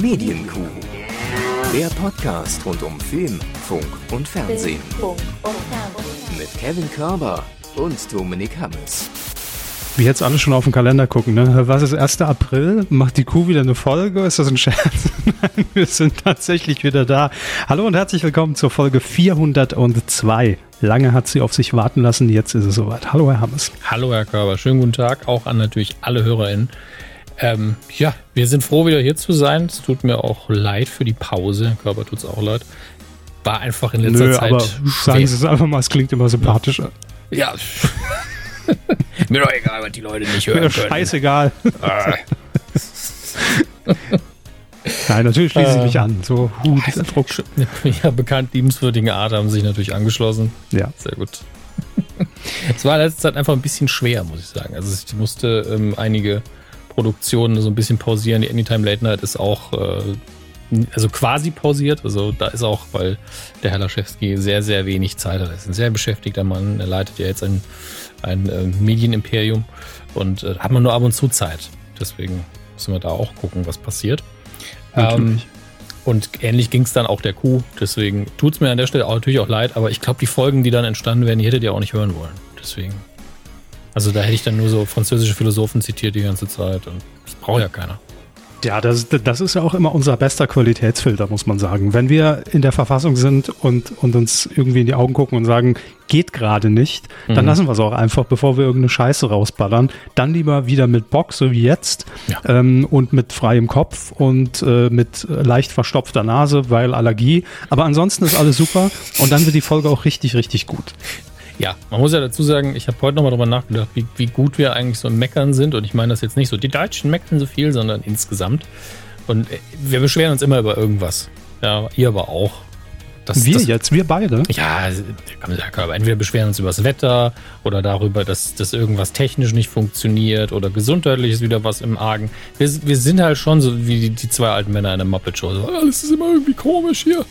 Medienkuh. Der Podcast rund um Film, Funk und Fernsehen. Mit Kevin Körber und Dominik Hammes. Wie jetzt alle schon auf den Kalender gucken, ne? Was ist 1. April? Macht die Kuh wieder eine Folge? Ist das ein Scherz? Nein, wir sind tatsächlich wieder da. Hallo und herzlich willkommen zur Folge 402. Lange hat sie auf sich warten lassen, jetzt ist es soweit. Hallo, Herr Hammes. Hallo, Herr Körber. Schönen guten Tag auch an natürlich alle HörerInnen. Ähm, ja, wir sind froh, wieder hier zu sein. Es tut mir auch leid für die Pause. Herr Körber tut es auch leid. War einfach in letzter Nö, Zeit. aber schwer. sagen Sie es einfach mal, es klingt immer sympathischer. Ja. mir doch egal, was die Leute nicht hören Mir können. scheißegal. Ah. Nein, natürlich schließen Sie Äh, mich an. So, huh, dieser Druck. Ja, bekannt liebenswürdige Art haben sich natürlich angeschlossen. Ja. Sehr gut. es war in letzter Zeit einfach ein bisschen schwer, muss ich sagen. Also ich musste ähm, einige Produktionen so ein bisschen pausieren. Die Anytime Late Night ist auch äh, also quasi pausiert. Also da ist auch, weil der Herr Laschewski sehr, sehr wenig Zeit hat. Er ist ein sehr beschäftigter Mann. Er leitet ja jetzt ein, ein äh, Medienimperium und äh, hat man nur ab und zu Zeit. Deswegen müssen wir da auch gucken, was passiert. Ähm, und ähnlich ging es dann auch der Kuh. Deswegen tut es mir an der Stelle auch natürlich auch leid, aber ich glaube, die Folgen, die dann entstanden wären, die hättet ihr auch nicht hören wollen. Deswegen. Also da hätte ich dann nur so französische Philosophen zitiert die ganze Zeit und das braucht ja keiner. Ja, das, das ist ja auch immer unser bester Qualitätsfilter, muss man sagen. Wenn wir in der Verfassung sind und, und uns irgendwie in die Augen gucken und sagen, geht gerade nicht, dann Mhm. lassen wir es auch einfach, bevor wir irgendeine Scheiße rausballern. Dann lieber wieder mit Bock, so wie jetzt, Ja. ähm, und mit freiem Kopf und äh, mit leicht verstopfter Nase, weil Allergie. Aber ansonsten ist alles super und dann wird die Folge auch richtig, richtig gut. Ja, man muss ja dazu sagen, ich habe heute nochmal drüber nachgedacht, wie, wie gut wir eigentlich so im Meckern sind. Und ich meine das jetzt nicht so, die Deutschen meckern so viel, sondern insgesamt. Und äh, wir beschweren uns immer über irgendwas. Ja, ihr aber auch. Das, Wir das, jetzt, wir beide. Ja, aber entweder beschweren uns über das Wetter oder darüber, dass, dass irgendwas technisch nicht funktioniert oder gesundheitlich ist wieder was im Argen. Wir, wir sind halt schon so wie die, die zwei alten Männer in der Muppet-Show. So, alles ist immer irgendwie komisch hier.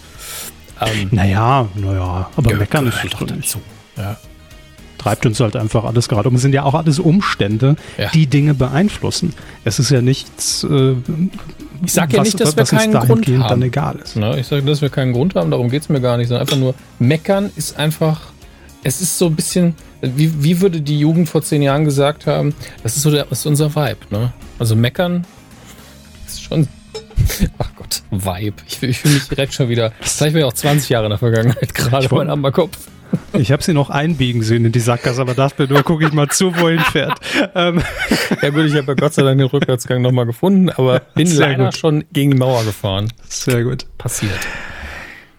Ähm, Naja, naja, aber meckern ist halt doch dazu. Ja. treibt uns halt einfach alles gerade um. Es sind ja auch alles Umstände, Ja. die Dinge beeinflussen. Es ist ja nichts, äh, Ich sag ja was- nicht, dass wir was keinen Grund haben. dann egal ist. Ne, ich sage, dass wir keinen Grund haben, darum geht es mir gar nicht, sondern einfach nur, meckern ist einfach, es ist so ein bisschen, wie, wie würde die Jugend vor zehn Jahren gesagt haben, das ist so der, das ist unser Vibe, ne? Also meckern ist schon, ach Gott, Vibe. Ich, ich fühle mich direkt schon wieder, vielleicht bin ich auch 20 Jahre in der Vergangenheit, gerade mein armer Kopf. Ich habe sie noch einbiegen sehen in die Sackgasse, aber dachte mir nur, gucke ich mal zu, wohin fährt. Ähm, Ja gut, ich habe ja Gott sei Dank den Rückwärtsgang nochmal gefunden, aber bin Sehr leider gut. schon gegen die Mauer gefahren. sehr gut. Passiert.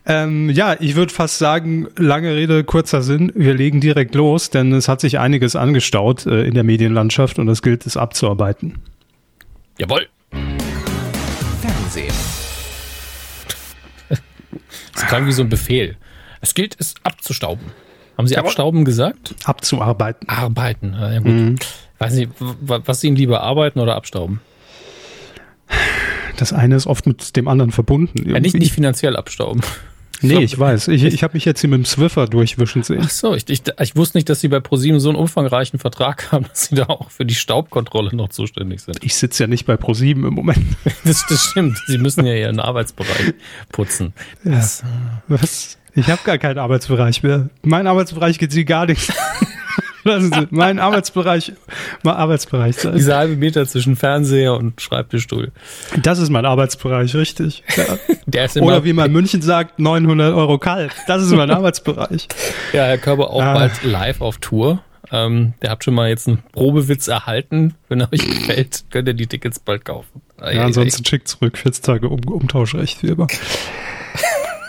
Ähm, ja, ich würde fast sagen, lange Rede, kurzer Sinn. Wir legen direkt los, denn es hat sich einiges angestaut äh, in der Medienlandschaft und das gilt es abzuarbeiten. Jawohl. Fernsehen. Das klang wie so ein Befehl. Es gilt, es abzustauben. Haben Sie abstauben gesagt? Abzuarbeiten. Arbeiten. Ja, gut. Weiß nicht, was Ihnen lieber arbeiten oder abstauben? Das eine ist oft mit dem anderen verbunden. Ja, nicht, nicht finanziell abstauben. Nee, ich weiß. Ich, ich habe mich jetzt hier mit dem Swiffer durchwischen sehen. Ach so, ich, ich, ich wusste nicht, dass Sie bei ProSieben so einen umfangreichen Vertrag haben, dass Sie da auch für die Staubkontrolle noch zuständig sind. Ich sitze ja nicht bei ProSieben im Moment. Das, das stimmt. Sie müssen ja Ihren Arbeitsbereich putzen. Das, Was? Ich habe gar keinen Arbeitsbereich mehr. Mein Arbeitsbereich geht Sie gar nichts. Lassen Sie mein Arbeitsbereich mal Arbeitsbereich sein. diese halbe Meter zwischen Fernseher und Schreibtischstuhl. Das ist mein Arbeitsbereich, richtig. Ja. Oder wie man in München sagt, 900 Euro kalt. Das ist mein Arbeitsbereich. Ja, Herr Körber auch Ah. bald live auf Tour. Ähm, der habt schon mal jetzt einen Probewitz erhalten. Wenn er euch gefällt, könnt ihr die Tickets bald kaufen. Ja, ansonsten schickt zurück 14 Tage um, Umtauschrecht wie immer.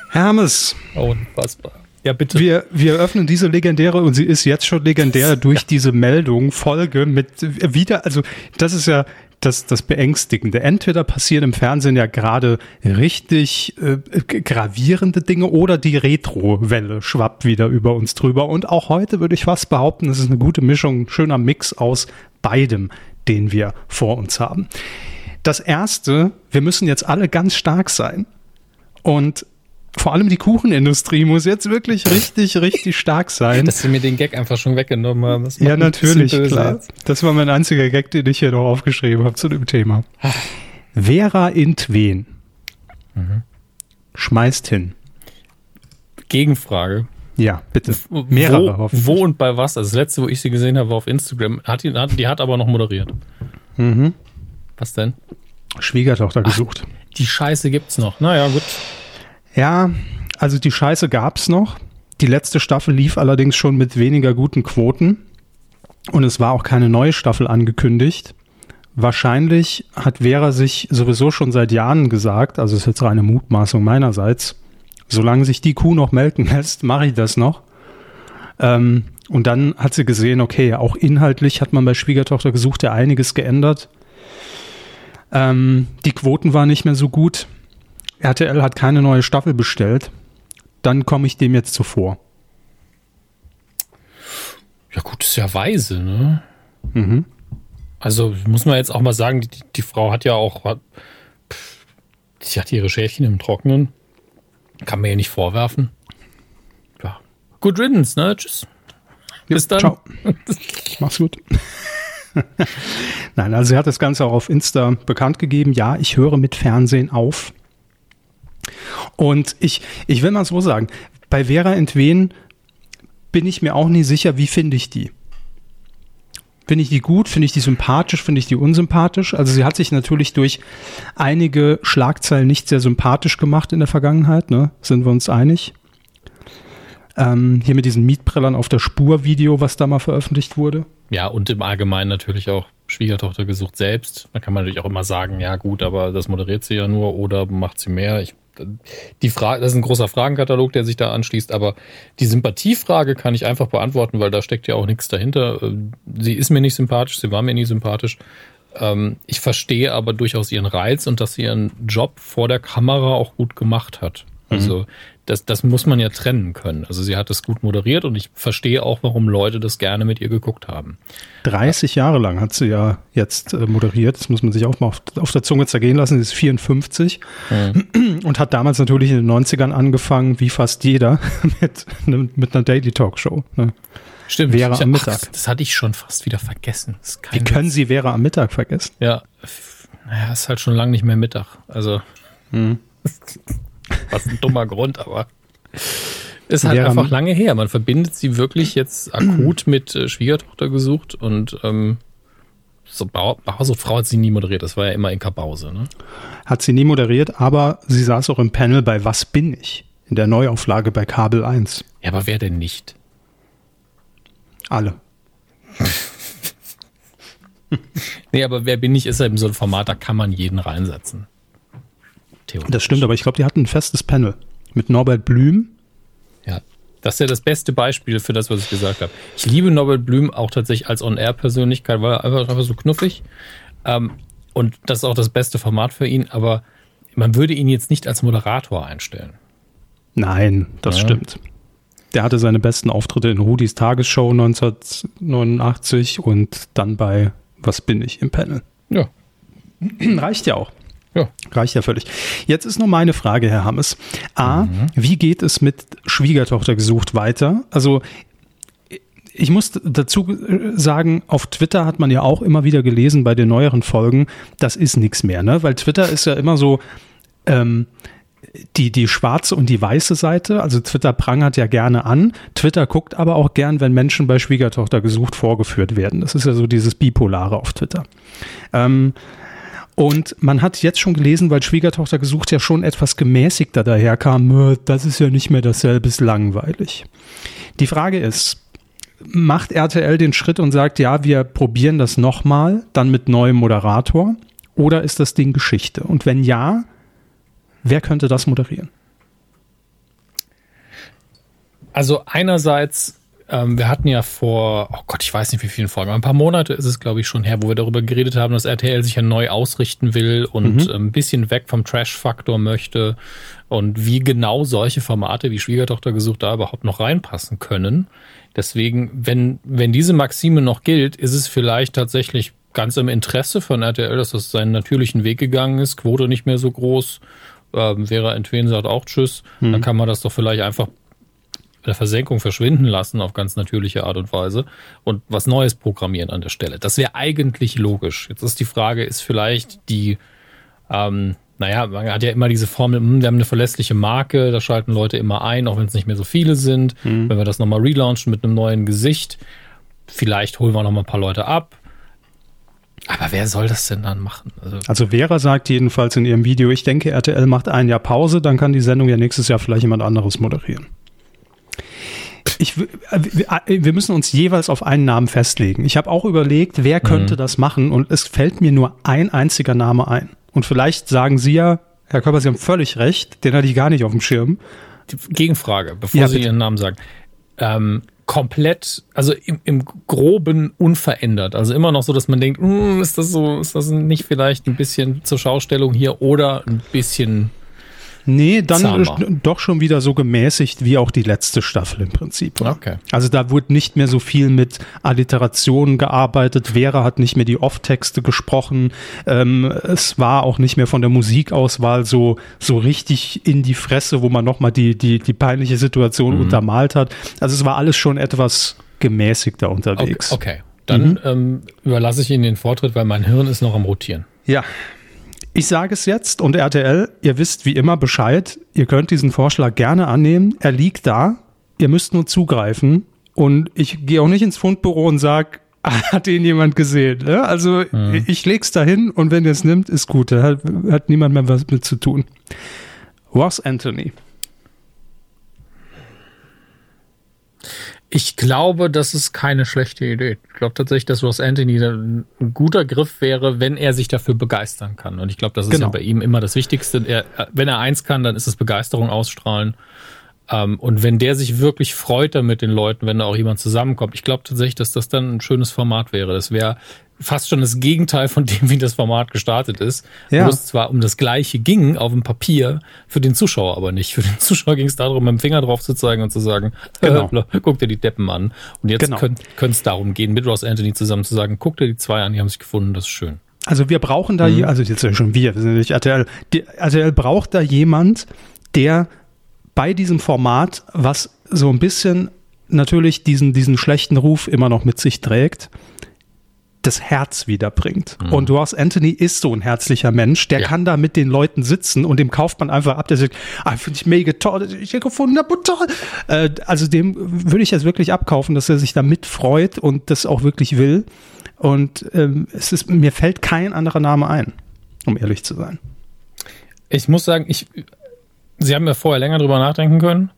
Hermes, Oh, unfassbar. Ja, bitte. wir, wir öffnen diese legendäre, und sie ist jetzt schon legendär durch diese Meldung, Folge mit wieder, also das ist ja das, das Beängstigende. Entweder passieren im Fernsehen ja gerade richtig äh, gravierende Dinge oder die Retro-Welle schwappt wieder über uns drüber. Und auch heute würde ich fast behaupten, es ist eine gute Mischung, ein schöner Mix aus beidem, den wir vor uns haben. Das erste, wir müssen jetzt alle ganz stark sein. Und vor allem die Kuchenindustrie muss jetzt wirklich richtig, richtig stark sein. Dass sie mir den Gag einfach schon weggenommen haben. Ja, natürlich, klar. jetzt. Das war mein einziger Gag, den ich hier noch aufgeschrieben habe zu dem Thema. Vera Intwen Mhm. Schmeißt hin. Gegenfrage. Ja, bitte. Mehrere. Wo, wo und bei was? Also das letzte, wo ich sie gesehen habe, war auf Instagram. Hat die, hat, die hat aber noch moderiert. Mhm. Was denn? Schwiegertochter gesucht. Ach, die Scheiße gibt's noch. Naja, gut. Ja, also die Scheiße gab's noch. Die letzte Staffel lief allerdings schon mit weniger guten Quoten. Und es war auch keine neue Staffel angekündigt. Wahrscheinlich hat Vera sich sowieso schon seit Jahren gesagt, also ist jetzt reine Mutmaßung meinerseits, solange sich die Kuh noch melken lässt, mache ich das noch. Ähm, und dann hat sie gesehen, okay, auch inhaltlich hat man bei Schwiegertochter gesucht, ja einiges geändert. Ähm, die Quoten waren nicht mehr so gut. RTL hat keine neue Staffel bestellt. Dann komme ich dem jetzt zuvor. Ja, gut, ist ja weise, ne? Mhm. Also muss man jetzt auch mal sagen, die, die Frau hat ja auch, hat, sie hat ihre Schäfchen im Trockenen. Kann man ihr nicht vorwerfen. Ja. Good riddance, ne? Tschüss. Ja, Bis dann. Ciao. Mach's gut. Nein, also sie hat das Ganze auch auf Insta bekannt gegeben. Ja, ich höre mit Fernsehen auf. Und ich, ich will mal so sagen, bei Vera Entwen bin ich mir auch nie sicher, wie finde ich die. Finde ich die gut? Finde ich die sympathisch? Finde ich die unsympathisch? Also sie hat sich natürlich durch einige Schlagzeilen nicht sehr sympathisch gemacht in der Vergangenheit, ne? Sind wir uns einig? Ähm, hier mit diesen Mietbrillern auf der Spur Video, was da mal veröffentlicht wurde. Ja, und im Allgemeinen natürlich auch Schwiegertochter gesucht selbst. Da kann man natürlich auch immer sagen, ja gut, aber das moderiert sie ja nur oder macht sie mehr. Ich die Frage, das ist ein großer Fragenkatalog, der sich da anschließt, aber die Sympathiefrage kann ich einfach beantworten, weil da steckt ja auch nichts dahinter. Sie ist mir nicht sympathisch, sie war mir nie sympathisch. Ähm, ich verstehe aber durchaus ihren Reiz und dass sie ihren Job vor der Kamera auch gut gemacht hat. Also mhm das, das muss man ja trennen können. Also sie hat es gut moderiert und ich verstehe auch, warum Leute das gerne mit ihr geguckt haben. 30 Jahre lang hat sie ja jetzt äh, moderiert. Das muss man sich auch mal auf, auf der Zunge zergehen lassen. Sie ist 54 mhm. und hat damals natürlich in den 90ern angefangen, wie fast jeder, mit, mit einer Daily Talkshow. Ne? Stimmt. Wäre am Mittag. Ach, das hatte ich schon fast wieder vergessen. Wie können Witz. Sie wäre am Mittag vergessen? Ja, naja, ist halt schon lange nicht mehr Mittag. Also. Mhm. Was ein dummer Grund, aber ist halt einfach lange her. Man verbindet sie wirklich jetzt akut mit äh, Schwiegertochter gesucht und ähm, so Frau hat sie nie moderiert. Das war ja immer in Kabause. Ne? Hat sie nie moderiert, aber sie saß auch im Panel bei Was bin ich? In der Neuauflage bei Kabel 1. Ja, aber wer denn nicht? Alle. nee, aber wer bin ich, ist eben so ein Format, da kann man jeden reinsetzen. Das stimmt, aber ich glaube, die hatten ein festes Panel mit Norbert Blüm. Ja, das ist ja das beste Beispiel für das, was ich gesagt habe. Ich liebe Norbert Blüm auch tatsächlich als On-Air-Persönlichkeit, weil er einfach, einfach so knuffig. Ähm, und das ist auch das beste Format für ihn, aber man würde ihn jetzt nicht als Moderator einstellen. Nein, das ja. stimmt. Der hatte seine besten Auftritte in Rudis Tagesshow 1989 und dann bei Was bin ich im Panel. Ja. Reicht ja auch. Ja. Reicht ja völlig. Jetzt ist nur meine Frage, Herr Hammes. A, mhm. wie geht es mit Schwiegertochter gesucht weiter? Also ich muss dazu sagen, auf Twitter hat man ja auch immer wieder gelesen bei den neueren Folgen, das ist nichts mehr, ne? Weil Twitter ist ja immer so ähm, die, die schwarze und die weiße Seite. Also Twitter prangert ja gerne an. Twitter guckt aber auch gern, wenn Menschen bei Schwiegertochter gesucht vorgeführt werden. Das ist ja so dieses Bipolare auf Twitter. Ähm, und man hat jetzt schon gelesen, weil Schwiegertochter gesucht ja schon etwas gemäßigter daherkam, das ist ja nicht mehr dasselbe, ist langweilig. Die Frage ist, macht RTL den Schritt und sagt, ja, wir probieren das nochmal, dann mit neuem Moderator? Oder ist das Ding Geschichte? Und wenn ja, wer könnte das moderieren? Also einerseits ähm, wir hatten ja vor, oh Gott, ich weiß nicht wie vielen Folgen, ein paar Monate ist es, glaube ich, schon her, wo wir darüber geredet haben, dass RTL sich ja neu ausrichten will und mhm. ein bisschen weg vom Trash-Faktor möchte und wie genau solche Formate wie Schwiegertochter gesucht da überhaupt noch reinpassen können. Deswegen, wenn, wenn diese Maxime noch gilt, ist es vielleicht tatsächlich ganz im Interesse von RTL, dass das seinen natürlichen Weg gegangen ist, Quote nicht mehr so groß, ähm, Vera Entwen sagt auch Tschüss, mhm. dann kann man das doch vielleicht einfach der Versenkung verschwinden lassen auf ganz natürliche Art und Weise und was Neues programmieren an der Stelle. Das wäre eigentlich logisch. Jetzt ist die Frage, ist vielleicht die, ähm, naja, man hat ja immer diese Formel, hm, wir haben eine verlässliche Marke, da schalten Leute immer ein, auch wenn es nicht mehr so viele sind. Mhm. Wenn wir das nochmal relaunchen mit einem neuen Gesicht, vielleicht holen wir nochmal ein paar Leute ab. Aber wer soll das denn dann machen? Also, also Vera sagt jedenfalls in ihrem Video, ich denke, RTL macht ein Jahr Pause, dann kann die Sendung ja nächstes Jahr vielleicht jemand anderes moderieren. Ich, wir müssen uns jeweils auf einen Namen festlegen. Ich habe auch überlegt, wer könnte mhm. das machen und es fällt mir nur ein einziger Name ein. Und vielleicht sagen Sie ja, Herr Körper, Sie haben völlig recht, den hatte ich gar nicht auf dem Schirm. Die Gegenfrage, bevor ja, Sie Ihren Namen sagen. Ähm, komplett, also im, im Groben unverändert. Also immer noch so, dass man denkt, mm, ist das so, ist das nicht vielleicht ein bisschen zur Schaustellung hier oder ein bisschen Nee, dann Zahmer. doch schon wieder so gemäßigt wie auch die letzte Staffel im Prinzip. Okay. Also da wurde nicht mehr so viel mit Alliterationen gearbeitet. Vera hat nicht mehr die Off-Texte gesprochen. Ähm, es war auch nicht mehr von der Musikauswahl so, so richtig in die Fresse, wo man nochmal die, die, die peinliche Situation mhm. untermalt hat. Also es war alles schon etwas gemäßigter unterwegs. Okay, okay. dann mhm. ähm, überlasse ich Ihnen den Vortritt, weil mein Hirn ist noch am Rotieren. Ja, ich sage es jetzt und RTL, ihr wisst wie immer Bescheid. Ihr könnt diesen Vorschlag gerne annehmen. Er liegt da. Ihr müsst nur zugreifen. Und ich gehe auch nicht ins Fundbüro und sage, hat ihn jemand gesehen? Ne? Also mhm. ich leg's dahin und wenn ihr es nimmt, ist gut. Da hat, hat niemand mehr was mit zu tun. Ross Anthony. Ich glaube, das ist keine schlechte Idee. Ich glaube tatsächlich, dass Ross Anthony ein guter Griff wäre, wenn er sich dafür begeistern kann. Und ich glaube, das ist genau. ja bei ihm immer das Wichtigste. Er, wenn er eins kann, dann ist es Begeisterung ausstrahlen. Ähm, und wenn der sich wirklich freut damit den Leuten, wenn da auch jemand zusammenkommt, ich glaube tatsächlich, dass das dann ein schönes Format wäre. Das wäre fast schon das Gegenteil von dem, wie das Format gestartet ist. Ja. Wo es zwar um das Gleiche ging auf dem Papier, für den Zuschauer aber nicht. Für den Zuschauer ging es darum, mit dem Finger drauf zu zeigen und zu sagen, genau. äh, guck dir die Deppen an. Und jetzt genau. könnte es darum gehen, mit Ross Anthony zusammen zu sagen, guck dir die zwei an, die haben sich gefunden, das ist schön. Also wir brauchen da, mhm. also jetzt schon wir, wir sind nicht RTL, die, RTL braucht da jemand, der bei diesem Format, was so ein bisschen natürlich diesen, diesen schlechten Ruf immer noch mit sich trägt, das Herz wiederbringt. Mhm. Und Ross Anthony ist so ein herzlicher Mensch, der ja. kann da mit den Leuten sitzen und dem kauft man einfach ab, der sagt, ah, finde ich mega toll, ich hier gefunden habe, toll. Äh, also dem würde ich jetzt wirklich abkaufen, dass er sich da mitfreut und das auch wirklich will. Und ähm, es ist, mir fällt kein anderer Name ein, um ehrlich zu sein. Ich muss sagen, ich, Sie haben ja vorher länger drüber nachdenken können.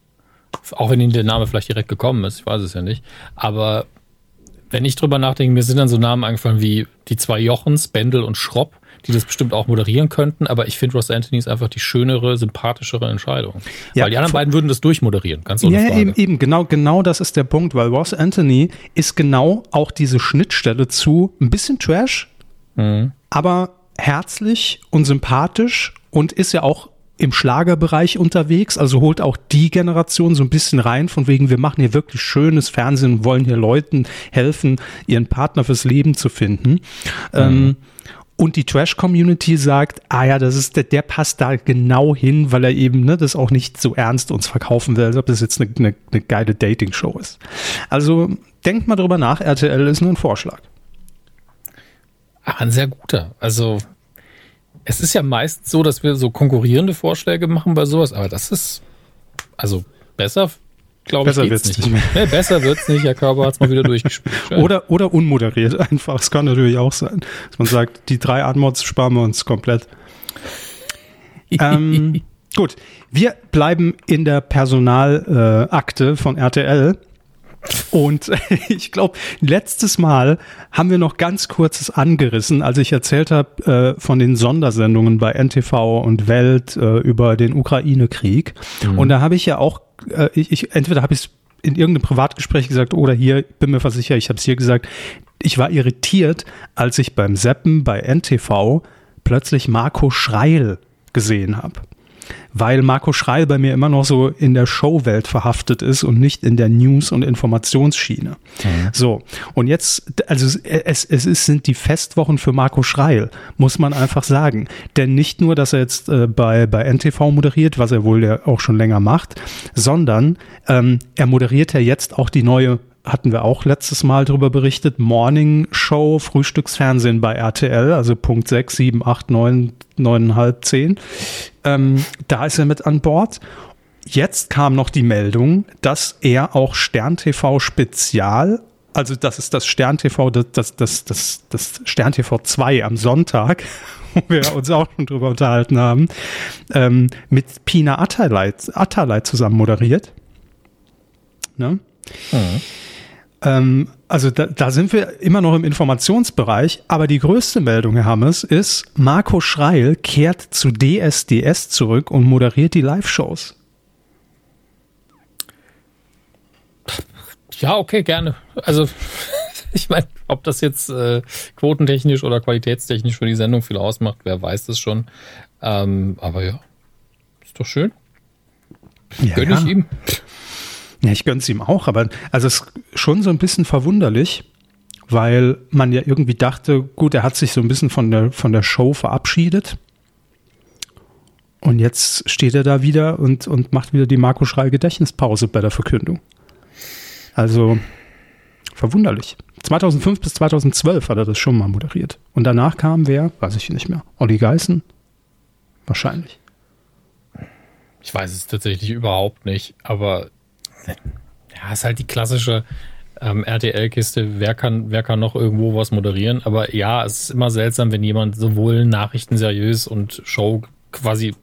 Auch wenn Ihnen der Name vielleicht direkt gekommen ist, ich weiß es ja nicht. Aber wenn ich drüber nachdenke, mir sind dann so Namen eingefallen wie die zwei Jochens, Bendel und Schropp, die das bestimmt auch moderieren könnten, aber ich finde Ross Anthony ist einfach die schönere, sympathischere Entscheidung. Ja, weil die anderen beiden würden das durchmoderieren, ganz ohne ja, Frage. Eben, eben, genau, genau das ist der Punkt, weil Ross Anthony ist genau auch diese Schnittstelle zu ein bisschen Trash, mhm. aber herzlich und sympathisch und ist ja auch im Schlagerbereich unterwegs, also holt auch die Generation so ein bisschen rein, von wegen, wir machen hier wirklich schönes Fernsehen und wollen hier Leuten helfen, ihren Partner fürs Leben zu finden. Mhm. Ähm, und die Trash-Community sagt, ah ja, das ist der, der passt da genau hin, weil er eben ne, das auch nicht so ernst uns verkaufen will, als ob das jetzt eine, eine, eine geile Dating-Show ist. Also denkt mal drüber nach, RTL ist nur ein Vorschlag. Ach, ein sehr guter. Also es ist ja meist so, dass wir so konkurrierende Vorschläge machen bei sowas, aber das ist also besser, glaube ich, besser wird's nicht. nicht mehr. besser wird's nicht. Herr Körper hat's mal wieder durchgespielt. oder oder unmoderiert einfach. Es kann natürlich auch sein, dass man sagt, die drei Anmods sparen wir uns komplett. ähm, gut, wir bleiben in der Personalakte äh, von RTL. Und ich glaube, letztes Mal haben wir noch ganz kurzes angerissen, als ich erzählt habe äh, von den Sondersendungen bei NTV und Welt äh, über den Ukraine-Krieg. Mhm. Und da habe ich ja auch, äh, ich, ich, entweder habe ich es in irgendeinem Privatgespräch gesagt oder hier, bin mir versichert, ich habe es hier gesagt, ich war irritiert, als ich beim Seppen bei NTV plötzlich Marco Schreil gesehen habe weil Marco Schreil bei mir immer noch so in der Showwelt verhaftet ist und nicht in der News- und Informationsschiene. Mhm. So, und jetzt, also es, es ist, sind die Festwochen für Marco Schreil, muss man einfach sagen. Denn nicht nur, dass er jetzt äh, bei, bei NTV moderiert, was er wohl ja auch schon länger macht, sondern ähm, er moderiert ja jetzt auch die neue hatten wir auch letztes Mal drüber berichtet. Morning Show, Frühstücksfernsehen bei RTL, also Punkt 6, 7, 8, 9, 9,5, 10. Ähm, da ist er mit an Bord. Jetzt kam noch die Meldung, dass er auch Stern TV Spezial, also das ist das Stern TV, das, das, das, das, das Stern TV 2 am Sonntag, wo wir uns auch schon drüber unterhalten haben, ähm, mit Pina Atalay, Atalay zusammen moderiert. Ne? Mhm. Ähm, also da, da sind wir immer noch im Informationsbereich, aber die größte Meldung, Herr Hammes, ist, Marco Schreil kehrt zu DSDS zurück und moderiert die Live-Shows. Ja, okay, gerne. Also ich meine, ob das jetzt äh, quotentechnisch oder qualitätstechnisch für die Sendung viel ausmacht, wer weiß das schon. Ähm, aber ja, ist doch schön. Ja, Gönn ich ihm. Ja, ich gönn's ihm auch, aber also es ist schon so ein bisschen verwunderlich, weil man ja irgendwie dachte, gut, er hat sich so ein bisschen von der, von der Show verabschiedet. Und jetzt steht er da wieder und, und macht wieder die Marco Schrei Gedächtnispause bei der Verkündung. Also verwunderlich. 2005 bis 2012 hat er das schon mal moderiert. Und danach kam wer? Weiß ich nicht mehr. Olli Geißen? Wahrscheinlich. Ich weiß es tatsächlich überhaupt nicht, aber ja, ist halt die klassische ähm, RTL-Kiste. Wer kann, wer kann noch irgendwo was moderieren? Aber ja, es ist immer seltsam, wenn jemand sowohl Nachrichten seriös und Show quasi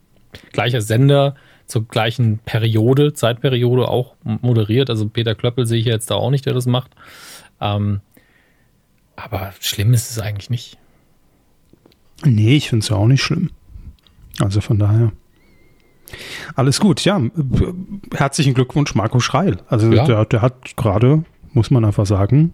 gleicher Sender zur gleichen Periode, Zeitperiode auch moderiert. Also Peter Klöppel sehe ich jetzt da auch nicht, der das macht. Ähm, aber schlimm ist es eigentlich nicht. Nee, ich finde es ja auch nicht schlimm. Also von daher. Alles gut, ja. Herzlichen Glückwunsch, Marco Schreil. Also ja. der, der hat gerade, muss man einfach sagen,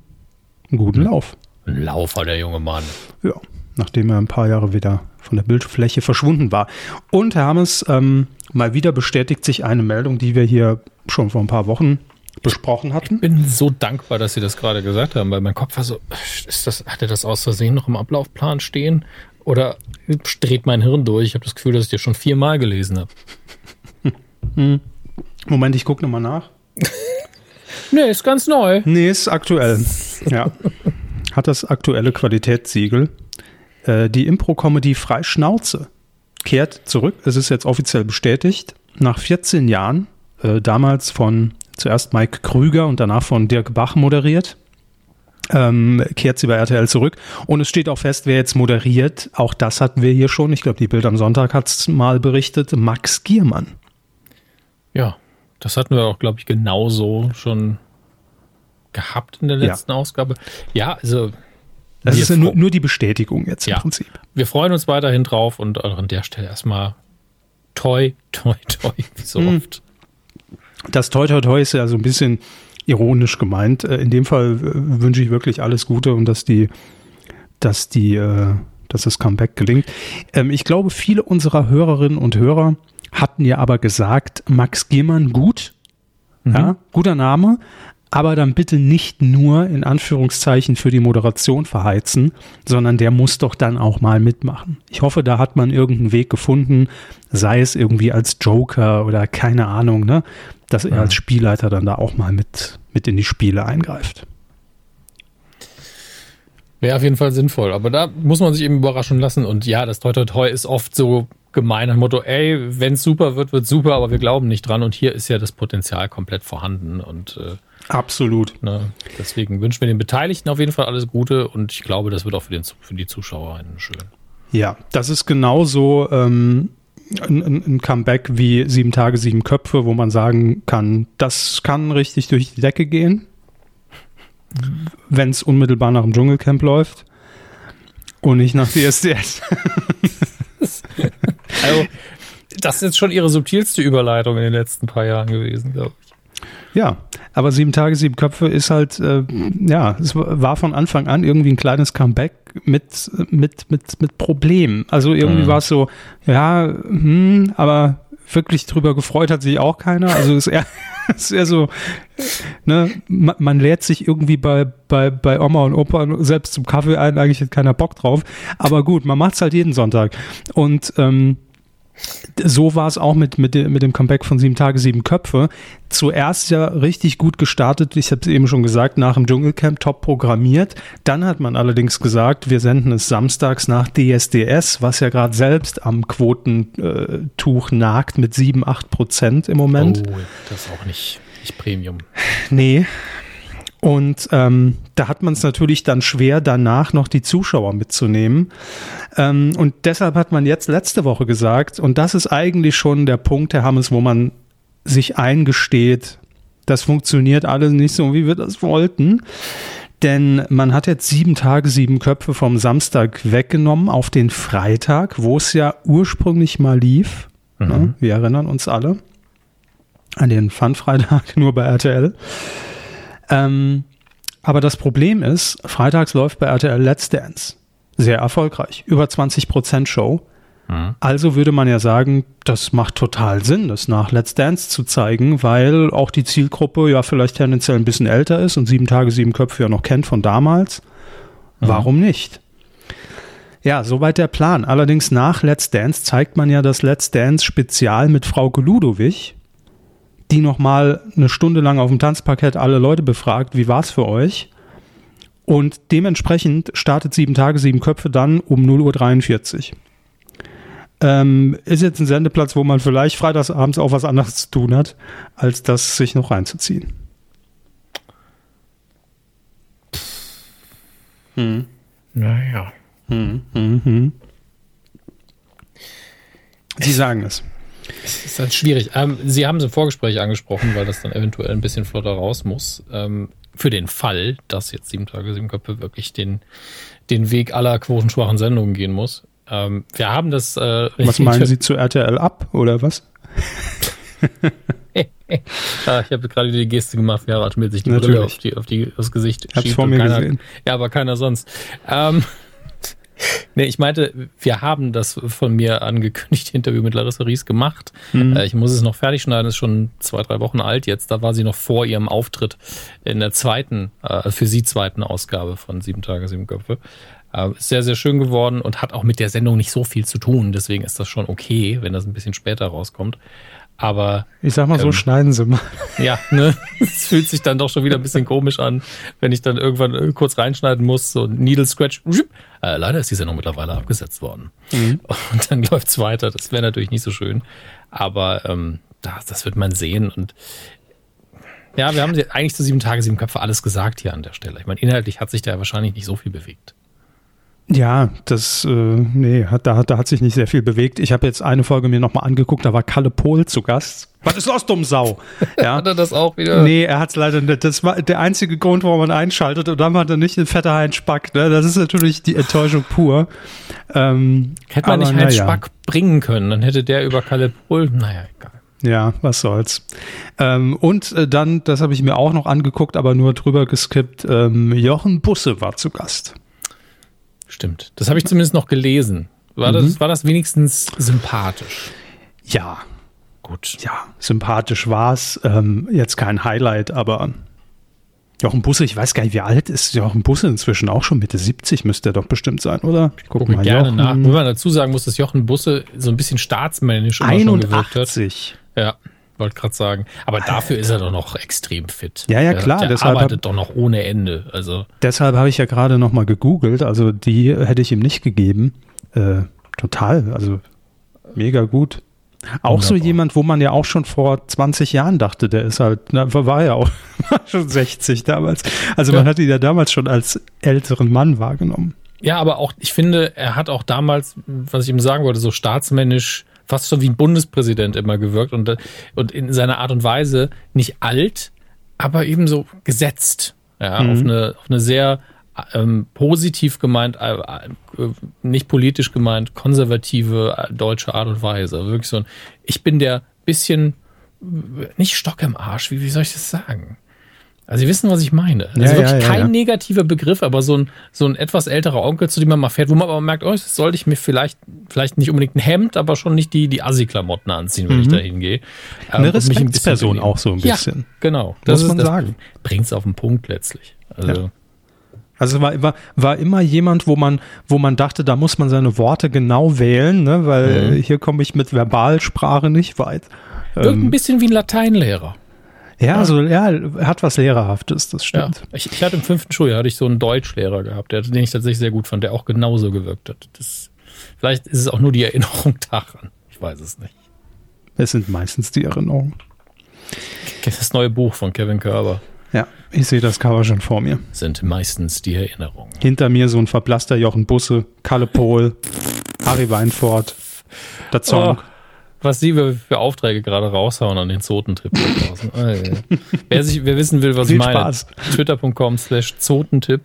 einen guten Lauf. Ein Laufer, der junge Mann. Ja, nachdem er ein paar Jahre wieder von der Bildfläche verschwunden war. Und Herr Hermes, ähm, mal wieder bestätigt sich eine Meldung, die wir hier schon vor ein paar Wochen besprochen hatten. Ich bin so dankbar, dass Sie das gerade gesagt haben, weil mein Kopf war so, ist das, hat er das aus Versehen noch im Ablaufplan stehen? Oder dreht mein Hirn durch? Ich habe das Gefühl, dass ich das schon viermal gelesen habe. Hm. Moment, ich gucke nochmal nach. nee, ist ganz neu. Nee, ist aktuell. Ja. Hat das aktuelle Qualitätssiegel. Äh, die Impro-Comedy Freischnauze kehrt zurück. Es ist jetzt offiziell bestätigt. Nach 14 Jahren, äh, damals von zuerst Mike Krüger und danach von Dirk Bach moderiert. Ähm, kehrt sie bei RTL zurück. Und es steht auch fest, wer jetzt moderiert. Auch das hatten wir hier schon. Ich glaube, die Bild am Sonntag hat es mal berichtet. Max Giermann. Ja, das hatten wir auch, glaube ich, genauso schon gehabt in der letzten ja. Ausgabe. Ja, also. Das ist ja nur, nur, die Bestätigung jetzt ja. im Prinzip. Wir freuen uns weiterhin drauf und an der Stelle erstmal toi, toi, toi, wie so hm. oft. Das toi, toi, toi ist ja so ein bisschen ironisch gemeint. Äh, in dem Fall äh, wünsche ich wirklich alles Gute und dass die, dass die, äh, dass das Comeback gelingt. Ähm, ich glaube, viele unserer Hörerinnen und Hörer hatten ja aber gesagt, Max Gehmann gut, mhm. ja, guter Name, aber dann bitte nicht nur in Anführungszeichen für die Moderation verheizen, sondern der muss doch dann auch mal mitmachen. Ich hoffe, da hat man irgendeinen Weg gefunden, sei es irgendwie als Joker oder keine Ahnung, ne, dass er als Spielleiter dann da auch mal mit, mit in die Spiele eingreift. Wäre auf jeden Fall sinnvoll, aber da muss man sich eben überraschen lassen und ja, das Toi Toi Toi ist oft so gemein, ein Motto, ey, wenn es super wird, wird super, aber wir glauben nicht dran. Und hier ist ja das Potenzial komplett vorhanden. Und äh, absolut. Ne, deswegen wünschen wir den Beteiligten auf jeden Fall alles Gute und ich glaube, das wird auch für, den, für die Zuschauer schön. Ja, das ist genauso ähm, ein, ein Comeback wie sieben Tage, sieben Köpfe, wo man sagen kann, das kann richtig durch die Decke gehen, wenn es unmittelbar nach dem Dschungelcamp läuft und nicht nach DSDS. Also, das ist jetzt schon ihre subtilste Überleitung in den letzten paar Jahren gewesen, glaube ich. Ja, aber sieben Tage, sieben Köpfe ist halt, äh, ja, es war von Anfang an irgendwie ein kleines Comeback mit, mit, mit, mit Problemen. Also irgendwie mhm. war es so, ja, hm, aber wirklich drüber gefreut hat sich auch keiner. Also ist eher, ist eher so, ne, man, man lädt sich irgendwie bei, bei, bei Oma und Opa selbst zum Kaffee ein, eigentlich hat keiner Bock drauf. Aber gut, man macht es halt jeden Sonntag. Und ähm, so war es auch mit, mit, mit dem Comeback von Sieben Tage, Sieben Köpfe. Zuerst ja richtig gut gestartet, ich habe es eben schon gesagt, nach dem Dschungelcamp top programmiert. Dann hat man allerdings gesagt, wir senden es samstags nach DSDS, was ja gerade selbst am Quotentuch äh, nagt mit 7, 8 Prozent im Moment. Oh, das ist auch nicht, nicht Premium. Nee, und ähm, da hat man es natürlich dann schwer, danach noch die Zuschauer mitzunehmen. Ähm, und deshalb hat man jetzt letzte Woche gesagt, und das ist eigentlich schon der Punkt, Herr Hammes, wo man sich eingesteht, das funktioniert alles nicht so, wie wir das wollten. Denn man hat jetzt sieben Tage, sieben Köpfe vom Samstag weggenommen auf den Freitag, wo es ja ursprünglich mal lief. Mhm. Ne? Wir erinnern uns alle an den Fun-Freitag nur bei RTL. Ähm, aber das Problem ist, freitags läuft bei RTL Let's Dance. Sehr erfolgreich. Über 20 Prozent Show. Mhm. Also würde man ja sagen, das macht total Sinn, das nach Let's Dance zu zeigen, weil auch die Zielgruppe ja vielleicht tendenziell ein bisschen älter ist und sieben Tage, sieben Köpfe ja noch kennt von damals. Mhm. Warum nicht? Ja, soweit der Plan. Allerdings nach Let's Dance zeigt man ja das Let's Dance Spezial mit Frau Ludowig die nochmal eine Stunde lang auf dem Tanzparkett alle Leute befragt, wie war es für euch? Und dementsprechend startet sieben Tage, sieben Köpfe dann um 0.43 Uhr. Ähm, ist jetzt ein Sendeplatz, wo man vielleicht freitagsabends auch was anderes zu tun hat, als das sich noch reinzuziehen. Hm. Naja. Hm, hm, hm. Sie sagen es. Es ist halt schwierig. Ähm, Sie haben es im Vorgespräch angesprochen, weil das dann eventuell ein bisschen flotter raus muss. Ähm, für den Fall, dass jetzt sieben Tage, sieben Köpfe wirklich den, den Weg aller quotenschwachen Sendungen gehen muss. Ähm, wir haben das. Äh, was meinen Sie zu RTL ab oder was? ja, ich habe gerade die Geste gemacht, wie Harald Schmidt sich die Brille auf, die, auf die, aufs Gesicht Hab's schiebt. vor mir keiner, gesehen. Ja, aber keiner sonst. Ähm, Nee, ich meinte, wir haben das von mir angekündigte Interview mit Larissa Ries gemacht. Mhm. Äh, ich muss es noch fertig schneiden, ist schon zwei, drei Wochen alt jetzt. Da war sie noch vor ihrem Auftritt in der zweiten, äh, für sie zweiten Ausgabe von Sieben Tage, Sieben Köpfe. Äh, ist sehr, sehr schön geworden und hat auch mit der Sendung nicht so viel zu tun. Deswegen ist das schon okay, wenn das ein bisschen später rauskommt. Aber. Ich sag mal so, ähm, schneiden Sie mal. Ja, ne? Es fühlt sich dann doch schon wieder ein bisschen komisch an, wenn ich dann irgendwann äh, kurz reinschneiden muss, so Needle Scratch. Äh, leider ist die Sendung mittlerweile abgesetzt worden. Mhm. Und dann läuft's weiter. Das wäre natürlich nicht so schön. Aber ähm, das, das wird man sehen. Und ja, wir haben eigentlich zu sieben Tage, sieben Köpfe alles gesagt hier an der Stelle. Ich meine, inhaltlich hat sich da wahrscheinlich nicht so viel bewegt. Ja, das, äh, nee, hat, da, da hat sich nicht sehr viel bewegt. Ich habe jetzt eine Folge mir nochmal angeguckt, da war Kalle Pohl zu Gast. Was ist los, dumm Sau? Ja. hat er das auch wieder? Nee, er hat es leider nicht. Das war der einzige Grund, warum man einschaltet und dann hat er nicht den fetter Heinz Spack. Ne? Das ist natürlich die Enttäuschung pur. Ähm, Hätte man aber, nicht Heinz ja. Spack bringen können, dann hätte der über Kalle Pohl, naja, egal. Ja, was soll's. Ähm, und äh, dann, das habe ich mir auch noch angeguckt, aber nur drüber geskippt, ähm, Jochen Busse war zu Gast. Stimmt. Das habe ich zumindest noch gelesen. War, mhm. das, war das wenigstens sympathisch? Ja. Gut. Ja, sympathisch war es. Ähm, jetzt kein Highlight, aber Jochen Busse, ich weiß gar nicht, wie alt ist Jochen Busse inzwischen? Auch schon Mitte 70 müsste er doch bestimmt sein, oder? Ich gucke guck mal gerne Jochen. nach. Wenn man dazu sagen muss, dass Jochen Busse so ein bisschen staatsmännisch immer 81. schon gewirkt hat. Ja. Wollte gerade sagen. Aber dafür ist er doch noch extrem fit. Ja, ja, klar. Der, der deshalb arbeitet hab, doch noch ohne Ende. Also. Deshalb habe ich ja gerade noch mal gegoogelt. Also die hätte ich ihm nicht gegeben. Äh, total. Also mega gut. Auch Wunderbar. so jemand, wo man ja auch schon vor 20 Jahren dachte, der ist halt, na, war ja auch schon 60 damals. Also ja. man hat ihn ja damals schon als älteren Mann wahrgenommen. Ja, aber auch, ich finde, er hat auch damals, was ich ihm sagen wollte, so staatsmännisch fast schon wie ein Bundespräsident immer gewirkt und, und in seiner Art und Weise nicht alt, aber eben so gesetzt. Ja, mhm. auf, eine, auf eine sehr ähm, positiv gemeint, äh, äh, nicht politisch gemeint, konservative äh, deutsche Art und Weise. Wirklich so ein, ich bin der bisschen, nicht Stock im Arsch, wie, wie soll ich das sagen? Also Sie wissen, was ich meine. Also ja, wirklich ja, kein negativer Begriff, aber so ein, so ein etwas älterer Onkel, zu dem man mal fährt, wo man aber merkt, oh, jetzt sollte ich mir vielleicht, vielleicht nicht unbedingt ein Hemd, aber schon nicht die, die Assi-Klamotten anziehen, wenn mhm. ich da hingehe. Eine ähm, Respektsperson auch so ein bisschen. Ja, genau. Das muss man sagen. Bringt es auf den Punkt letztlich. Also Also war, war, war immer jemand, wo man, wo man dachte, da muss man seine Worte genau wählen, ne? weil mhm. hier komme ich mit Verbalsprache nicht weit. Wirkt ähm, ein bisschen wie ein Lateinlehrer. Ja, also ja, hat was Lehrerhaftes, das stimmt. Ja. Ich, ich, hatte im fünften Schuljahr hatte ich so einen Deutschlehrer gehabt, der, den ich tatsächlich sehr gut fand, der auch genauso gewirkt hat. Das, vielleicht ist es auch nur die Erinnerung daran. Ich weiß es nicht. Es sind meistens die Erinnerungen. Das neue Buch von Kevin Körber. Ja, ich sehe das Cover schon vor mir. Sind meistens die Erinnerungen. Hinter mir so ein verblasster Jochen Busse, Kalle Pohl, Harry Weinfort, der Zong. Oh, was sie für Aufträge gerade raushauen an den Zotentrip draußen. Oh, ja. wer, sich, wer wissen will, was Viel ich meine, twitter.com slash Zotentipp.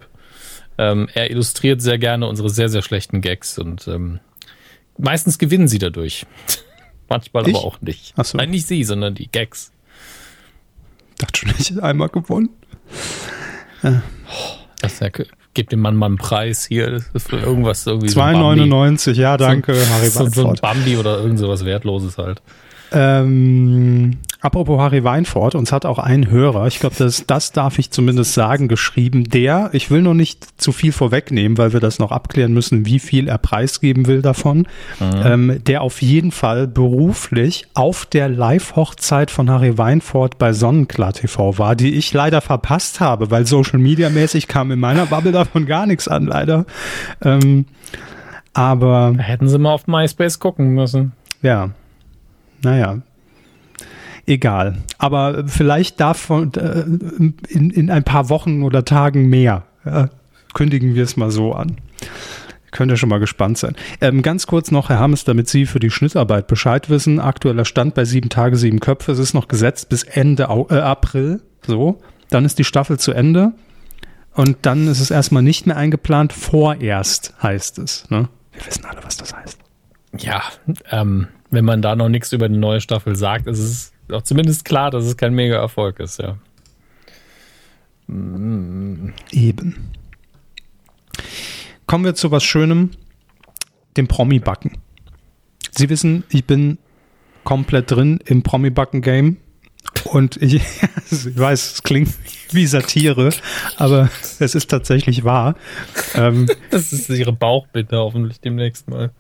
Ähm, er illustriert sehr gerne unsere sehr, sehr schlechten Gags und ähm, meistens gewinnen sie dadurch. Manchmal ich? aber auch nicht. Ach so. Nein, nicht sie, sondern die Gags dachte schon, ich hätte einmal gewonnen. Ja. Das ja, gebt dem Mann mal einen Preis hier für irgendwas irgendwie. 2,99, so ja, danke, so, Harry so, so ein Bambi oder irgend sowas Wertloses halt. Ähm, apropos Harry Weinfort, uns hat auch ein Hörer, ich glaube, das, das darf ich zumindest sagen, geschrieben, der, ich will noch nicht zu viel vorwegnehmen, weil wir das noch abklären müssen, wie viel er preisgeben will davon, mhm. ähm, der auf jeden Fall beruflich auf der Live-Hochzeit von Harry Weinfort bei Sonnenklar TV war, die ich leider verpasst habe, weil Social Media mäßig kam in meiner Bubble davon gar nichts an, leider. Ähm, aber. Hätten sie mal auf MySpace gucken müssen. Ja, naja, egal. Aber vielleicht davon äh, in, in ein paar Wochen oder Tagen mehr. Kündigen wir es mal so an. Könnt ihr schon mal gespannt sein. Ähm, ganz kurz noch, Herr Hammes, damit Sie für die Schnittarbeit Bescheid wissen. Aktueller Stand bei sieben Tage, sieben Köpfe. Es ist noch gesetzt bis Ende äh, April. So. Dann ist die Staffel zu Ende. Und dann ist es erstmal nicht mehr eingeplant. Vorerst heißt es. Ne? Wir wissen alle, was das heißt. Ja, ähm, wenn man da noch nichts über die neue Staffel sagt, ist es auch zumindest klar, dass es kein mega Erfolg ist, ja. Eben. Kommen wir zu was Schönem, dem Promi-Backen. Sie wissen, ich bin komplett drin im Promi-Backen-Game. Und ich, ich, weiß, es klingt wie Satire, aber es ist tatsächlich wahr. Ähm, das ist ihre Bauchbitte hoffentlich demnächst mal.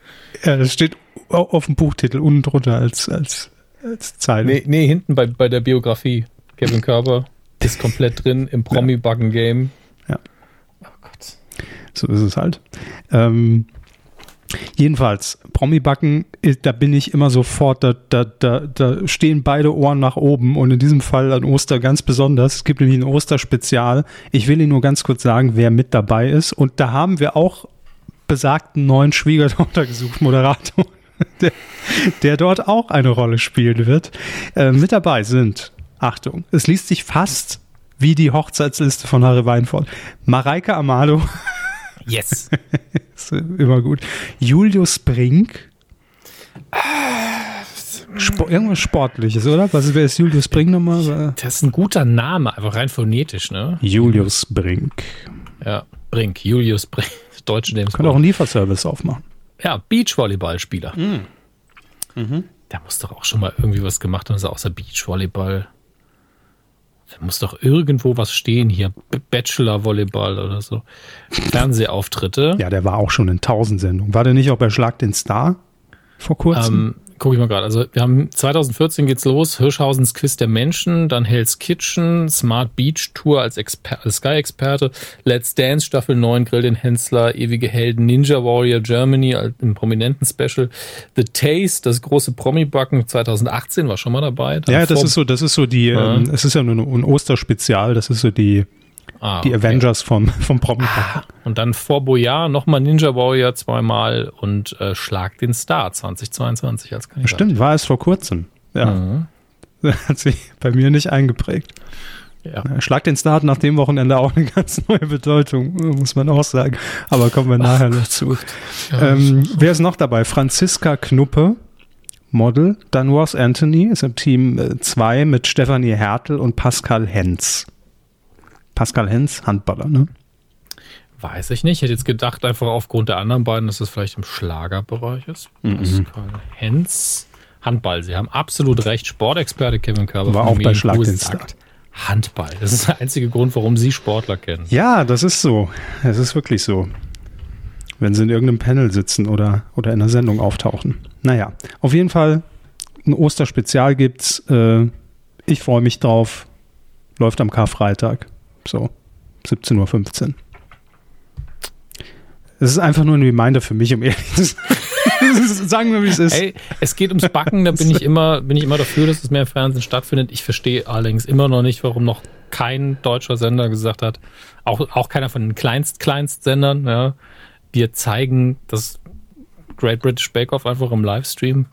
Ja, das steht auf dem Buchtitel unten drunter als, als, als Zeile. Nee, nee, hinten bei, bei der Biografie. Kevin Körber ist komplett drin im Promi-Buggen-Game. Ja. Oh Gott. So ist es halt. Ähm, Jedenfalls, Promi-Backen, da bin ich immer sofort, da, da, da, da stehen beide Ohren nach oben und in diesem Fall an Oster ganz besonders. Es gibt nämlich ein Osterspezial. Ich will Ihnen nur ganz kurz sagen, wer mit dabei ist. Und da haben wir auch besagten neuen Schwiegertochter gesucht, Moderator, der, der dort auch eine Rolle spielen wird. Äh, mit dabei sind, Achtung, es liest sich fast wie die Hochzeitsliste von Harry Weinfurt. Mareike Amado. Yes. immer gut. Julius Brink. Sport, irgendwas Sportliches, oder? Was wer ist Julius Brink nochmal? Das ist ein guter Name, einfach rein phonetisch, ne? Julius Brink. Ja, Brink, Julius Brink, deutsche James Könnte auch einen Lieferservice aufmachen. Ja, Beachvolleyballspieler. Mhm. Mhm. Der muss doch auch schon mal irgendwie was gemacht haben, außer Beachvolleyball. Da muss doch irgendwo was stehen hier. Bachelor-Volleyball oder so. Fernsehauftritte. Ja, der war auch schon in tausend Sendungen. War der nicht auch bei Schlag den Star vor kurzem? Ähm, gucke ich mal gerade. Also wir haben 2014 geht's los, Hirschhausens Quiz der Menschen, dann Hell's Kitchen, Smart Beach Tour als, Exper als Sky-Experte, Let's Dance Staffel 9, Grill den Hensler, Ewige Helden, Ninja Warrior Germany im prominenten Special, The Taste, das große Promi-Backen 2018 war schon mal dabei. ja, das ist so, das ist so die, ja. ähm, es ist ja nur ein Osterspezial, das ist so die Ah, die okay. Avengers vom, vom promi ah, Und dann vor Boyard nochmal Ninja Warrior zweimal und äh, Schlag den Star 2022 als Kandidat. Stimmt, war es vor kurzem. Ja. Mhm. Hat sich bei mir nicht eingeprägt. Ja. Schlag den Start nach dem Wochenende auch eine ganz neue Bedeutung, muss man auch sagen. Aber kommen wir Ach, nachher dazu. Ja, ähm, wer ist noch dabei? Franziska Knuppe, Model. Dann Ross Anthony ist im Team 2 äh, mit Stefanie Hertel und Pascal Hens. Pascal Hens, Handballer, ne? Weiß ich nicht. Ich hätte jetzt gedacht, einfach aufgrund der anderen beiden, dass das vielleicht im Schlagerbereich ist. Mhm. Pascal Hens, Handball. Sie haben absolut recht. Sportexperte Kevin Körber. War auch bei Schlag den Start. Handball. Das ist der einzige Grund, warum Sie Sportler kennen. Ja, das ist so. Es ist wirklich so. Wenn sie in irgendeinem Panel sitzen oder, oder in einer Sendung auftauchen. Naja, auf jeden Fall ein Osterspezial gibt's. Äh, ich freue mich drauf. Läuft am Karfreitag. So, 17.15 Uhr. Es ist einfach nur ein Reminder für mich, um ehrlich zu sein. Sagen wir, wie es ist. Ey, es geht ums Backen, da bin ich immer, bin ich immer dafür, dass es mehr im Fernsehen stattfindet. Ich verstehe allerdings immer noch nicht, warum noch kein deutscher Sender gesagt hat, auch, auch keiner von den Kleinst-Kleinst-Sendern, ja, wir zeigen das Great British Bake Off einfach im Livestream.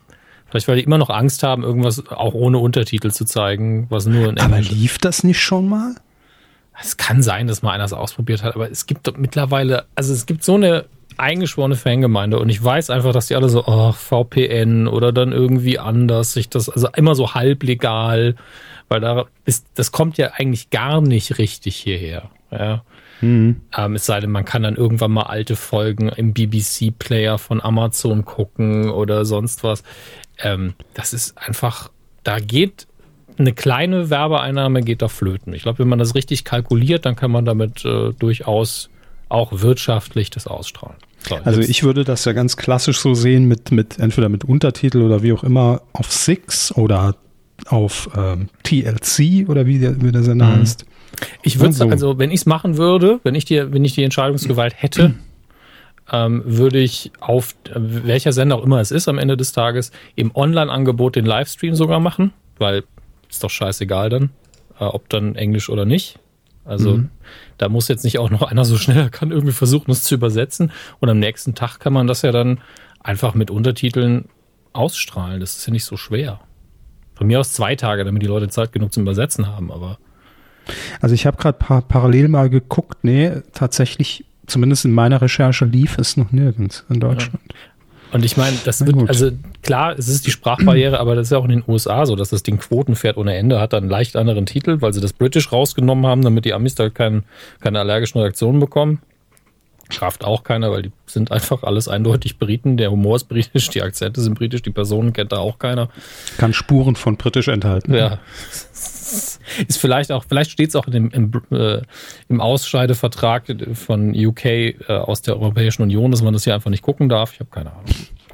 Vielleicht, weil die immer noch Angst haben, irgendwas auch ohne Untertitel zu zeigen, was nur in Englisch Aber lief das nicht schon mal? Es kann sein, dass mal einer es ausprobiert hat, aber es gibt mittlerweile, also es gibt so eine eingeschworene Fangemeinde und ich weiß einfach, dass die alle so, oh, VPN oder dann irgendwie anders, sich das, also immer so halblegal, weil da ist, das kommt ja eigentlich gar nicht richtig hierher. Ja. Mhm. Ähm, es sei denn, man kann dann irgendwann mal alte Folgen im BBC-Player von Amazon gucken oder sonst was. Ähm, das ist einfach, da geht eine kleine Werbeeinnahme geht da flöten. Ich glaube, wenn man das richtig kalkuliert, dann kann man damit äh, durchaus auch wirtschaftlich das ausstrahlen. So, also ich würde das ja ganz klassisch so sehen mit, mit entweder mit Untertitel oder wie auch immer auf Six oder auf ähm, TLC oder wie der, wie der Sender mhm. heißt. Ich würde, so. also wenn ich es machen würde, wenn ich die, wenn ich die Entscheidungsgewalt hätte, ähm, würde ich auf welcher Sender auch immer es ist am Ende des Tages im Online-Angebot den Livestream sogar machen, weil ist doch scheißegal dann, äh, ob dann Englisch oder nicht. Also mhm. da muss jetzt nicht auch noch einer so schnell kann irgendwie versuchen, es zu übersetzen. Und am nächsten Tag kann man das ja dann einfach mit Untertiteln ausstrahlen. Das ist ja nicht so schwer. Von mir aus zwei Tage, damit die Leute Zeit genug zum Übersetzen haben, aber. Also ich habe gerade par parallel mal geguckt, nee, tatsächlich, zumindest in meiner Recherche lief es noch nirgends in Deutschland. Ja. Und ich meine, das wird, also klar, es ist die Sprachbarriere, aber das ist ja auch in den USA so, dass das Ding Quoten fährt ohne Ende, hat dann einen leicht anderen Titel, weil sie das British rausgenommen haben, damit die Amis da kein, keine allergischen Reaktionen bekommen. Schafft auch keiner, weil die sind einfach alles eindeutig Briten. Der Humor ist britisch, die Akzente sind britisch, die Personen kennt da auch keiner. Kann Spuren von britisch enthalten. Ja. Ist vielleicht auch, vielleicht steht es auch im, im, äh, im Ausscheidevertrag von UK äh, aus der Europäischen Union, dass man das hier einfach nicht gucken darf. Ich habe keine Ahnung.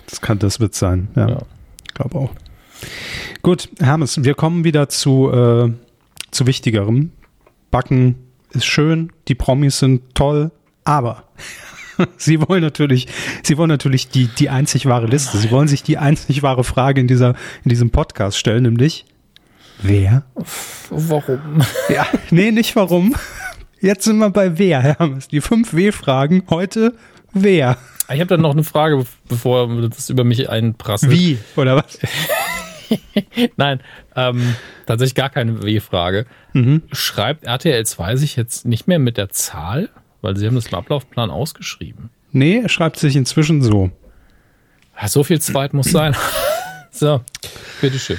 Das kann das wird sein, ja. ja. Ich glaube auch. Gut, Hermes, wir kommen wieder zu, äh, zu Wichtigerem. Backen ist schön, die Promis sind toll, aber Sie wollen natürlich, Sie wollen natürlich die, die einzig wahre Liste. Sie wollen sich die einzig wahre Frage in dieser, in diesem Podcast stellen, nämlich Wer? Warum? Ja, nee, nicht warum. Jetzt sind wir bei wer, Hermes. Die fünf W-Fragen. Heute wer? Ich habe dann noch eine Frage, bevor das über mich einprasselt. Wie? Oder was? Nein, ähm, tatsächlich gar keine W-Frage. Mhm. Schreibt RTL 2 sich jetzt nicht mehr mit der Zahl? Weil sie haben das im Ablaufplan ausgeschrieben. Nee, er schreibt sich inzwischen so. so viel Zweit muss sein. so, bitteschön.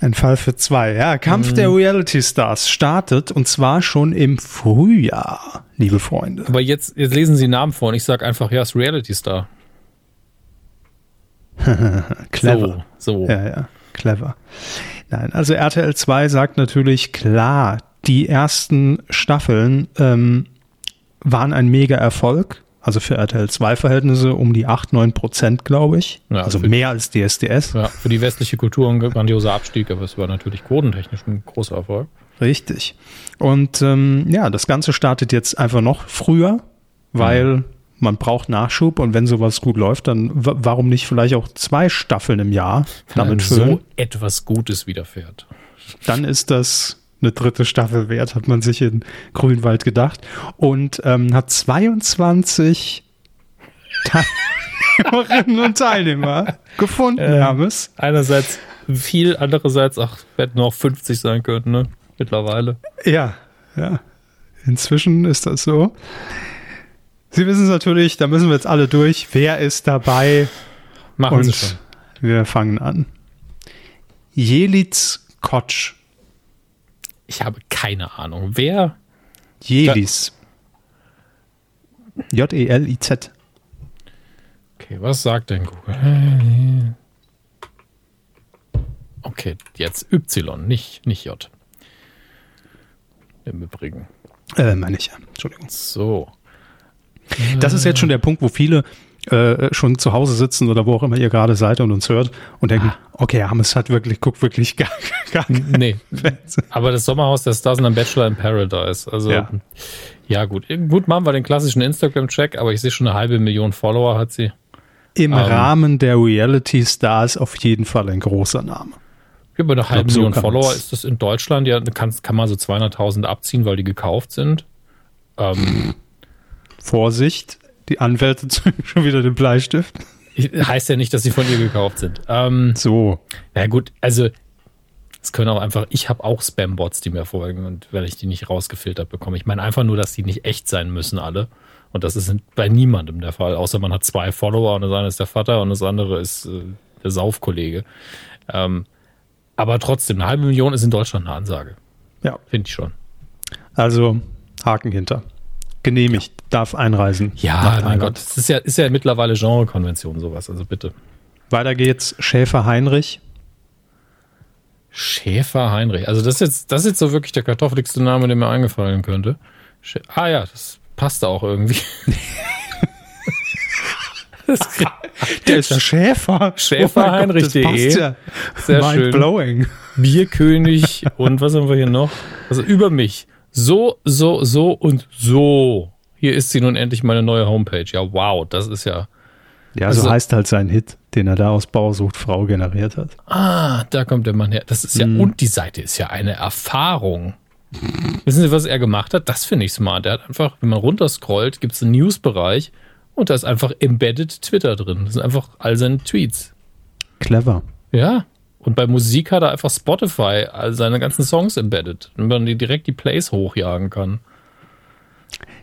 Ein Fall für zwei. Ja, Kampf mhm. der Reality Stars startet und zwar schon im Frühjahr, liebe Freunde. Aber jetzt, jetzt lesen Sie Namen vor und ich sage einfach, ja, ist Reality Star. clever. So, so. Ja, ja, clever. Nein, also RTL 2 sagt natürlich klar, die ersten Staffeln ähm, waren ein mega Erfolg. Also für RTL 2 Verhältnisse um die 8, 9 Prozent, glaube ich. Ja, also mehr als DSDS. Ja, für die westliche Kultur ein grandioser Abstieg, aber es war natürlich quotentechnisch ein großer Erfolg. Richtig. Und ähm, ja, das Ganze startet jetzt einfach noch früher, weil mhm. man braucht Nachschub und wenn sowas gut läuft, dann warum nicht vielleicht auch zwei Staffeln im Jahr damit füllen? so etwas Gutes widerfährt. Dann ist das eine dritte Staffel wert, hat man sich in Grünwald gedacht. Und ähm, hat 22 Teilnehmerinnen und Teilnehmer gefunden, äh, Hermes. Einerseits viel, andererseits, ach, hätten noch 50 sein können, ne? Mittlerweile. Ja, ja. Inzwischen ist das so. Sie wissen es natürlich, da müssen wir jetzt alle durch. Wer ist dabei? Machen und Sie schon. Wir fangen an. Jelitz Kotsch ich habe keine Ahnung. Wer? Jelis. J-E-L-I-Z. Okay, was sagt denn Google? Okay, jetzt Y, nicht, nicht J. Im Übrigen. Äh, meine ich ja. Entschuldigung. So. Das ist jetzt schon der Punkt, wo viele äh, schon zu Hause sitzen oder wo auch immer ihr gerade seid und uns hört und denken, ah. okay, Hammes hat wirklich, guckt wirklich gar, gar Nee. Aber das Sommerhaus der Stars und ein Bachelor in Paradise. Also, ja. ja, gut. Gut machen wir den klassischen Instagram-Check, aber ich sehe schon eine halbe Million Follower hat sie. Im ähm, Rahmen der Reality Stars auf jeden Fall ein großer Name. Über eine halbe Million so Follower ist das in Deutschland ja, kann, kann man so 200.000 abziehen, weil die gekauft sind. Ähm, Vorsicht, die Anwälte zücken schon wieder den Bleistift. Heißt ja nicht, dass sie von ihr gekauft sind. Ähm, so. Na gut, also es können auch einfach, ich habe auch Spam-Bots, die mir folgen und wenn ich die nicht rausgefiltert bekomme. Ich meine einfach nur, dass die nicht echt sein müssen, alle. Und das ist bei niemandem der Fall, außer man hat zwei Follower und das eine ist der Vater und das andere ist äh, der Saufkollege. Ähm, aber trotzdem, eine halbe Million ist in Deutschland eine Ansage. Ja. Finde ich schon. Also Haken hinter. Genehmigt, ja. darf einreisen. Ja, mein Gott, das ist ja, ist ja mittlerweile Genrekonvention sowas, also bitte. Weiter geht's, Schäfer Heinrich. Schäfer Heinrich. Also das ist jetzt, das ist jetzt so wirklich der kartoffeligste Name, der mir eingefallen könnte. Schä ah ja, das passt auch irgendwie. der ist der Schäfer. Schäfer oh Heinrich.de. Ja. Sehr Mind schön. Blowing. Bierkönig und was haben wir hier noch? Also über mich. So, so, so und so. Hier ist sie nun endlich meine neue Homepage. Ja, wow, das ist ja. Ja, also, so heißt halt sein Hit, den er da aus Bausucht Frau generiert hat. Ah, da kommt der Mann her. Das ist ja, mm. und die Seite ist ja eine Erfahrung. Wissen Sie, was er gemacht hat? Das finde ich smart. Er hat einfach, wenn man runterscrollt, gibt es einen News-Bereich und da ist einfach embedded Twitter drin. Das sind einfach all seine Tweets. Clever. Ja. Und bei Musik hat er einfach Spotify, all seine ganzen Songs embedded, damit man die direkt die Plays hochjagen kann.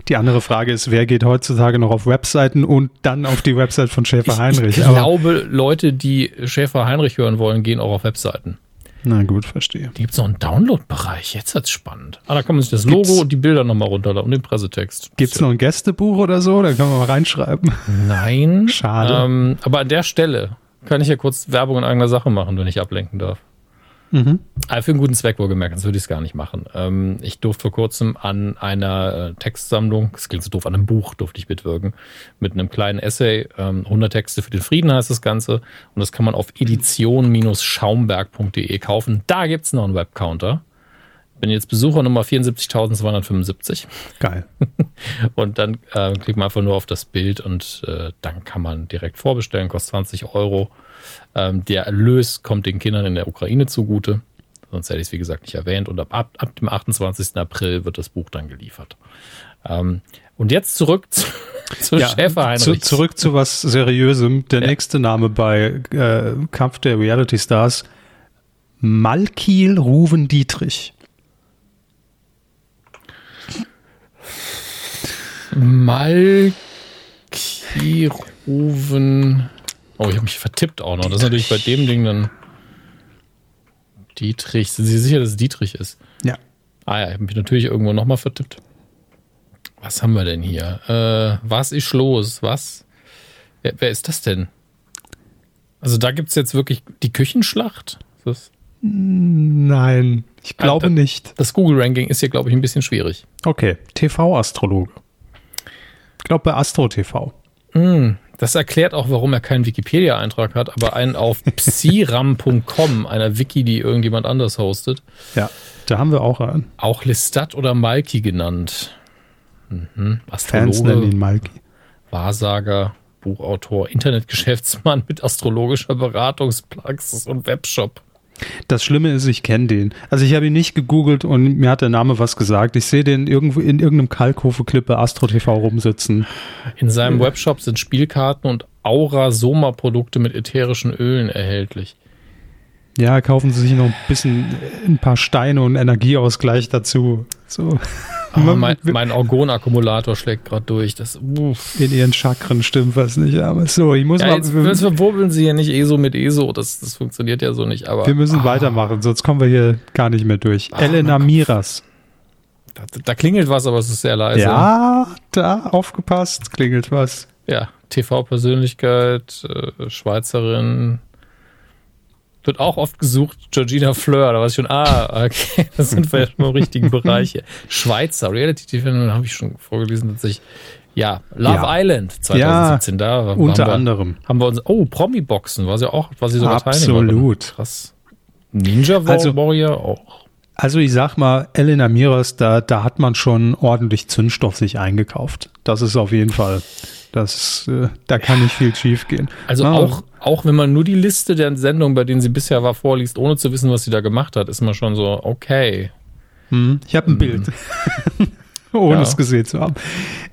Die andere Frage ist, wer geht heutzutage noch auf Webseiten und dann auf die Website von Schäfer Heinrich? Ich, ich glaube, Leute, die Schäfer Heinrich hören wollen, gehen auch auf Webseiten. Na gut, verstehe. Die gibt es noch einen Download-Bereich. Jetzt wird's spannend. Ah, da kann man sich das Logo gibt's, und die Bilder nochmal runterladen und den Pressetext. Gibt es noch ein Gästebuch oder so? Da kann man mal reinschreiben. Nein. Schade. Ähm, aber an der Stelle kann ich ja kurz Werbung in eigener Sache machen, wenn ich ablenken darf. Mhm. Aber für einen guten Zweck wohlgemerkt, das würde ich es gar nicht machen. Ähm, ich durfte vor kurzem an einer äh, Textsammlung, das klingt so doof, an einem Buch durfte ich mitwirken, mit einem kleinen Essay, ähm, 100 Texte für den Frieden heißt das Ganze und das kann man auf edition-schaumberg.de kaufen. Da gibt es noch einen Webcounter. Bin jetzt Besucher Nummer 74.275. Geil. und dann äh, klickt man einfach nur auf das Bild und äh, dann kann man direkt vorbestellen, kostet 20 Euro. Ähm, der Erlös kommt den Kindern in der Ukraine zugute. Sonst hätte ich es, wie gesagt, nicht erwähnt. Und ab, ab, ab dem 28. April wird das Buch dann geliefert. Ähm, und jetzt zurück zu, zu ja, Schäfer Heinrich. Zu, zurück zu was Seriösem. Der ja. nächste Name bei äh, Kampf der Reality Stars. Malkiel Ruven Dietrich. Malkiel Ruven Oh, ich habe mich vertippt auch noch. Das ist natürlich bei dem Ding dann Dietrich. Sind Sie sicher, dass es Dietrich ist? Ja. Ah ja, ich habe mich natürlich irgendwo nochmal vertippt. Was haben wir denn hier? Äh, was ist los? Was? Wer, wer ist das denn? Also da gibt es jetzt wirklich die Küchenschlacht? Das Nein, ich glaube ah, nicht. Das Google-Ranking ist hier, glaube ich, ein bisschen schwierig. Okay, TV-Astrologe. Ich glaube bei Astro TV. Mm, das erklärt auch, warum er keinen Wikipedia-Eintrag hat, aber einen auf psiram.com, einer Wiki, die irgendjemand anders hostet. Ja, da haben wir auch einen. Auch Lestat oder Malki genannt. Mhm. Astrologe, Fans nennen ihn Malki. Wahrsager, Buchautor, Internetgeschäftsmann mit astrologischer Beratungspraxis und Webshop. Das Schlimme ist, ich kenne den. Also ich habe ihn nicht gegoogelt und mir hat der Name was gesagt. Ich sehe den irgendwo in irgendeinem Kalkhofe-Clip bei Astro TV rumsitzen. In seinem Webshop sind Spielkarten und Aura-Soma-Produkte mit ätherischen Ölen erhältlich. Ja, kaufen Sie sich noch ein bisschen ein paar Steine und Energieausgleich dazu. So. Oh, mein, mein Orgonakkumulator schlägt gerade durch. Das, uff. In ihren Chakren stimmt was nicht. Aber so, ich muss ja, mal. Jetzt, jetzt verwurbeln sie ja nicht ESO mit ESO. Das, das funktioniert ja so nicht. Aber, wir müssen ah. weitermachen, sonst kommen wir hier gar nicht mehr durch. Ah, Elena Miras. Da, da, klingelt was, aber es ist sehr leise. Ja, da aufgepasst, klingelt was. Ja, TV-Persönlichkeit, äh, Schweizerin. Wird auch oft gesucht, Georgina Fleur, da weiß ich schon, ah, okay, das sind wir ja schon im richtigen Bereich. Schweizer Reality TV, habe ich schon vorgelesen, dass ich, ja, Love ja. Island 2017, ja, da unter haben wir, anderem. Haben wir uns, oh, Promi-Boxen, war sie auch, war sie sogar Absolut. Krass. Ninja also, Warrior auch. Also ich sag mal, Elena Miras, da, da hat man schon ordentlich Zündstoff sich eingekauft. Das ist auf jeden Fall, das, äh, da kann nicht viel schief gehen. Also auch, auch wenn man nur die Liste der Sendungen, bei denen sie bisher war, vorliest, ohne zu wissen, was sie da gemacht hat, ist man schon so, okay. Hm, ich habe ein hm. Bild. ohne ja. es gesehen zu haben.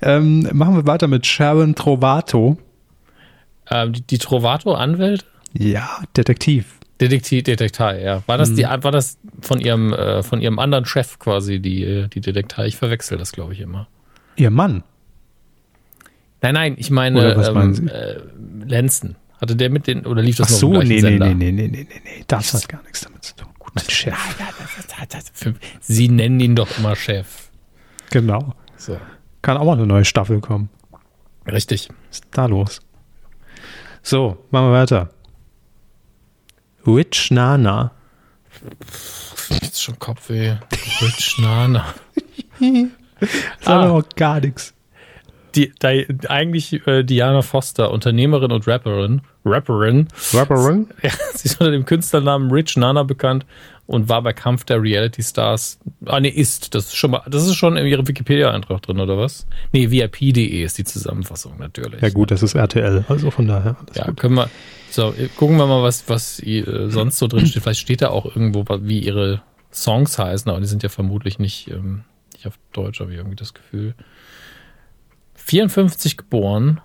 Ähm, machen wir weiter mit Sharon Trovato. Ähm, die, die Trovato-Anwält? Ja, Detektiv. Detektiv, Detektei, ja. War das die, mhm. war das von ihrem, äh, von ihrem anderen Chef quasi, die, die Detektei? Ich verwechsel das, glaube ich, immer. Ihr Mann? Nein, nein, ich meine, ähm, äh, Lenzen. Hatte der mit den, oder lief das Ach noch so, nee, nee, Sender? nee, nee, nee, nee, nee, nee, das hat gar nichts damit zu tun. Gut, mein Chef. Sie nennen ihn doch immer Chef. Genau. So. Kann auch mal eine neue Staffel kommen. Richtig. Was ist da los? So, machen wir weiter. Rich Nana. Jetzt schon Kopfweh. Rich Nana. das ah. auch gar nichts. Die, die, eigentlich äh, Diana Foster, Unternehmerin und Rapperin. Rapperin. Rapperin? Ja, sie ist unter dem Künstlernamen Rich Nana bekannt und war bei Kampf der Reality Stars. Ah, nee, ist. Das ist schon mal, das ist schon in ihrem Wikipedia-Eintrag drin, oder was? Nee, VIP.de ist die Zusammenfassung, natürlich. Ja, gut, das ist RTL, also von daher. Ja, gut. können wir, so, gucken wir mal, was, was äh, sonst so drin steht. Vielleicht steht da auch irgendwo, wie ihre Songs heißen, aber die sind ja vermutlich nicht, ähm, nicht auf Deutsch, habe ich irgendwie das Gefühl. 54 geboren.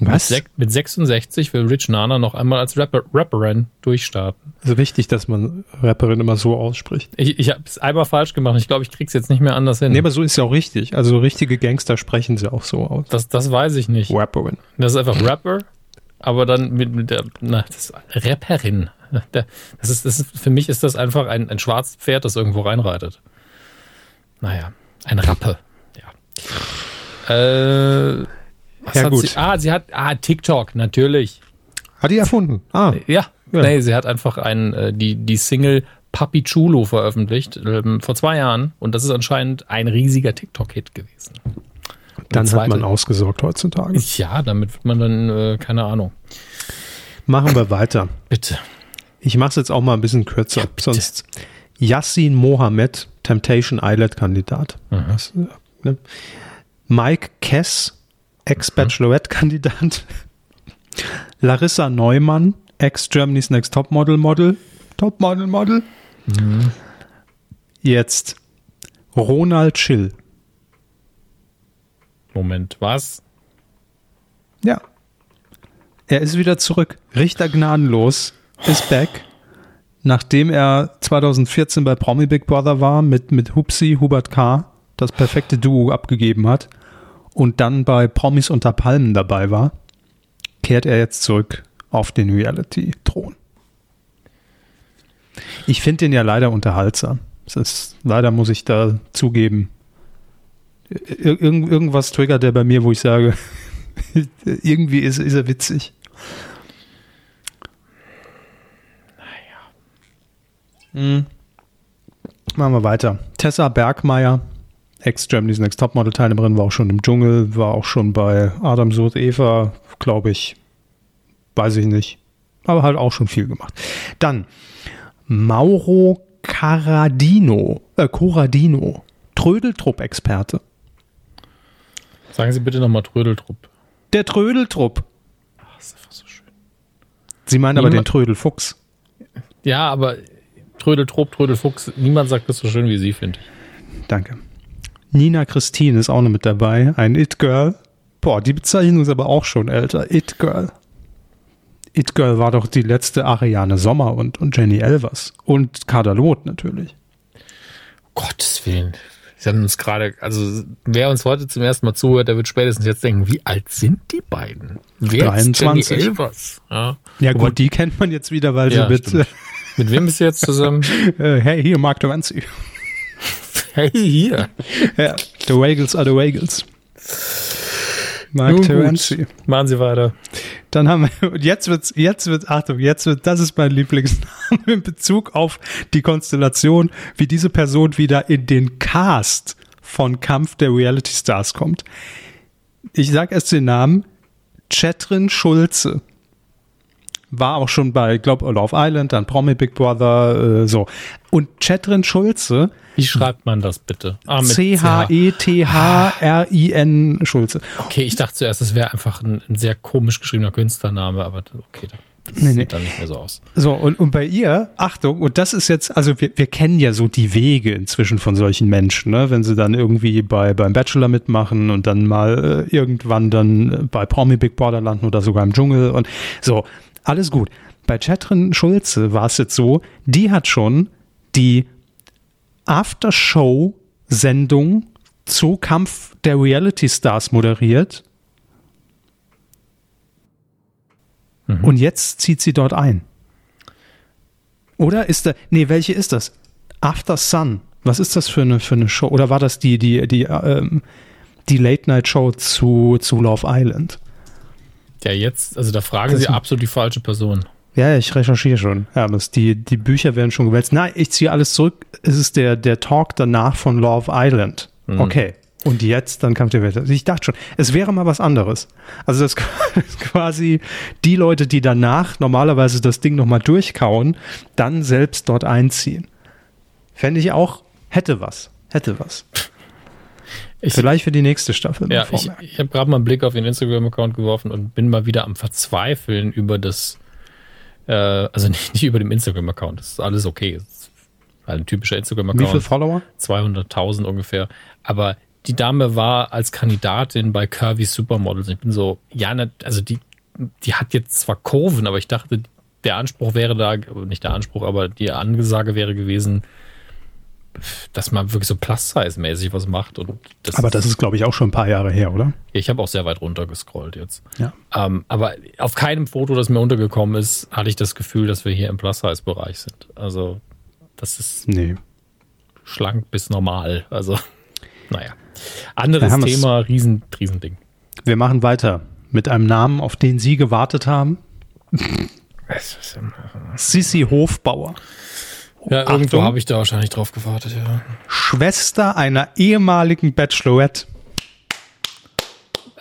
Was? Mit, mit 66 will Rich Nana noch einmal als Rapper, Rapperin durchstarten. Also wichtig, dass man Rapperin immer so ausspricht. Ich, ich habe es einmal falsch gemacht. Ich glaube, ich krieg's jetzt nicht mehr anders hin. Nee, aber so ist ja auch richtig. Also richtige Gangster sprechen sie auch so aus. Das, das weiß ich nicht. Rapperin. Das ist einfach Rapper aber dann mit, mit der na, das Rapperin. Das ist, das ist, für mich ist das einfach ein, ein schwarzes Pferd, das irgendwo reinreitet. Naja, ein Rappe. Äh, ja, gut. Sie? Ah, sie hat, ah, TikTok, natürlich. Hat die erfunden? Ah. Ja. ja. Nee, sie hat einfach ein, äh, die, die Single Papi Chulo veröffentlicht ähm, vor zwei Jahren und das ist anscheinend ein riesiger TikTok-Hit gewesen. Dann zweite, hat man ausgesorgt heutzutage. Ja, damit wird man dann, äh, keine Ahnung. Machen wir weiter. Bitte. Ich mache es jetzt auch mal ein bisschen kürzer. Ja, sonst Yassin Mohammed, Temptation Island-Kandidat. Mhm. Ne? Mike Kess, Ex-Bachelorette-Kandidat. Larissa Neumann, Ex-Germany's Next Topmodel Model. Topmodel Model. Mhm. Jetzt Ronald Schill. Moment, was? Ja. Er ist wieder zurück. Richter gnadenlos ist back. Nachdem er 2014 bei Promi Big Brother war, mit, mit Hupsi, Hubert K., das perfekte Duo abgegeben hat und dann bei Promis unter Palmen dabei war, kehrt er jetzt zurück auf den Reality-Thron. Ich finde den ja leider unterhaltsam. Das ist, leider muss ich da zugeben, Ir irgendwas triggert der bei mir, wo ich sage, irgendwie ist, ist er witzig. Naja. Hm. Machen wir weiter. Tessa Bergmeier, Ex-Germany's Next Topmodel-Teilnehmerin, war auch schon im Dschungel, war auch schon bei Adam Sucht Eva, glaube ich. Weiß ich nicht. Aber halt auch schon viel gemacht. Dann Mauro Caradino, äh, Corradino, Trödeltrupp-Experte. Sagen Sie bitte nochmal Trödeltrupp. Der Trödeltrupp. Ach, ist einfach so schön. Sie meinen aber den Trödelfuchs. Ja, aber Trödeltrupp, Trödelfuchs, niemand sagt das so schön wie Sie, finde ich. Danke. Nina Christine ist auch noch mit dabei. Ein It-Girl. Boah, die Bezeichnung ist aber auch schon älter. It-Girl. It-Girl war doch die letzte Ariane Sommer und, und Jenny Elvers. Und Kadalot natürlich. Gottes Willen. Sie haben uns gerade, also wer uns heute zum ersten Mal zuhört, der wird spätestens jetzt denken, wie alt sind die beiden? Wer 23. Ist Elvers? Ja, ja gut, die kennt man jetzt wieder, weil ja, sie mit... mit wem ist sie jetzt zusammen? Äh, hey, hier, Mark Terenzi. Hey, hier. Ja, the Wagels are the Wagels. Mark Terenzi. Machen Sie weiter. Dann haben wir, und jetzt wird's, jetzt wird, Achtung, jetzt wird, das ist mein Lieblingsname in Bezug auf die Konstellation, wie diese Person wieder in den Cast von Kampf der Reality Stars kommt. Ich sag erst den Namen, Chetrin Schulze. War auch schon bei, glaube Love Island, dann Promi Big Brother, äh, so. Und Chetrin Schulze. Wie schreibt man das bitte? Ah, C-H-E-T-H-R-I-N Schulze. Okay, ich dachte zuerst, es wäre einfach ein, ein, sehr komisch geschriebener Künstlername, aber okay, das nee, sieht nee. dann nicht mehr so aus. So, und, und bei ihr, Achtung, und das ist jetzt, also wir, wir kennen ja so die Wege inzwischen von solchen Menschen, ne? wenn sie dann irgendwie bei beim Bachelor mitmachen und dann mal äh, irgendwann dann bei Promi Big Brother landen oder sogar im Dschungel und so alles gut. Bei Chatrin Schulze war es jetzt so, die hat schon die Aftershow-Sendung zu Kampf der Reality Stars moderiert. Mhm. Und jetzt zieht sie dort ein. Oder ist da, nee, welche ist das? After Sun. Was ist das für eine, für eine Show? Oder war das die, die, die, ähm, die Late Night Show zu, zu Love Island? Ja, jetzt, also da fragen das Sie absolut die falsche Person. Ja, ich recherchiere schon. Ja, das, die, die Bücher werden schon gewälzt. Nein, ich ziehe alles zurück. Es ist der, der Talk danach von Love Island. Mhm. Okay. Und jetzt, dann kam der. Also ich dachte schon, es wäre mal was anderes. Also das ist quasi die Leute, die danach normalerweise das Ding nochmal durchkauen, dann selbst dort einziehen. Fände ich auch, hätte was. Hätte was. Ich, Vielleicht für die nächste Staffel. Ja, ich, ich habe gerade mal einen Blick auf den Instagram-Account geworfen und bin mal wieder am Verzweifeln über das, äh, also nicht, nicht über dem Instagram-Account, das ist alles okay. Das ist halt ein typischer Instagram-Account. Wie viele Follower? 200.000 ungefähr. Aber die Dame war als Kandidatin bei Curvy Supermodels. Ich bin so, ja, also die, die hat jetzt zwar Kurven, aber ich dachte, der Anspruch wäre da, nicht der Anspruch, aber die Angesage wäre gewesen, dass man wirklich so Plus-Size-mäßig was macht. Und das aber das ist, glaube ich, auch schon ein paar Jahre her, oder? Ich habe auch sehr weit runter gescrollt jetzt. Ja. Ähm, aber auf keinem Foto, das mir untergekommen ist, hatte ich das Gefühl, dass wir hier im Plus-Size-Bereich sind. Also, das ist nee. schlank bis normal. Also, naja. Anderes Thema, riesen, Riesending. Wir machen weiter mit einem Namen, auf den Sie gewartet haben. Sissi Hofbauer. Ja, Achtung, irgendwo habe ich da wahrscheinlich drauf gewartet, ja. Schwester einer ehemaligen Bachelorette.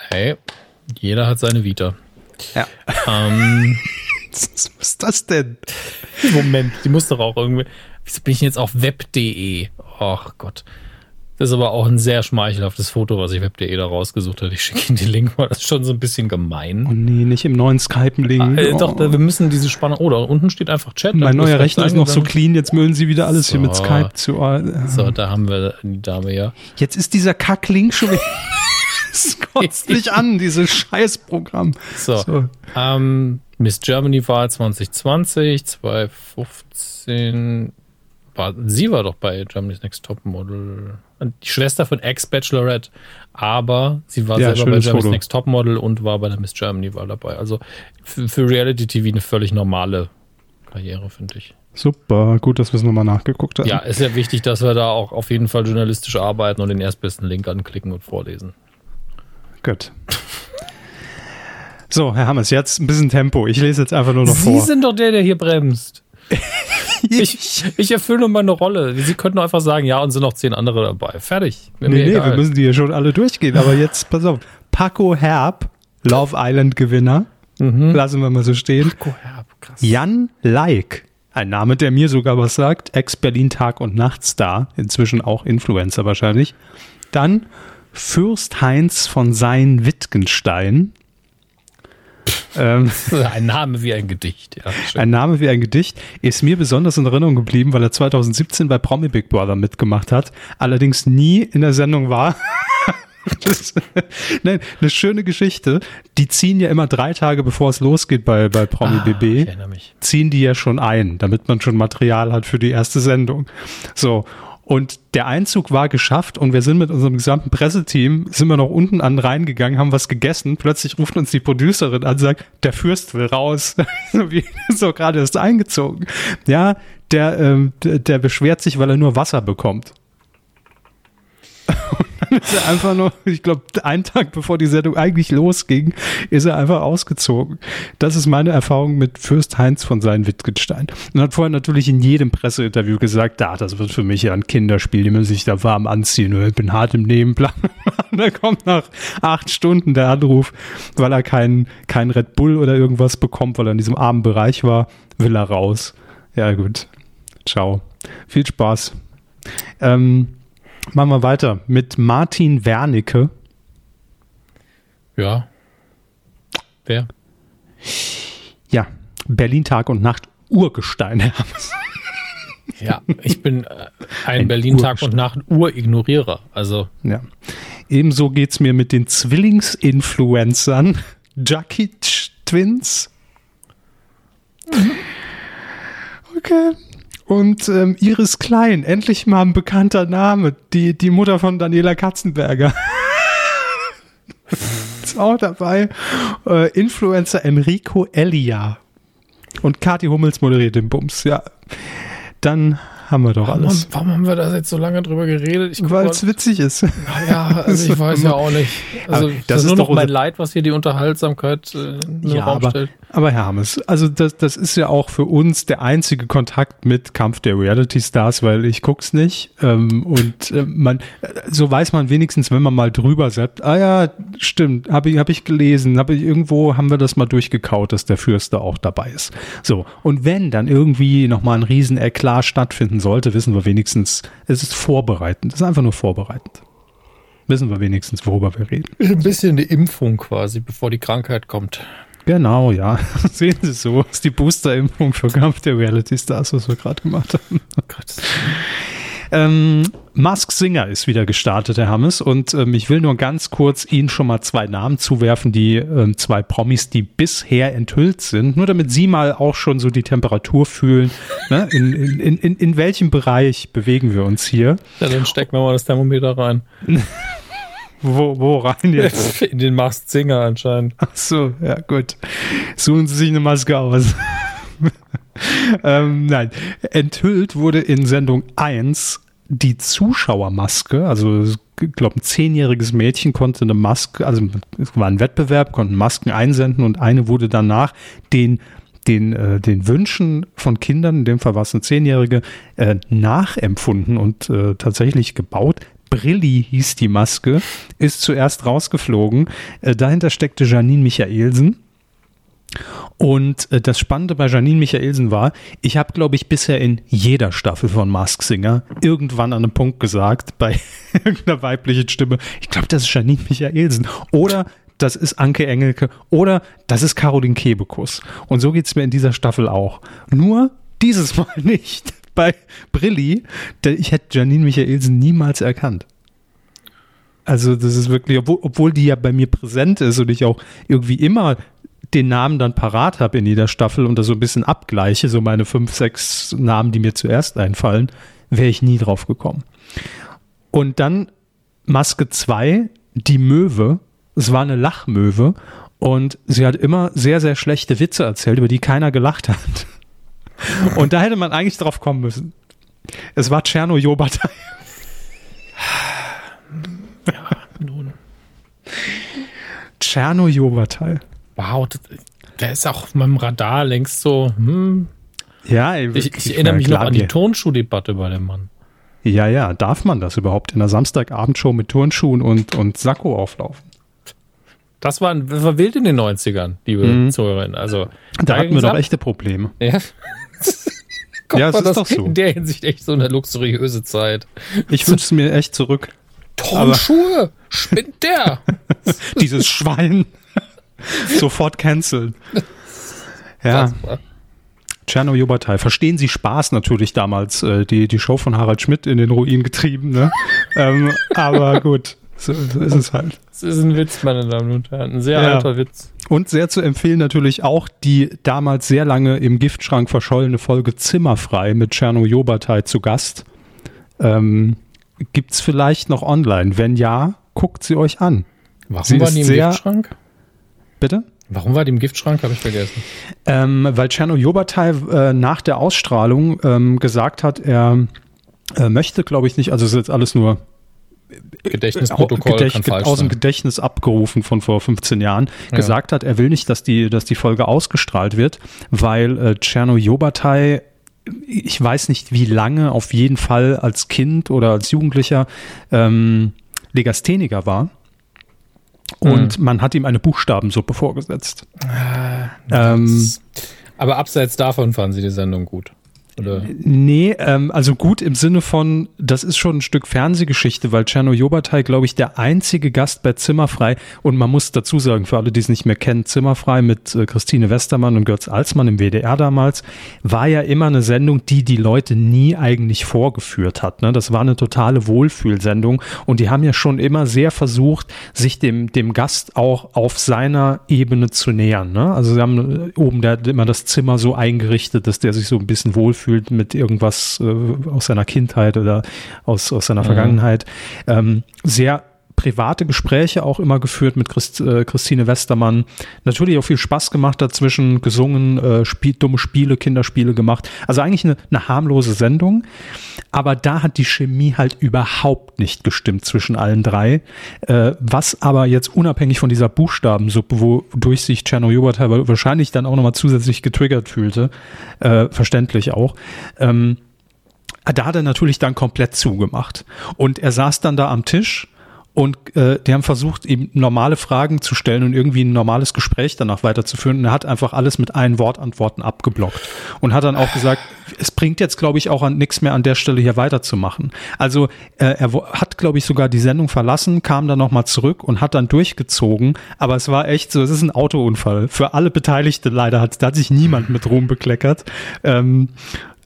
Hey, jeder hat seine Vita. Ja. Ähm, Was ist das denn? Moment, die muss doch auch irgendwie. Wieso bin ich jetzt auf web.de? Ach Gott. Das ist aber auch ein sehr schmeichelhaftes Foto, was ich web.de da rausgesucht habe. Ich schicke Ihnen den Link mal. Das ist schon so ein bisschen gemein. Oh nee, nicht im neuen Skype-Link. Äh, doch, wir müssen diese Spannung. Oh, da unten steht einfach Chat. Mein neuer Rechner ist noch so clean. Jetzt mögen Sie wieder alles so. hier mit Skype zu. Äh. So, da haben wir die Dame ja. Jetzt ist dieser Kack-Link schon wieder. Es kotzt mich an, dieses Scheißprogramm. So. so. Ähm, Miss Germany Wahl 2020, 2015 war, sie war doch bei Germany's Next Top Model. Die Schwester von Ex-Bachelorette, aber sie war ja, selber bei Germany's Foto. Next Top Model und war bei der Miss Germany Wahl dabei. Also für, für Reality TV eine völlig normale Karriere, finde ich. Super, gut, dass wir es nochmal nachgeguckt haben. Ja, ist ja wichtig, dass wir da auch auf jeden Fall journalistisch arbeiten und den erstbesten Link anklicken und vorlesen. Gut. So, Herr Hammers, jetzt ein bisschen Tempo. Ich lese jetzt einfach nur noch Sie vor. Sie sind doch der, der hier bremst. ich, ich erfülle nur meine Rolle. Sie könnten einfach sagen, ja, und sind noch zehn andere dabei. Fertig. nee, nee, egal. wir müssen die ja schon alle durchgehen. Aber jetzt, pass auf. Paco Herb, Love Island Gewinner. Mhm. Lassen wir mal so stehen. Paco Herb, krass. Jan Like, ein Name, der mir sogar was sagt. Ex-Berlin Tag- und Nachtstar. Inzwischen auch Influencer wahrscheinlich. Dann Fürst Heinz von Sein-Wittgenstein. Ähm, ein Name wie ein Gedicht, ja. Schön. Ein Name wie ein Gedicht ist mir besonders in Erinnerung geblieben, weil er 2017 bei Promi Big Brother mitgemacht hat, allerdings nie in der Sendung war. Das, nein, eine schöne Geschichte. Die ziehen ja immer drei Tage bevor es losgeht bei, bei Promi ah, BB, ziehen die ja schon ein, damit man schon Material hat für die erste Sendung. So. Und der Einzug war geschafft und wir sind mit unserem gesamten Presseteam, sind wir noch unten an reingegangen, haben was gegessen. Plötzlich ruft uns die Producerin an und sagt, der Fürst will raus. so wie so gerade ist eingezogen. Ja, der, ähm, der beschwert sich, weil er nur Wasser bekommt. Ist er einfach nur, ich glaube, einen Tag bevor die Sendung eigentlich losging, ist er einfach ausgezogen. Das ist meine Erfahrung mit Fürst Heinz von seinen Wittgenstein. Und hat vorher natürlich in jedem Presseinterview gesagt, da, das wird für mich ja ein Kinderspiel, die müssen sich da warm anziehen, ich bin hart im Nebenplan. Und dann kommt nach acht Stunden der Anruf, weil er keinen kein Red Bull oder irgendwas bekommt, weil er in diesem armen Bereich war, will er raus. Ja, gut. Ciao. Viel Spaß. Ähm, machen wir weiter mit Martin Wernicke. Ja. Wer? Ja, Berlin Tag und Nacht Urgestein. ja, ich bin äh, ein, ein Berlin Tag und Nacht Urignorierer. Also. Ja. Ebenso geht es mir mit den Zwillingsinfluencern Jackie Twins. Okay. Und ähm, Iris Klein, endlich mal ein bekannter Name, die, die Mutter von Daniela Katzenberger. Ist auch dabei. Äh, Influencer Enrico Elia. Und Kathi Hummels moderiert den Bums, ja. Dann haben wir doch alles. Warum, warum haben wir da jetzt so lange drüber geredet? Weil es witzig ist. Ja, also ich weiß ja auch nicht. Also das, das ist nur noch mein Leid, was hier die Unterhaltsamkeit äh, in ja, Raum aber, stellt. Aber Herr Hammes, also das, das ist ja auch für uns der einzige Kontakt mit Kampf der Reality Stars, weil ich guck's nicht ähm, und äh, man so weiß man wenigstens, wenn man mal drüber sagt, ah ja, stimmt, habe ich hab ich gelesen, habe ich irgendwo haben wir das mal durchgekaut, dass der Fürster auch dabei ist. So und wenn dann irgendwie noch mal ein riesen Eklat stattfinden sollte, wissen wir wenigstens, es ist vorbereitend, es ist einfach nur vorbereitend. Wissen wir wenigstens, worüber wir reden. Ein bisschen eine Impfung quasi, bevor die Krankheit kommt. Genau, ja. Sehen Sie so. Das ist die Booster-Impfung für Kampf der Reality Stars, was wir gerade gemacht haben. Oh Gott. Ähm, Mask Singer ist wieder gestartet, Herr Hammes. Und ähm, ich will nur ganz kurz Ihnen schon mal zwei Namen zuwerfen, die ähm, zwei Promis, die bisher enthüllt sind. Nur damit Sie mal auch schon so die Temperatur fühlen. Ne? In, in, in, in welchem Bereich bewegen wir uns hier? Ja, dann stecken wir mal das Thermometer rein. Wo, wo rein jetzt? In den Masked Singer anscheinend. Ach so, ja gut. Suchen Sie sich eine Maske aus. ähm, nein, enthüllt wurde in Sendung 1 die Zuschauermaske, also ich glaube, ein zehnjähriges Mädchen konnte eine Maske, also es war ein Wettbewerb, konnten Masken einsenden und eine wurde danach den den, äh, den Wünschen von Kindern, in dem Fall war es eine Zehnjährige, äh, nachempfunden und äh, tatsächlich gebaut. Brilli hieß die Maske, ist zuerst rausgeflogen. Äh, dahinter steckte Janine Michaelsen. Und äh, das Spannende bei Janine Michaelsen war, ich habe, glaube ich, bisher in jeder Staffel von Mask Singer irgendwann an einem Punkt gesagt, bei irgendeiner weiblichen Stimme, ich glaube, das ist Janine Michaelsen. Oder das ist Anke Engelke. Oder das ist Caroline Kebekus. Und so geht es mir in dieser Staffel auch. Nur dieses Mal nicht bei Brilli, ich hätte Janine Michaelsen niemals erkannt. Also das ist wirklich, obwohl, obwohl die ja bei mir präsent ist und ich auch irgendwie immer den Namen dann parat habe in jeder Staffel und das so ein bisschen abgleiche, so meine fünf, sechs Namen, die mir zuerst einfallen, wäre ich nie drauf gekommen. Und dann Maske 2, die Möwe. Es war eine Lachmöwe und sie hat immer sehr, sehr schlechte Witze erzählt, über die keiner gelacht hat. Und da hätte man eigentlich drauf kommen müssen. Es war Tscherno Jobatei. Ja, nun. Tscherno Jobatei. Wow, der ist auch auf meinem Radar längst so, hm. Ja, ich, ich erinnere mich noch an die Turnschuhdebatte bei dem Mann. Ja, ja, darf man das überhaupt in der Samstagabendshow mit Turnschuhen und, und Sakko auflaufen? Das war, das war wild in den 90ern, liebe mhm. Zuhörerinnen. Also, da, da hatten wir doch echte Probleme. Ja. ja, es ist doch so. In der Hinsicht echt so eine luxuriöse Zeit. Ich wünsche es mir echt zurück. Turnschuhe! Spinnt der! Dieses Schwein. Sofort canceln. Ja. Tscherno Jobatai. Verstehen Sie Spaß natürlich damals, äh, die, die Show von Harald Schmidt in den Ruin getrieben, ne? ähm, aber gut. So, so ist es halt. Es ist ein Witz, meine Damen und Herren. Ein sehr ja. alter Witz. Und sehr zu empfehlen natürlich auch die damals sehr lange im Giftschrank verschollene Folge Zimmerfrei mit Tscherno Jobatai zu Gast. Ähm, es vielleicht noch online? Wenn ja, guckt sie euch an. Warum sie war die im Giftschrank? Bitte? Warum war die im Giftschrank? Habe ich vergessen. Ähm, weil Tscherno Jobatai äh, nach der Ausstrahlung ähm, gesagt hat, er äh, möchte, glaube ich, nicht, also es ist jetzt alles nur Gedächtnisprotokoll Gedächt, kann aus dem Gedächtnis abgerufen von vor 15 Jahren, ja. gesagt hat, er will nicht, dass die, dass die Folge ausgestrahlt wird, weil äh, Tscherno Jobatai ich weiß nicht wie lange, auf jeden Fall als Kind oder als Jugendlicher ähm, Legastheniker war. Und mhm. man hat ihm eine Buchstabensuppe vorgesetzt. Ah, ähm, aber abseits davon fanden Sie die Sendung gut. Oder? Nee, ähm, also gut im Sinne von, das ist schon ein Stück Fernsehgeschichte, weil Czerno Jobatai, glaube ich, der einzige Gast bei Zimmerfrei und man muss dazu sagen, für alle, die es nicht mehr kennen, Zimmerfrei mit äh, Christine Westermann und Götz Alsmann im WDR damals, war ja immer eine Sendung, die die Leute nie eigentlich vorgeführt hat. Ne? Das war eine totale Wohlfühlsendung und die haben ja schon immer sehr versucht, sich dem, dem Gast auch auf seiner Ebene zu nähern. Ne? Also sie haben äh, oben der, immer das Zimmer so eingerichtet, dass der sich so ein bisschen wohlfühlt fühlt mit irgendwas äh, aus seiner Kindheit oder aus, aus seiner mhm. Vergangenheit. Ähm, sehr private Gespräche auch immer geführt mit Christ, äh, Christine Westermann. Natürlich auch viel Spaß gemacht dazwischen, gesungen, äh, Spiel, dumme Spiele, Kinderspiele gemacht. Also eigentlich eine, eine harmlose Sendung. Aber da hat die Chemie halt überhaupt nicht gestimmt zwischen allen drei. Äh, was aber jetzt unabhängig von dieser Buchstabensuppe, wodurch sich Czerno Jobert wahrscheinlich dann auch nochmal zusätzlich getriggert fühlte, äh, verständlich auch, ähm, da hat er natürlich dann komplett zugemacht. Und er saß dann da am Tisch und äh, die haben versucht, ihm normale Fragen zu stellen und irgendwie ein normales Gespräch danach weiterzuführen. Und er hat einfach alles mit ein Wort Antworten abgeblockt und hat dann auch gesagt, es bringt jetzt, glaube ich, auch an nichts mehr an der Stelle hier weiterzumachen. Also äh, er hat, glaube ich, sogar die Sendung verlassen, kam dann nochmal zurück und hat dann durchgezogen. Aber es war echt so, es ist ein Autounfall. Für alle Beteiligten leider hat, da hat sich niemand mit Ruhm bekleckert. Ähm,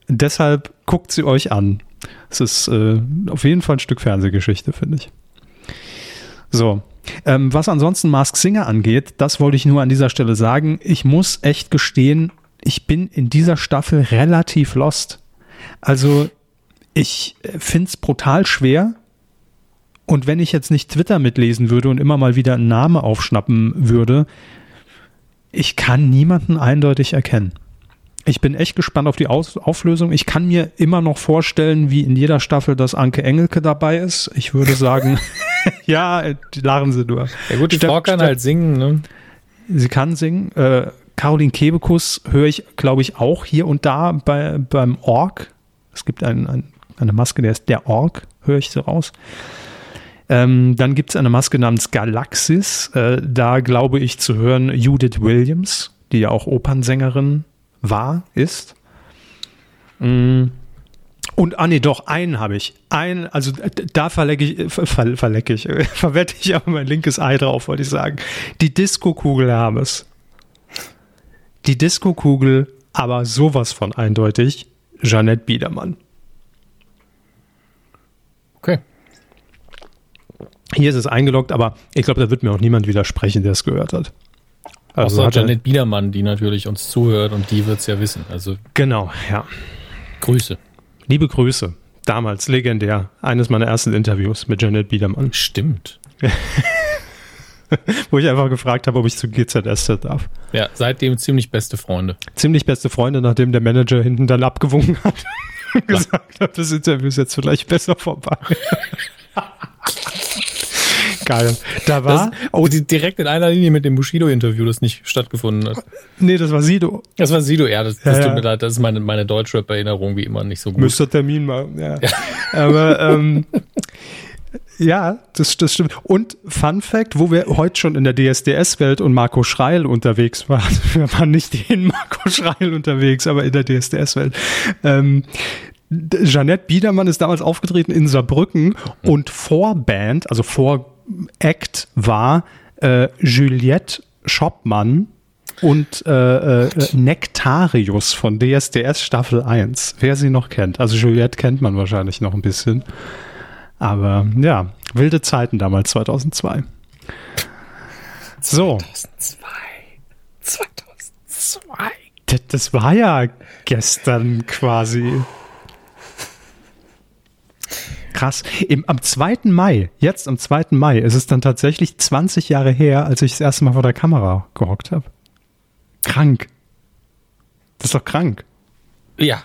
deshalb guckt sie euch an. Es ist äh, auf jeden Fall ein Stück Fernsehgeschichte, finde ich. So. Ähm, was ansonsten Mask Singer angeht, das wollte ich nur an dieser Stelle sagen. Ich muss echt gestehen, ich bin in dieser Staffel relativ lost. Also ich finde es brutal schwer. Und wenn ich jetzt nicht Twitter mitlesen würde und immer mal wieder einen Namen aufschnappen würde, ich kann niemanden eindeutig erkennen. Ich bin echt gespannt auf die Aus Auflösung. Ich kann mir immer noch vorstellen, wie in jeder Staffel, dass Anke Engelke dabei ist. Ich würde sagen, ja, lachen Sie nur. Ja gut, die Frau kann halt singen, ne? Sie kann singen. Äh, Caroline Kebekus höre ich, glaube ich, auch hier und da bei, beim Org. Es gibt ein, ein, eine Maske, der ist der Org, höre ich so raus. Ähm, dann gibt es eine Maske namens Galaxis. Äh, da glaube ich zu hören Judith Williams, die ja auch Opernsängerin war, ist. Und, ah nee, doch, einen habe ich. Ein, also da verlecke ich, ver, verlecke ich, verwette ich aber mein linkes Ei drauf, wollte ich sagen. Die Disco-Kugel Hermes. Die Disco-Kugel, aber sowas von eindeutig, Jeanette Biedermann. Okay. Hier ist es eingeloggt, aber ich glaube, da wird mir auch niemand widersprechen, der es gehört hat. Also Außer Janet Biedermann, die natürlich uns zuhört und die wird es ja wissen. Also genau, ja. Grüße. Liebe Grüße. Damals legendär. Eines meiner ersten Interviews mit Janet Biedermann. Stimmt. Wo ich einfach gefragt habe, ob ich zu GZS darf. Ja, seitdem ziemlich beste Freunde. Ziemlich beste Freunde, nachdem der Manager hinten dann abgewunken hat und gesagt hat, das Interview ist jetzt vielleicht besser vorbei. Geil. Da war. Das, oh, die, direkt in einer Linie mit dem Bushido-Interview, das nicht stattgefunden hat. Nee, das war Sido. Das war Sido, ja. Das, das ja, tut mir leid. Das ist meine, meine Deutschrap-Erinnerung wie immer nicht so gut. Müsste Termin machen, ja. ja. Aber, ähm, ja, das, das stimmt. Und Fun Fact, wo wir heute schon in der DSDS-Welt und Marco Schreil unterwegs waren. Wir waren nicht in Marco Schreil unterwegs, aber in der DSDS-Welt. Ähm, Jeanette Biedermann ist damals aufgetreten in Saarbrücken und Vorband, also vor Act war äh, Juliette Schoppmann und äh, äh, Nektarius von DSDS Staffel 1, wer sie noch kennt. Also Juliette kennt man wahrscheinlich noch ein bisschen. Aber ja, wilde Zeiten damals, 2002. So. 2002. 2002. Das, das war ja gestern quasi. Krass. Im, am 2. Mai, jetzt am 2. Mai, ist es dann tatsächlich 20 Jahre her, als ich das erste Mal vor der Kamera gehockt habe. Krank. Das ist doch krank. Ja,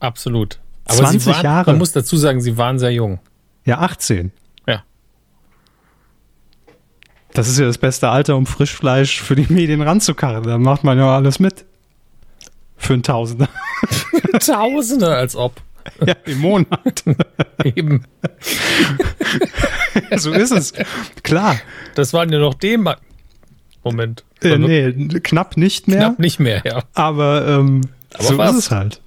absolut. Aber 20 waren, Jahre. Man muss dazu sagen, sie waren sehr jung. Ja, 18. Ja. Das ist ja das beste Alter, um Frischfleisch für die Medien ranzukarren. Da macht man ja alles mit. Für ein Tausender. Tausender, als ob. Ja, im Monat. Eben. so ist es. Klar. Das waren ja noch dem Moment. Äh, nee, knapp nicht mehr. Knapp nicht mehr, ja. Aber, ähm, Aber so was? ist es halt.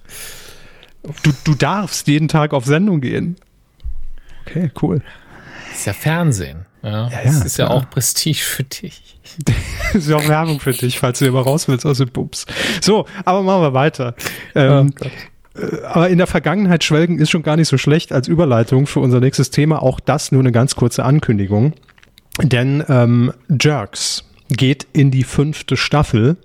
Du, du darfst jeden Tag auf Sendung gehen. Okay, cool. Das ist ja Fernsehen. Ja, ja, das ist klar. ja auch Prestige für dich. das ist ja auch Werbung für dich, falls du immer raus willst aus dem Pups. So, aber machen wir weiter. Ähm, oh aber in der Vergangenheit schwelgen ist schon gar nicht so schlecht als Überleitung für unser nächstes Thema. Auch das nur eine ganz kurze Ankündigung. Denn ähm, Jerks geht in die fünfte Staffel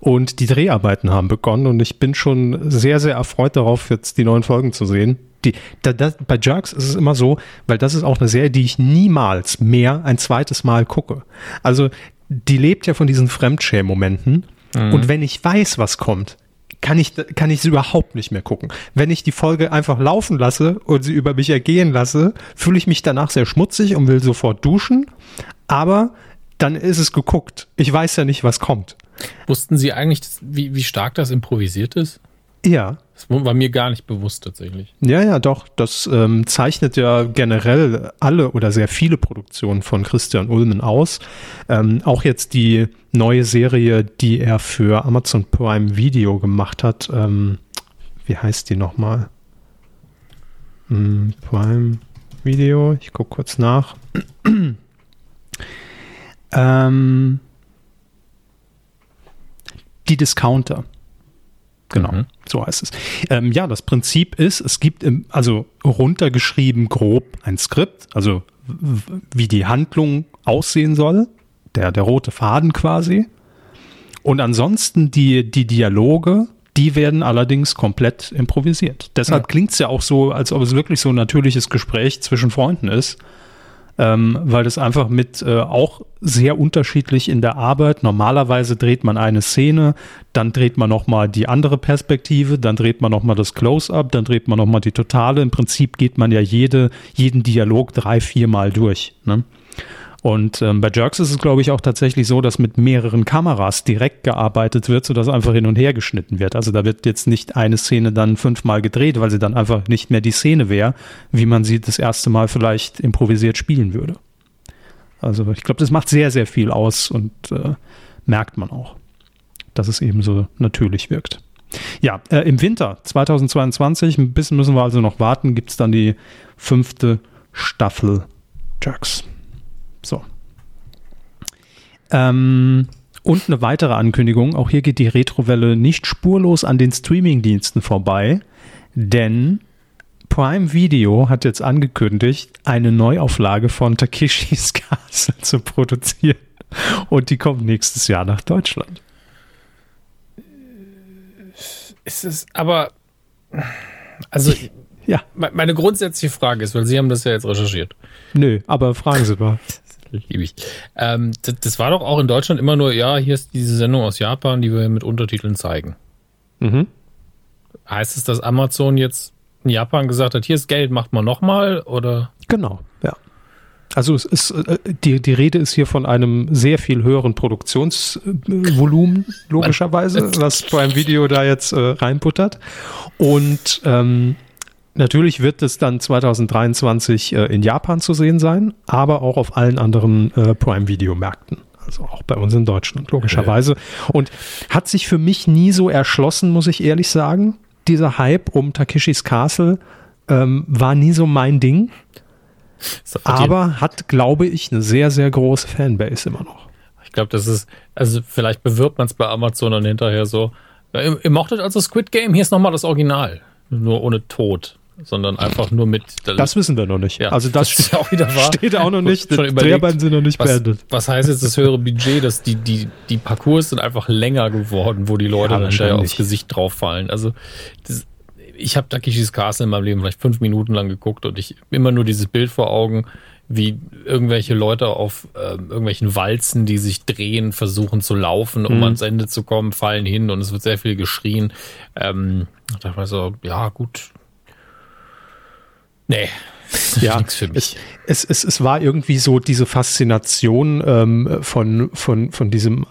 und die Dreharbeiten haben begonnen und ich bin schon sehr, sehr erfreut darauf, jetzt die neuen Folgen zu sehen. Die, da, da, bei Jerks ist es immer so, weil das ist auch eine Serie, die ich niemals mehr ein zweites Mal gucke. Also die lebt ja von diesen Fremdschämen-Momenten. Mhm. Und wenn ich weiß, was kommt, kann ich, kann ich sie überhaupt nicht mehr gucken. Wenn ich die Folge einfach laufen lasse und sie über mich ergehen lasse, fühle ich mich danach sehr schmutzig und will sofort duschen. Aber dann ist es geguckt. Ich weiß ja nicht, was kommt. Wussten Sie eigentlich, wie, wie stark das improvisiert ist? Ja. Das war mir gar nicht bewusst tatsächlich. Ja, ja, doch. Das ähm, zeichnet ja generell alle oder sehr viele Produktionen von Christian Ulmen aus. Ähm, auch jetzt die neue Serie, die er für Amazon Prime Video gemacht hat. Ähm, wie heißt die nochmal? Hm, Prime Video. Ich gucke kurz nach. ähm, die Discounter. Genau, mhm. so heißt es. Ähm, ja, das Prinzip ist, es gibt im, also runtergeschrieben grob ein Skript, also wie die Handlung aussehen soll, der, der rote Faden quasi. Und ansonsten die, die Dialoge, die werden allerdings komplett improvisiert. Deshalb ja. klingt es ja auch so, als ob es wirklich so ein natürliches Gespräch zwischen Freunden ist ähm, weil das einfach mit äh, auch sehr unterschiedlich in der Arbeit. Normalerweise dreht man eine Szene, dann dreht man nochmal die andere Perspektive, dann dreht man nochmal das Close-up, dann dreht man nochmal die Totale. Im Prinzip geht man ja jede, jeden Dialog drei, viermal durch. Ne? Und ähm, bei Jerks ist es, glaube ich, auch tatsächlich so, dass mit mehreren Kameras direkt gearbeitet wird, sodass einfach hin und her geschnitten wird. Also da wird jetzt nicht eine Szene dann fünfmal gedreht, weil sie dann einfach nicht mehr die Szene wäre, wie man sie das erste Mal vielleicht improvisiert spielen würde. Also ich glaube, das macht sehr, sehr viel aus und äh, merkt man auch, dass es eben so natürlich wirkt. Ja, äh, im Winter 2022, ein bisschen müssen wir also noch warten, gibt es dann die fünfte Staffel Jerks. So. Ähm, und eine weitere Ankündigung, auch hier geht die Retrowelle nicht spurlos an den Streamingdiensten vorbei, denn Prime Video hat jetzt angekündigt, eine Neuauflage von Takeshis Castle zu produzieren. Und die kommt nächstes Jahr nach Deutschland. Ist es aber. Also, ja. Meine grundsätzliche Frage ist, weil Sie haben das ja jetzt recherchiert. Nö, aber fragen Sie mal. Liebe ich. Ähm, das, das, war doch auch in Deutschland immer nur, ja, hier ist diese Sendung aus Japan, die wir mit Untertiteln zeigen. Mhm. Heißt es, dass Amazon jetzt in Japan gesagt hat, hier ist Geld, macht man nochmal, oder? Genau, ja. Also es ist, äh, die, die Rede ist hier von einem sehr viel höheren Produktionsvolumen, logischerweise, was Prime Video da jetzt äh, reinputtert. Und ähm, Natürlich wird es dann 2023 äh, in Japan zu sehen sein, aber auch auf allen anderen äh, Prime-Video-Märkten. Also auch bei uns in Deutschland, logischerweise. Und hat sich für mich nie so erschlossen, muss ich ehrlich sagen. Dieser Hype um Takeshis Castle ähm, war nie so mein Ding. Aber hat, glaube ich, eine sehr, sehr große Fanbase immer noch. Ich glaube, das ist, also vielleicht bewirbt man es bei Amazon dann hinterher so. Ihr, ihr mochtet also Squid Game, hier ist nochmal das Original. Nur ohne Tod sondern einfach nur mit. Das wissen wir noch nicht. Ja, also das, das auch wieder wahr. steht auch noch nicht. Die Dreharbeiten sind noch nicht was, beendet. Was heißt jetzt das höhere Budget, dass die, die, die Parcours sind einfach länger geworden, wo die Leute ja, dann schnell aufs Gesicht drauf fallen. Also das, ich habe Takeshis Castle in meinem Leben vielleicht fünf Minuten lang geguckt und ich immer nur dieses Bild vor Augen, wie irgendwelche Leute auf äh, irgendwelchen Walzen, die sich drehen, versuchen zu laufen, um mhm. ans Ende zu kommen, fallen hin und es wird sehr viel geschrien. Ähm, da dachte ich so, ja gut, Nee. ja, nichts für mich. Es, es, es war irgendwie so diese Faszination ähm, von, von, von diesem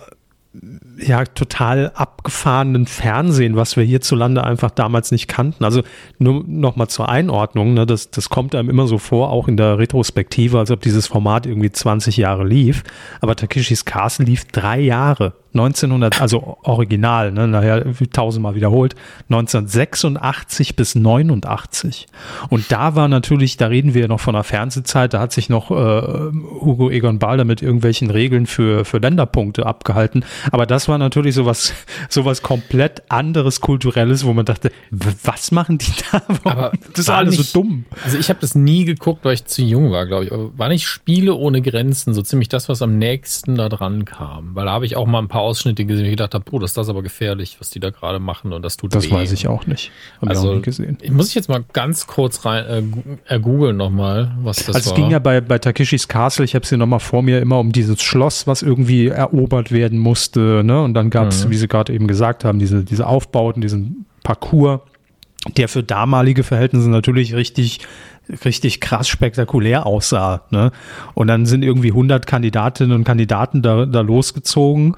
ja total abgefahrenen Fernsehen, was wir hierzulande einfach damals nicht kannten. Also nur noch mal zur Einordnung, ne, das, das kommt einem immer so vor, auch in der Retrospektive, als ob dieses Format irgendwie 20 Jahre lief. Aber Takeshis Castle lief drei Jahre. 1900, also original, ne, nachher tausendmal wiederholt, 1986 bis 89. Und da war natürlich, da reden wir noch von der Fernsehzeit, da hat sich noch äh, Hugo Egon Balder mit irgendwelchen Regeln für, für Länderpunkte abgehalten. Aber das war natürlich sowas, sowas komplett anderes kulturelles, wo man dachte, was machen die da? Aber das ist alles nicht, so dumm. Also ich habe das nie geguckt, weil ich zu jung war, glaube ich. Aber war nicht Spiele ohne Grenzen so ziemlich das, was am nächsten da dran kam? Weil da habe ich auch mal ein paar Ausschnitte gesehen, ich gedacht habe, oh, das ist das aber gefährlich, was die da gerade machen und das tut Das weh. weiß ich auch nicht. Hab also, ich gesehen. Muss ich jetzt mal ganz kurz rein äh, ergoogeln nochmal, was das also war. es ging ja bei, bei Takeshis Castle, ich habe es hier nochmal vor mir, immer um dieses Schloss, was irgendwie erobert werden musste. Ne? Und dann gab es, mhm. wie Sie gerade eben gesagt haben, diese, diese Aufbauten, diesen Parcours, der für damalige Verhältnisse natürlich richtig richtig krass spektakulär aussah. Ne? Und dann sind irgendwie 100 Kandidatinnen und Kandidaten da, da losgezogen.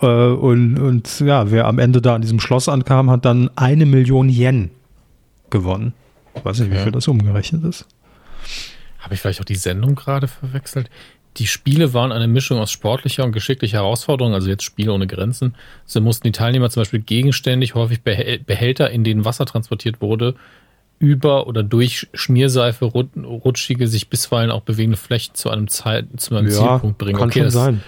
Äh, und, und ja, wer am Ende da an diesem Schloss ankam, hat dann eine Million Yen gewonnen. Ich weiß nicht, wie viel das umgerechnet ist. Habe ich vielleicht auch die Sendung gerade verwechselt? Die Spiele waren eine Mischung aus sportlicher und geschicklicher Herausforderung, also jetzt Spiele ohne Grenzen. So mussten die Teilnehmer zum Beispiel gegenständig, häufig Behälter, in denen Wasser transportiert wurde, über oder durch Schmierseife rutschige, sich bisweilen auch bewegende Flächen zu einem, Zeit, zu einem ja, Zielpunkt bringen. Kann okay, schon sein.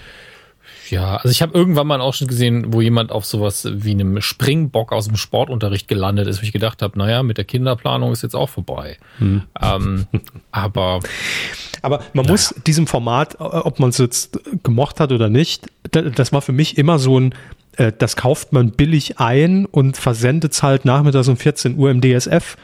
Ja, also ich habe irgendwann mal einen Ausschnitt gesehen, wo jemand auf sowas wie einem Springbock aus dem Sportunterricht gelandet ist, wo ich gedacht habe, naja, mit der Kinderplanung ist jetzt auch vorbei. Hm. Ähm, aber aber man naja. muss diesem Format, ob man es jetzt gemocht hat oder nicht, das war für mich immer so ein, äh, das kauft man billig ein und versendet es halt nachmittags um 14 Uhr im DSF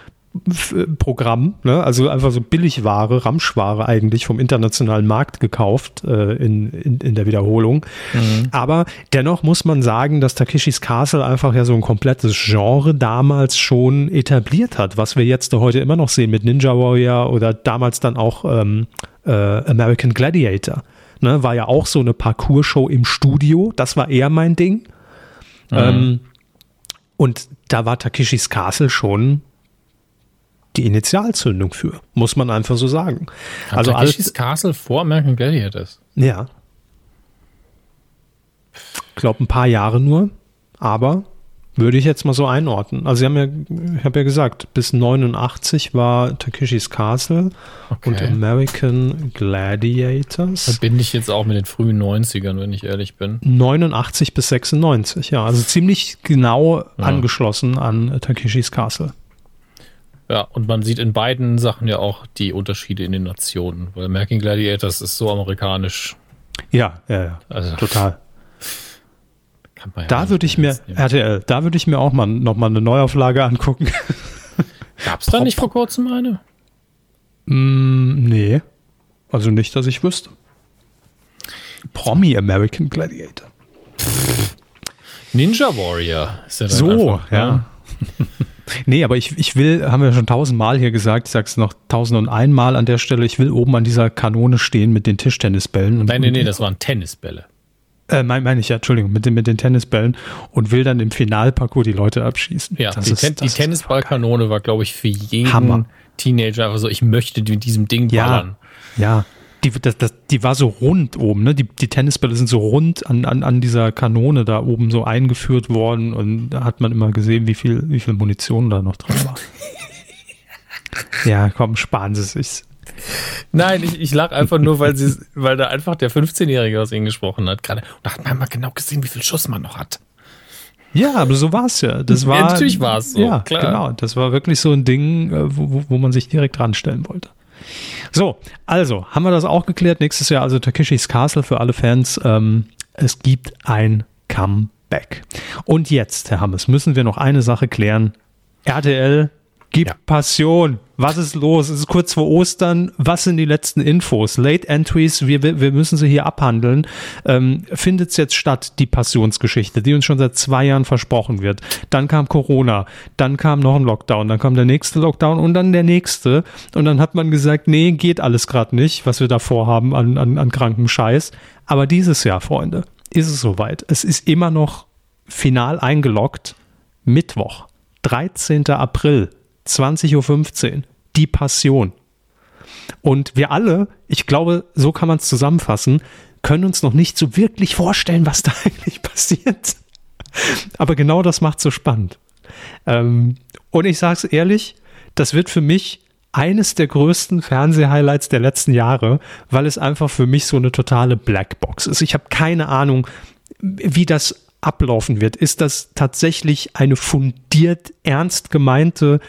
Programm, ne? also einfach so Billigware, Ramschware eigentlich vom internationalen Markt gekauft äh, in, in, in der Wiederholung. Mhm. Aber dennoch muss man sagen, dass Takeshis Castle einfach ja so ein komplettes Genre damals schon etabliert hat, was wir jetzt heute immer noch sehen mit Ninja Warrior oder damals dann auch ähm, äh, American Gladiator. Ne? War ja auch so eine Parcourshow im Studio, das war eher mein Ding. Mhm. Ähm, und da war Takeshis Castle schon die Initialzündung für, muss man einfach so sagen. Hat also alles Castle vor American Gladiators. Ja. Ich glaube ein paar Jahre nur, aber würde ich jetzt mal so einordnen. Also sie haben ja, ich habe ja gesagt, bis 89 war Takeshis Castle okay. und American Gladiators. Verbinde ich jetzt auch mit den frühen 90ern, wenn ich ehrlich bin. 89 bis 96, ja. Also ziemlich genau ja. angeschlossen an Takeshis Castle. Ja, und man sieht in beiden Sachen ja auch die Unterschiede in den Nationen, weil American Gladiators ist so amerikanisch. Ja, ja, ja. Also, total. Ja da würde ich mir, RTL, da würde ich mir auch mal nochmal eine Neuauflage angucken. Gab es da nicht vor kurzem eine? Mm, nee. Also nicht, dass ich wüsste. Promi American Gladiator. Ninja Warrior ist ja So, einfach, ja. Ne? Nee, aber ich, ich will, haben wir schon tausendmal hier gesagt, ich sag's noch tausend und einmal an der Stelle, ich will oben an dieser Kanone stehen mit den Tischtennisbällen. Und, Nein, nee, nee, das waren Tennisbälle. Äh, meine mein ich ja, Entschuldigung, mit den, mit den Tennisbällen und will dann im Finalparcours die Leute abschießen. Ja, das die, ist, Ten die Tennisballkanone war, glaube ich, für jeden Hammer. Teenager einfach so, ich möchte mit diesem Ding ballern. Ja, ja die, das, das, die war so rund oben, ne? Die, die Tennisbälle sind so rund an, an, an dieser Kanone da oben so eingeführt worden und da hat man immer gesehen, wie viel, wie viel Munition da noch drin war. ja, komm, sparen Sie sich. Nein, ich, ich lach einfach nur, weil sie, weil da einfach der 15-Jährige aus ihnen gesprochen hat gerade. Und da hat man mal genau gesehen, wie viel Schuss man noch hat. Ja, aber so war es ja. Das war, ja, natürlich war es so. Ja, klar. genau. Das war wirklich so ein Ding, äh, wo, wo man sich direkt ranstellen wollte. So, also haben wir das auch geklärt. Nächstes Jahr also Takeshis Castle für alle Fans. Ähm, es gibt ein Comeback. Und jetzt, Herr Hammes, müssen wir noch eine Sache klären. RTL Gib Ja. Passion. Was ist los? Es ist kurz vor Ostern. Was sind die letzten Infos? Late Entries, wir, wir müssen sie hier abhandeln. Ähm, Findet es jetzt statt, die Passionsgeschichte, die uns schon seit zwei Jahren versprochen wird. Dann kam Corona, dann kam noch ein Lockdown, dann kam der nächste Lockdown und dann der nächste. Und dann hat man gesagt, nee, geht alles gerade nicht, was wir da vorhaben an, an, an krankem Scheiß. Aber dieses Jahr, Freunde, ist es soweit. Es ist immer noch final eingeloggt. Mittwoch, 13. April, 20.15 Uhr, die Passion. Und wir alle, ich glaube, so kann man es zusammenfassen, können uns noch nicht so wirklich vorstellen, was da eigentlich passiert. Aber genau das macht so spannend. Ähm, und ich sage es ehrlich, das wird für mich eines der größten Fernsehhighlights der letzten Jahre, weil es einfach für mich so eine totale Blackbox ist. Ich habe keine Ahnung, wie das ablaufen wird. Ist das tatsächlich eine fundiert ernst gemeinte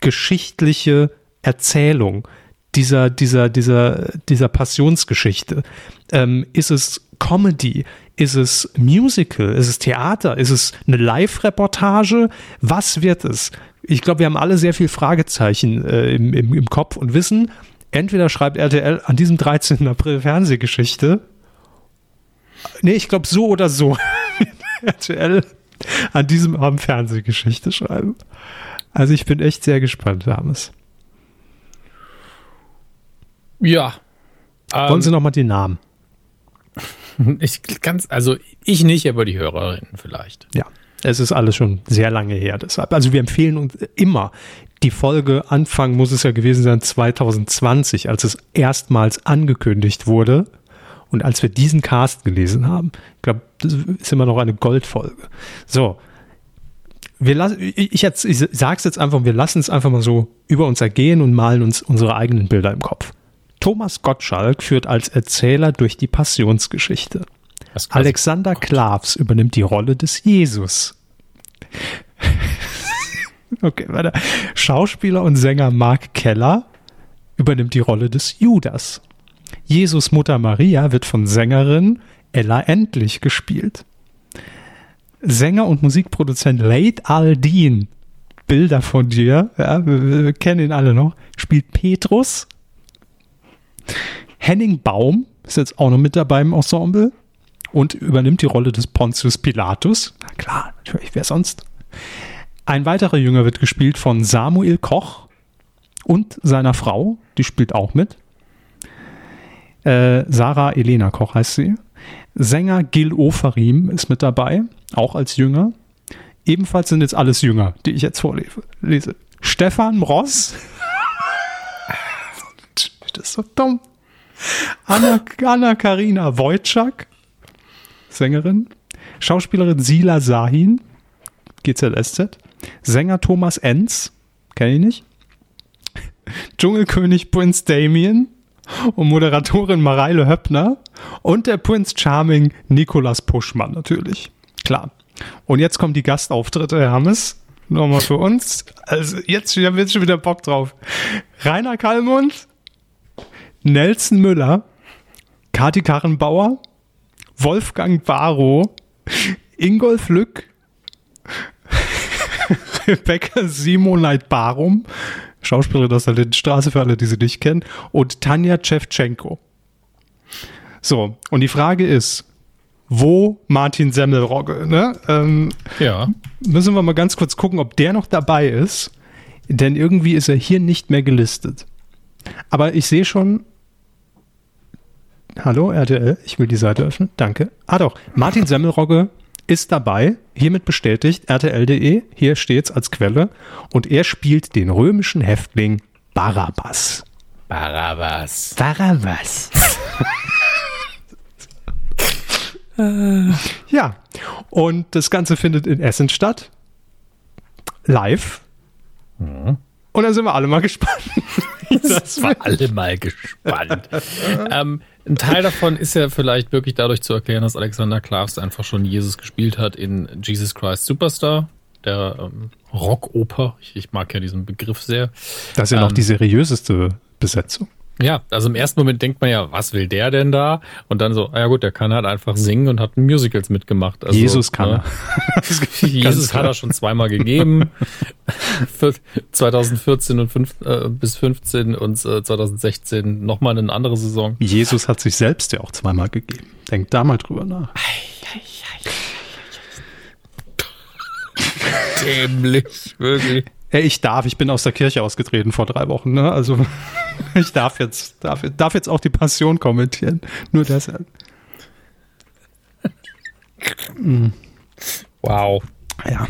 geschichtliche Erzählung dieser, dieser, dieser, dieser Passionsgeschichte? Ähm, ist es Comedy? Ist es Musical? Ist es Theater? Ist es eine Live-Reportage? Was wird es? Ich glaube, wir haben alle sehr viel Fragezeichen äh, im, im, im Kopf und wissen, entweder schreibt RTL an diesem 13. April Fernsehgeschichte. Nee, ich glaube so oder so. RTL an diesem Abend Fernsehgeschichte schreiben. Also ich bin echt sehr gespannt, Hermes. Ja. Wollen Ähm, Sie noch mal die Namen? ich ganz, also ich nicht, aber die Hörerinnen vielleicht. Ja, es ist alles schon sehr lange her. Deshalb, also wir empfehlen uns immer die Folge Anfang muss es ja gewesen sein 2020, als es erstmals angekündigt wurde und als wir diesen Cast gelesen haben. Ich glaube, das ist immer noch eine Goldfolge. So. Wir lassen, ich, jetzt, ich sag's jetzt einfach, wir lassen es einfach mal so über uns ergehen und malen uns unsere eigenen Bilder im Kopf. Thomas Gottschalk führt als Erzähler durch die Passionsgeschichte. Alexander Klavs übernimmt die Rolle des Jesus. okay, weiter. Schauspieler und Sänger Mark Keller übernimmt die Rolle des Judas. Jesus Mutter Maria wird von Sängerin Ella Endlich gespielt. Sänger und Musikproduzent Late Aldin, Bilder von dir, ja, wir, wir, kennen ihn alle noch, spielt Petrus. Henning Baum ist jetzt auch noch mit dabei im Ensemble und übernimmt die Rolle des Pontius Pilatus. Na klar, natürlich, wer sonst? Ein weiterer Jünger wird gespielt von Samuel Koch und seiner Frau, die spielt auch mit. Äh, Sarah Elena Koch heißt sie. Sänger Gil Ofarim ist mit dabei, auch als Jünger. Ebenfalls sind jetzt alles Jünger, die ich jetzt vorlese. Lese. Stefan Ross. Das ist so dumm. Anna Karina Wojcik, Sängerin. Schauspielerin Sila Sahin, GZSZ. Sänger Thomas Enz, kenne ich nicht. Dschungelkönig Prince Damien und Moderatorin Mareile Höppner und der Prince Charming Nikolas Puschmann natürlich. Klar. Und jetzt kommen die Gastauftritte, Herr Hammes. Nochmal für uns. Also jetzt haben wir jetzt schon wieder Bock drauf. Rainer Kallmund, Nelson Müller, Kati Karrenbauer, Wolfgang Barrow, Ingolf Lück, Rebecca Simoneit Barum, Schauspielerin aus der Lindenstraße für alle, die sie nicht kennen, und Tanja Tschewtschenko. So, und die Frage ist, wo Martin Semmelrogge? Ne? Ähm, Ja. müssen wir mal ganz kurz gucken, ob der noch dabei ist, denn irgendwie ist er hier nicht mehr gelistet. Aber ich sehe schon. Hallo RTL, ich will die Seite öffnen. Danke. Ah doch, Martin Semmelrogge ist dabei, hiermit bestätigt, rtl.de, hier steht's als Quelle, und er spielt den römischen Häftling Barabbas. Barabbas. Barabbas. ja, und das Ganze findet in Essen statt. Live. Und dann sind wir alle mal gespannt. Das war alle mal gespannt. ähm, ein Teil davon ist ja vielleicht wirklich dadurch zu erklären, dass Alexander Klavs einfach schon Jesus gespielt hat in Jesus Christ Superstar, der ähm, Rockoper. Ich, ich mag ja diesen Begriff sehr. Das ist ja noch Ähm, die seriöseste Besetzung. Ja, also im ersten Moment denkt man ja, was will der denn da? Und dann so, ja gut, der kann halt einfach singen und hat Musicals mitgemacht. Also, Jesus kann ne? er. Jesus hat er schon zweimal gegeben. 2014 und 5, äh, bis 15 und äh, 2016 nochmal eine andere Saison. Jesus hat sich selbst ja auch zweimal gegeben. Denkt da mal drüber nach. Dämlich, wirklich. Hey, ich darf, ich bin aus der Kirche ausgetreten vor drei Wochen, ne? Also ich darf jetzt, darf, darf jetzt auch die Passion kommentieren. Nur deshalb. Wow. Ja.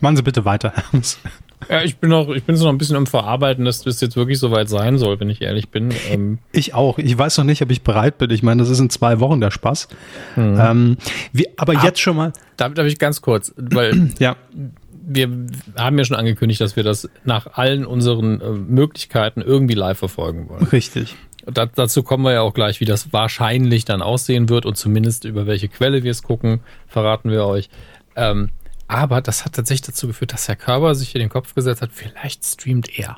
Machen Sie bitte weiter, Hermes. Ja, ich bin noch, ich bin so noch ein bisschen im Verarbeiten, dass das jetzt wirklich soweit sein soll, wenn ich ehrlich bin. Ähm ich auch. Ich weiß noch nicht, ob ich bereit bin. Ich meine, das ist in zwei Wochen der Spaß. Mhm. Ähm, wie, aber ah, jetzt schon mal. Darf, darf ich ganz kurz, weil ja wir haben ja schon angekündigt, dass wir das nach allen unseren äh, Möglichkeiten irgendwie live verfolgen wollen. Richtig. Da, dazu kommen wir ja auch gleich, wie das wahrscheinlich dann aussehen wird und zumindest über welche Quelle wir es gucken, verraten wir euch. Ähm, aber das hat tatsächlich dazu geführt, dass Herr Körber sich hier den Kopf gesetzt hat, vielleicht streamt er.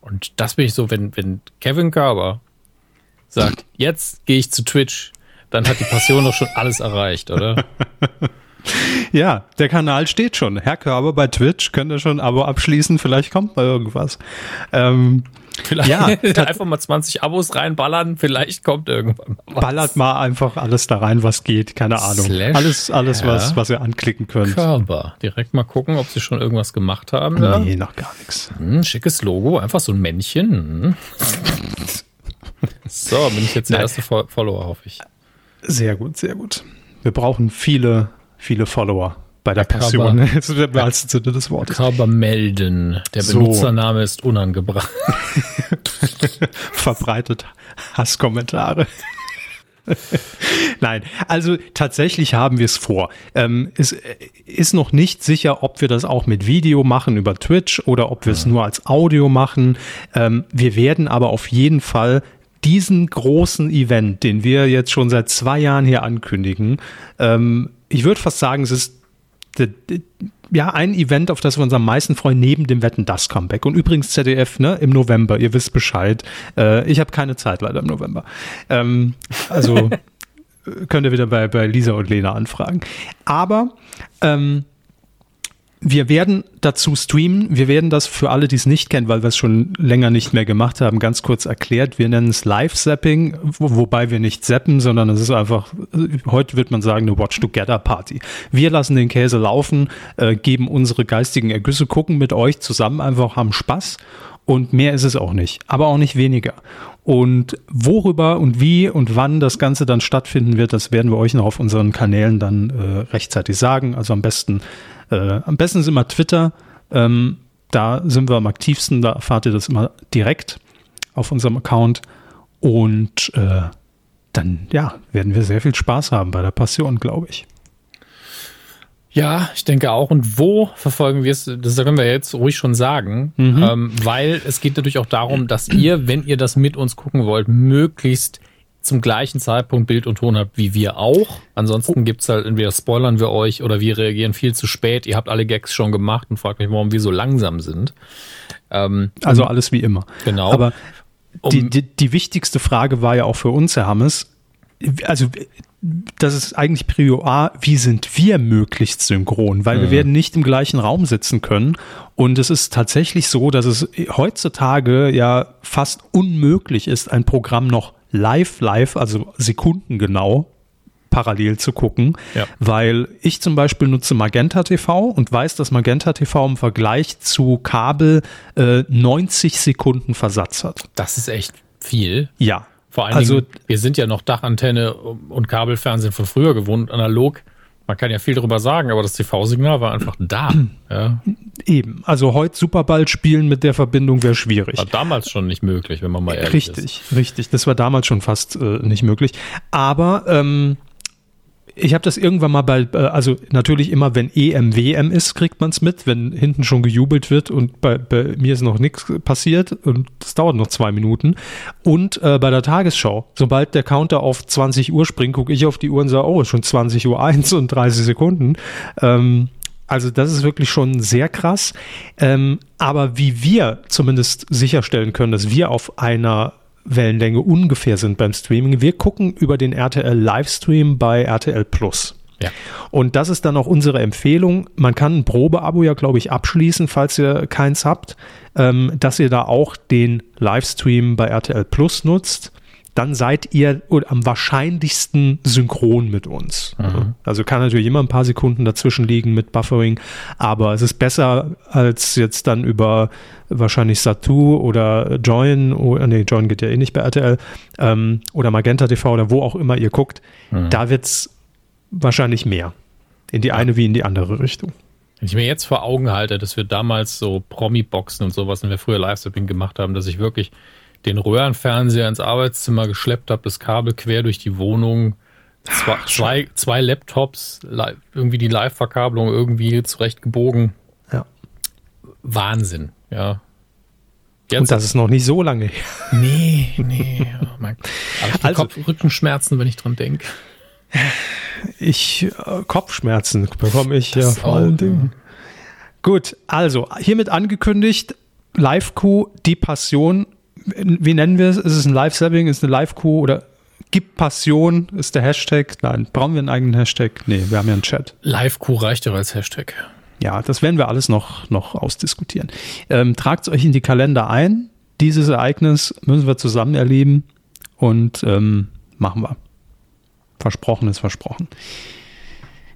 Und das bin ich so, wenn, wenn Kevin Körber sagt, jetzt gehe ich zu Twitch, dann hat die Passion doch schon alles erreicht, oder? Ja, der Kanal steht schon. Herr Körber bei Twitch, könnt ihr schon ein Abo abschließen, vielleicht kommt mal irgendwas. Ähm, Vielleicht ja, einfach mal 20 Abos reinballern, vielleicht kommt irgendwann was. Ballert mal einfach alles da rein, was geht, keine Ahnung. Slash alles, alles was, was ihr anklicken könnt. Körper. Direkt mal gucken, ob sie schon irgendwas gemacht haben. Da. Nee, noch gar nichts. Hm, schickes Logo, einfach so ein Männchen. Hm. so, bin ich jetzt der Nein. erste Follower, hoffe ich. Sehr gut, sehr gut. Wir brauchen viele viele Follower bei der Passion. Das ist der wahrste Sinne des Wortes. Körper melden. Der Benutzername so. ist unangebracht. Verbreitet Hasskommentare. Nein, also tatsächlich haben wir es vor. Ähm, es ist noch nicht sicher, ob wir das auch mit Video machen über Twitch oder ob wir es nur als Audio machen. Ähm, wir werden aber auf jeden Fall diesen großen Event, den wir jetzt schon seit zwei Jahren hier ankündigen, ähm, ich würde fast sagen, es ist ja, ein Event, auf das wir uns am meisten freuen, neben dem Wetten das Comeback. Und übrigens ZDF, ne, im November, ihr wisst Bescheid. Äh, ich habe keine Zeit leider im November. Ähm, also könnt ihr wieder bei, bei Lisa und Lena anfragen. Aber ähm, wir werden dazu streamen. Wir werden das für alle, die es nicht kennen, weil wir es schon länger nicht mehr gemacht haben, ganz kurz erklärt. Wir nennen es Live-Zapping, wo, wobei wir nicht zappen, sondern es ist einfach, heute wird man sagen, eine Watch-Together-Party. Wir lassen den Käse laufen, äh, geben unsere geistigen Ergüsse, gucken mit euch zusammen, einfach haben Spaß und mehr ist es auch nicht, aber auch nicht weniger. Und worüber und wie und wann das Ganze dann stattfinden wird, das werden wir euch noch auf unseren Kanälen dann äh, rechtzeitig sagen. Also am besten äh, am besten ist immer Twitter. Ähm, da sind wir am aktivsten, da erfahrt ihr das immer direkt auf unserem Account. Und äh, dann, ja, werden wir sehr viel Spaß haben bei der Passion, glaube ich. Ja, ich denke auch. Und wo verfolgen wir es? Das können wir jetzt ruhig schon sagen, mhm. ähm, weil es geht natürlich auch darum, dass ihr, wenn ihr das mit uns gucken wollt, möglichst zum gleichen Zeitpunkt Bild und Ton habt wie wir auch. Ansonsten oh. gibt's halt entweder spoilern wir euch oder wir reagieren viel zu spät. Ihr habt alle Gags schon gemacht und fragt mich, warum wir so langsam sind. Ähm, also alles wie immer. Genau. Aber um, die, die, die wichtigste Frage war ja auch für uns, Herr Hammes, also das ist eigentlich Prio A, wie sind wir möglichst synchron? Weil mhm. wir werden nicht im gleichen Raum sitzen können. Und es ist tatsächlich so, dass es heutzutage ja fast unmöglich ist, ein Programm noch live, live, also sekundengenau parallel zu gucken, ja. weil ich zum Beispiel nutze Magenta TV und weiß, dass Magenta TV im Vergleich zu Kabel äh, 90 Sekunden Versatz hat. Das ist echt viel. Ja. Vor allem, also, wir sind ja noch Dachantenne und Kabelfernsehen von früher gewohnt, analog man kann ja viel darüber sagen, aber das TV-Signal war einfach da. Ja. Eben. Also heute Superball spielen mit der Verbindung wäre schwierig. War damals schon nicht möglich, wenn man mal ehrlich richtig, ist. Richtig, richtig. Das war damals schon fast äh, nicht möglich. Aber ähm, ich habe das irgendwann mal bei, äh, also natürlich immer, wenn EMWM ist, kriegt man es mit, wenn hinten schon gejubelt wird und bei, bei mir ist noch nichts passiert und es dauert noch zwei Minuten. Und äh, bei der Tagesschau, sobald der Counter auf 20 Uhr springt, gucke ich auf die Uhr und sage, oh, schon 20 Uhr 1 und 30 Sekunden. Ähm, Also das ist wirklich schon sehr krass. Ähm, aber wie wir zumindest sicherstellen können, dass wir auf einer Wellenlänge ungefähr sind beim Streaming, wir gucken über den RTL Livestream bei RTL Plus. Ja. Und das ist dann auch unsere Empfehlung. Man kann ein Probeabo ja, glaube ich, abschließen, falls ihr keins habt, ähm, dass ihr da auch den Livestream bei RTL Plus nutzt dann seid ihr am wahrscheinlichsten synchron mit uns. Mhm. Also kann natürlich immer ein paar Sekunden dazwischen liegen mit Buffering, aber es ist besser als jetzt dann über wahrscheinlich Satu oder Join, oh, nee, Join geht ja eh nicht bei RTL, ähm, oder Magenta TV oder wo auch immer ihr guckt. Mhm. Da wird es wahrscheinlich mehr. In die eine wie in die andere Richtung. Wenn ich mir jetzt vor Augen halte, dass wir damals so Promi-Boxen und sowas, wenn wir früher Live-Stepping gemacht haben, dass ich wirklich den Röhrenfernseher ins Arbeitszimmer geschleppt habe, das Kabel quer durch die Wohnung, zwei, zwei, zwei Laptops, irgendwie die Live-Verkabelung irgendwie zurechtgebogen. Ja. Wahnsinn, ja. Jetzt, Und das ist noch nicht so lange her. Nee, nee. Oh mein Aber ich also, Kopf, Rückenschmerzen, wenn ich dran denke. Ich, äh, Kopfschmerzen bekomme ich ja vor allen Dingen. Gut, also hiermit angekündigt, Live-Q, die Passion wie nennen wir es? Ist es ein Live-Sabbing? Ist es eine Live-Q oder gibt Passion? Ist der Hashtag? Nein. Brauchen wir einen eigenen Hashtag? Nee, wir haben ja einen Chat. Live-Q reicht ja als Hashtag. Ja, das werden wir alles noch, noch ausdiskutieren. Ähm, Tragt euch in die Kalender ein. Dieses Ereignis müssen wir zusammen erleben und ähm, machen wir. Versprochen ist versprochen.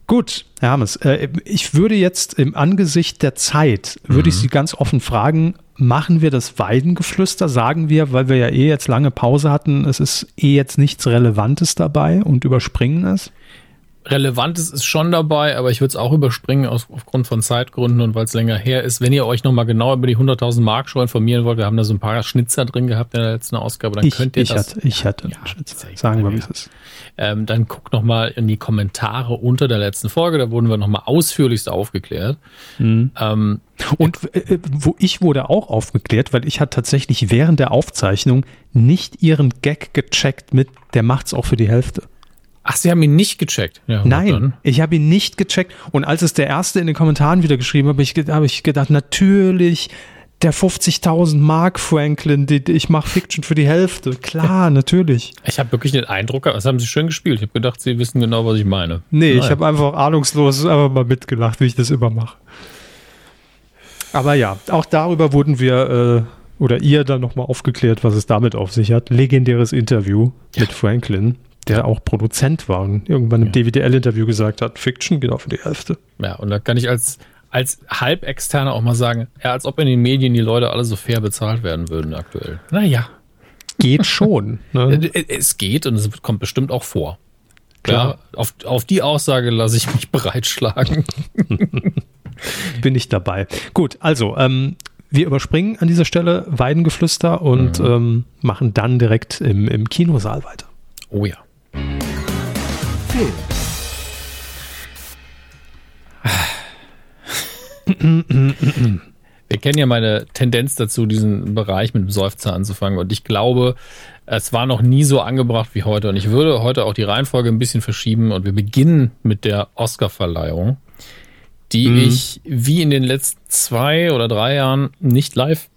Gut, Herr Hermes, äh, ich würde jetzt im Angesicht der Zeit, würde mhm. ich Sie ganz offen fragen, machen wir das Weidengeflüster, sagen wir, weil wir ja eh jetzt lange Pause hatten, es ist eh jetzt nichts Relevantes dabei und überspringen es? Relevantes ist schon dabei, aber ich würde es auch überspringen aus, aufgrund von Zeitgründen und weil es länger her ist. Wenn ihr euch nochmal genau über die 100.000 Mark Show informieren wollt, wir haben da so ein paar Schnitzer drin gehabt in der letzten Ausgabe, dann ich, könnt ihr ich das. Hatte, ich hatte ja, Schnitzer. Sagen wir, wie es ist. Ähm, dann guckt nochmal in die Kommentare unter der letzten Folge, da wurden wir nochmal ausführlichst aufgeklärt. Mhm. Ähm, und äh, äh, wo ich wurde auch aufgeklärt, weil ich hatte tatsächlich während der Aufzeichnung nicht ihren Gag gecheckt mit, der macht's auch für die Hälfte. Ach, Sie haben ihn nicht gecheckt? Ja, Nein, ich habe ihn nicht gecheckt. Und als es der Erste in den Kommentaren wieder geschrieben hat, habe ich, hab ich gedacht, natürlich der 50.000 Mark Franklin, die, die ich mache Fiction für die Hälfte. Klar, natürlich. Ich habe wirklich den Eindruck, das haben Sie schön gespielt. Ich habe gedacht, Sie wissen genau, was ich meine. Nee, Nein. ich habe einfach ahnungslos einfach mal mitgelacht, wie ich das immer mache. Aber ja, auch darüber wurden wir äh, oder ihr dann nochmal aufgeklärt, was es damit auf sich hat. Legendäres Interview ja. mit Franklin der auch Produzent war und irgendwann im ja. DWDL-Interview gesagt hat, Fiction geht für die Hälfte. Ja, und da kann ich als, als Halbexterner auch mal sagen, ja, als ob in den Medien die Leute alle so fair bezahlt werden würden aktuell. Naja. Geht schon. Ne? Es geht und es kommt bestimmt auch vor. Klar. Ja, auf, auf die Aussage lasse ich mich bereitschlagen. Bin ich dabei. Gut, also, ähm, wir überspringen an dieser Stelle Weidengeflüster und mhm. ähm, machen dann direkt im, im Kinosaal weiter. Oh ja. Film. Wir kennen ja meine Tendenz dazu, diesen Bereich mit dem Seufzer anzufangen. Und ich glaube, es war noch nie so angebracht wie heute. Und ich würde heute auch die Reihenfolge ein bisschen verschieben. Und wir beginnen mit der Oscar-Verleihung, die mhm. ich wie in den letzten zwei oder drei Jahren nicht live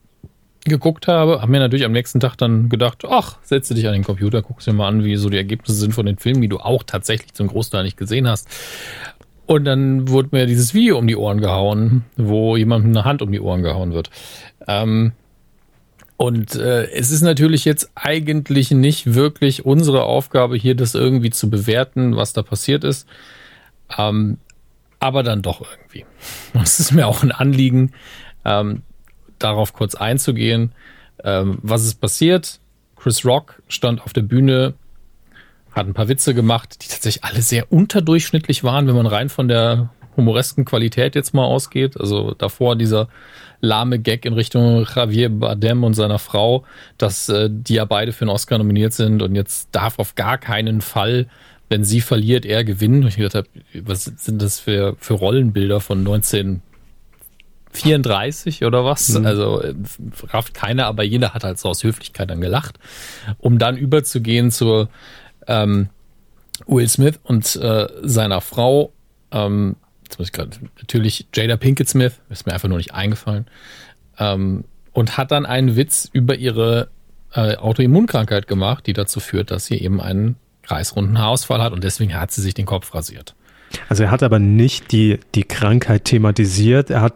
geguckt habe, habe mir natürlich am nächsten Tag dann gedacht, ach, setze dich an den Computer, guckst dir mal an, wie so die Ergebnisse sind von den Filmen, die du auch tatsächlich zum Großteil nicht gesehen hast. Und dann wurde mir dieses Video um die Ohren gehauen, wo jemandem eine Hand um die Ohren gehauen wird. Ähm, und äh, es ist natürlich jetzt eigentlich nicht wirklich unsere Aufgabe, hier das irgendwie zu bewerten, was da passiert ist. Ähm, aber dann doch irgendwie. Und es ist mir auch ein Anliegen, ähm, darauf kurz einzugehen. Ähm, was ist passiert? Chris Rock stand auf der Bühne, hat ein paar Witze gemacht, die tatsächlich alle sehr unterdurchschnittlich waren, wenn man rein von der humoresken Qualität jetzt mal ausgeht. Also davor dieser lahme Gag in Richtung Javier Bardem und seiner Frau, dass äh, die ja beide für einen Oscar nominiert sind und jetzt darf auf gar keinen Fall, wenn sie verliert, er gewinnen. Und ich gedacht habe, was sind das für, für Rollenbilder von 19 34 oder was. Mhm. Also äh, rafft keiner, aber jeder hat halt so aus Höflichkeit dann gelacht, um dann überzugehen zu ähm, Will Smith und äh, seiner Frau, ähm, jetzt muss ich gerade, natürlich Jada Pinkett Smith, ist mir einfach nur nicht eingefallen, ähm, und hat dann einen Witz über ihre äh, Autoimmunkrankheit gemacht, die dazu führt, dass sie eben einen kreisrunden Haarausfall hat und deswegen hat sie sich den Kopf rasiert. Also er hat aber nicht die, die Krankheit thematisiert, er hat.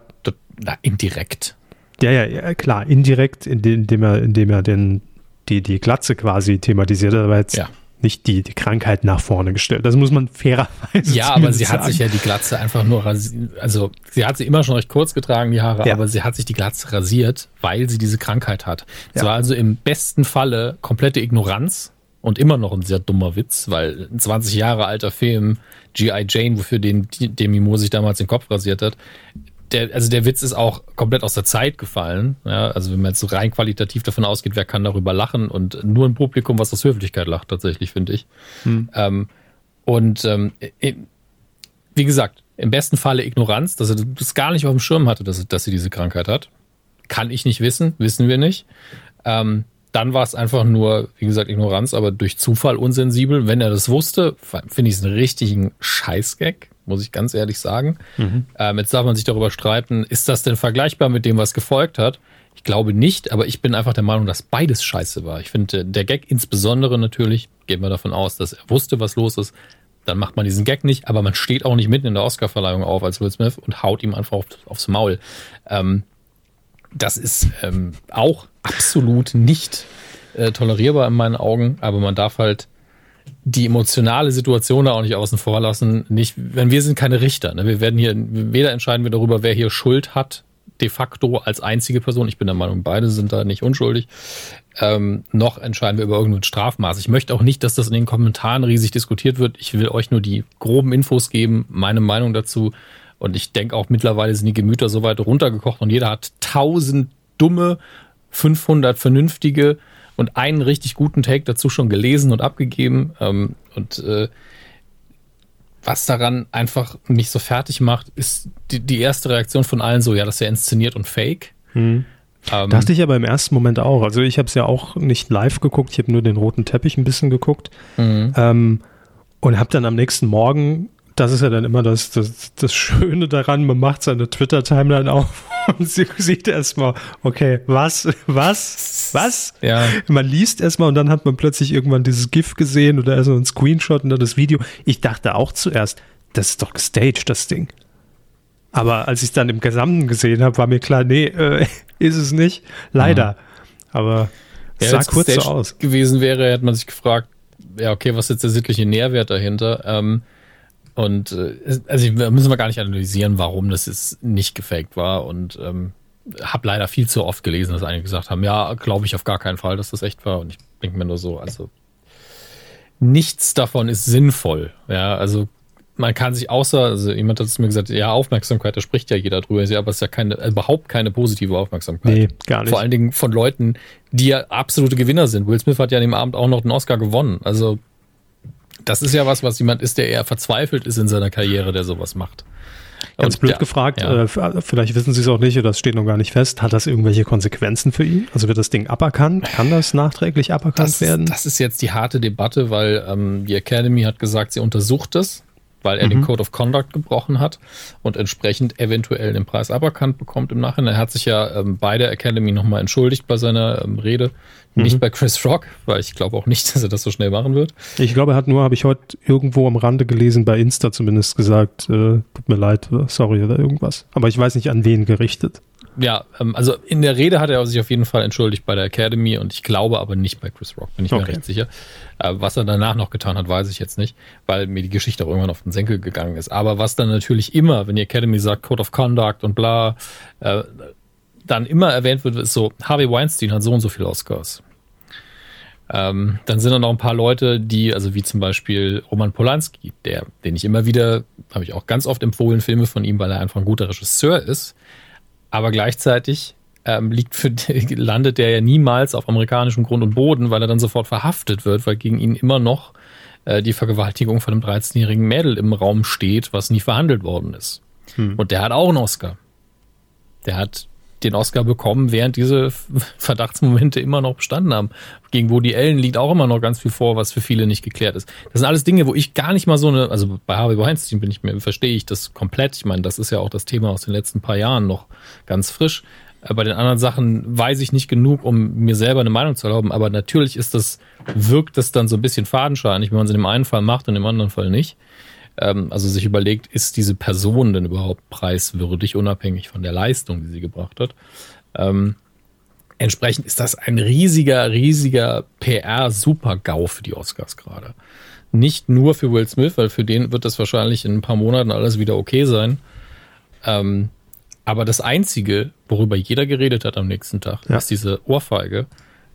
Na, indirekt. Ja, ja, ja klar, indirekt, indem er, indem er den, die, die Glatze quasi thematisiert, aber jetzt ja nicht die, die Krankheit nach vorne gestellt. Das muss man fairerweise Ja, aber sie sagen. hat sich ja die Glatze einfach nur rasiert. Also sie hat sie immer schon recht kurz getragen, die Haare, ja. aber sie hat sich die Glatze rasiert, weil sie diese Krankheit hat. Es ja. war also im besten Falle komplette Ignoranz und immer noch ein sehr dummer Witz, weil ein 20 Jahre alter Film, G.I. Jane, wofür den Demi Moore sich damals den Kopf rasiert hat, der, also der Witz ist auch komplett aus der Zeit gefallen. Ja, also wenn man jetzt so rein qualitativ davon ausgeht, wer kann darüber lachen und nur ein Publikum, was aus Höflichkeit lacht, tatsächlich, finde ich. Hm. Ähm, und ähm, wie gesagt, im besten Falle Ignoranz, dass er das gar nicht auf dem Schirm hatte, dass, dass sie diese Krankheit hat. Kann ich nicht wissen, wissen wir nicht. Ähm, dann war es einfach nur, wie gesagt, Ignoranz, aber durch Zufall unsensibel. Wenn er das wusste, finde ich es einen richtigen Scheißgag muss ich ganz ehrlich sagen. Mhm. Ähm, jetzt darf man sich darüber streiten, ist das denn vergleichbar mit dem, was gefolgt hat? Ich glaube nicht, aber ich bin einfach der Meinung, dass beides scheiße war. Ich finde, der Gag insbesondere natürlich, gehen wir davon aus, dass er wusste, was los ist. Dann macht man diesen Gag nicht, aber man steht auch nicht mitten in der Oscarverleihung auf als Will Smith und haut ihm einfach auf, aufs Maul. Ähm, das ist ähm, auch absolut nicht äh, tolerierbar in meinen Augen, aber man darf halt die emotionale Situation da auch nicht außen vor lassen. Nicht, wenn wir sind keine Richter. Ne? Wir werden hier, weder entscheiden wir darüber, wer hier Schuld hat, de facto als einzige Person. Ich bin der Meinung, beide sind da nicht unschuldig. Ähm, noch entscheiden wir über irgendein Strafmaß. Ich möchte auch nicht, dass das in den Kommentaren riesig diskutiert wird. Ich will euch nur die groben Infos geben, meine Meinung dazu. Und ich denke auch mittlerweile sind die Gemüter so weit runtergekocht und jeder hat tausend dumme, 500 vernünftige und einen richtig guten Take dazu schon gelesen und abgegeben. Ähm, und äh, was daran einfach mich so fertig macht, ist die, die erste Reaktion von allen so, ja, das ist ja inszeniert und fake. Hm. Ähm, Dachte ich aber im ersten Moment auch. Also ich habe es ja auch nicht live geguckt, ich habe nur den roten Teppich ein bisschen geguckt mhm. ähm, und habe dann am nächsten Morgen das ist ja dann immer das, das, das Schöne daran, man macht seine Twitter-Timeline auf und sie sieht erstmal, okay, was, was, was? Ja. Man liest erstmal und dann hat man plötzlich irgendwann dieses GIF gesehen oder so ein Screenshot und dann das Video. Ich dachte auch zuerst, das ist doch gestaged, das Ding. Aber als ich es dann im Gesamten gesehen habe, war mir klar, nee, äh, ist es nicht. Leider. Mhm. Aber es ja, sah kurz so aus. gewesen wäre, hätte man sich gefragt, ja, okay, was ist jetzt der sittliche Nährwert dahinter? Ähm, und äh, also müssen wir gar nicht analysieren, warum das jetzt nicht gefaked war. Und ähm, habe leider viel zu oft gelesen, dass einige gesagt haben, ja, glaube ich auf gar keinen Fall, dass das echt war. Und ich denke mir nur so, also nichts davon ist sinnvoll. Ja, also man kann sich außer, also jemand hat es mir gesagt, ja, Aufmerksamkeit, da spricht ja jeder drüber, aber es ist ja keine, überhaupt keine positive Aufmerksamkeit. Nee, gar nicht. Vor allen Dingen von Leuten, die ja absolute Gewinner sind. Will Smith hat ja an dem Abend auch noch den Oscar gewonnen. Also das ist ja was, was jemand ist, der eher verzweifelt ist in seiner Karriere, der sowas macht. Ganz Und blöd der, gefragt, ja. äh, vielleicht wissen Sie es auch nicht oder das steht noch gar nicht fest, hat das irgendwelche Konsequenzen für ihn? Also wird das Ding aberkannt? Kann das nachträglich aberkannt das, werden? Das ist jetzt die harte Debatte, weil ähm, die Academy hat gesagt, sie untersucht es weil er mhm. den Code of Conduct gebrochen hat und entsprechend eventuell den Preis aberkannt bekommt im Nachhinein. Er hat sich ja ähm, bei der Academy nochmal entschuldigt bei seiner ähm, Rede. Mhm. Nicht bei Chris Rock, weil ich glaube auch nicht, dass er das so schnell machen wird. Ich glaube, er hat nur, habe ich heute irgendwo am Rande gelesen, bei Insta zumindest gesagt, äh, tut mir leid, sorry oder irgendwas. Aber ich weiß nicht, an wen gerichtet ja, ähm, also in der Rede hat er sich auf jeden Fall entschuldigt bei der Academy und ich glaube aber nicht bei Chris Rock, bin ich okay. mir recht sicher. Äh, was er danach noch getan hat, weiß ich jetzt nicht, weil mir die Geschichte auch irgendwann auf den Senkel gegangen ist. Aber was dann natürlich immer, wenn die Academy sagt Code of Conduct und bla, äh, dann immer erwähnt wird, ist so, Harvey Weinstein hat so und so viele Oscars. Ähm, dann sind da noch ein paar Leute, die, also wie zum Beispiel Roman Polanski, der, den ich immer wieder, habe ich auch ganz oft empfohlen, Filme von ihm, weil er einfach ein guter Regisseur ist aber gleichzeitig ähm, liegt für, landet der ja niemals auf amerikanischem Grund und Boden, weil er dann sofort verhaftet wird, weil gegen ihn immer noch äh, die Vergewaltigung von einem 13-jährigen Mädel im Raum steht, was nie verhandelt worden ist. Hm. Und der hat auch einen Oscar. Der hat den Oscar bekommen, während diese Verdachtsmomente immer noch bestanden haben. Gegen Woody Allen liegt auch immer noch ganz viel vor, was für viele nicht geklärt ist. Das sind alles Dinge, wo ich gar nicht mal so eine, also bei Harvey Weinstein bin ich mir, verstehe ich das komplett. Ich meine, das ist ja auch das Thema aus den letzten paar Jahren noch ganz frisch. Äh, bei den anderen Sachen weiß ich nicht genug, um mir selber eine Meinung zu erlauben. Aber natürlich ist das, wirkt das dann so ein bisschen fadenscheinig, wenn man es in dem einen Fall macht und im anderen Fall nicht. Ähm, also sich überlegt, ist diese Person denn überhaupt preiswürdig, unabhängig von der Leistung, die sie gebracht hat. Ähm, entsprechend ist das ein riesiger, riesiger PR-Super-GAU für die Oscars gerade. Nicht nur für Will Smith, weil für den wird das wahrscheinlich in ein paar Monaten alles wieder okay sein. Ähm, aber das Einzige, worüber jeder geredet hat am nächsten Tag, ja. ist diese Ohrfeige.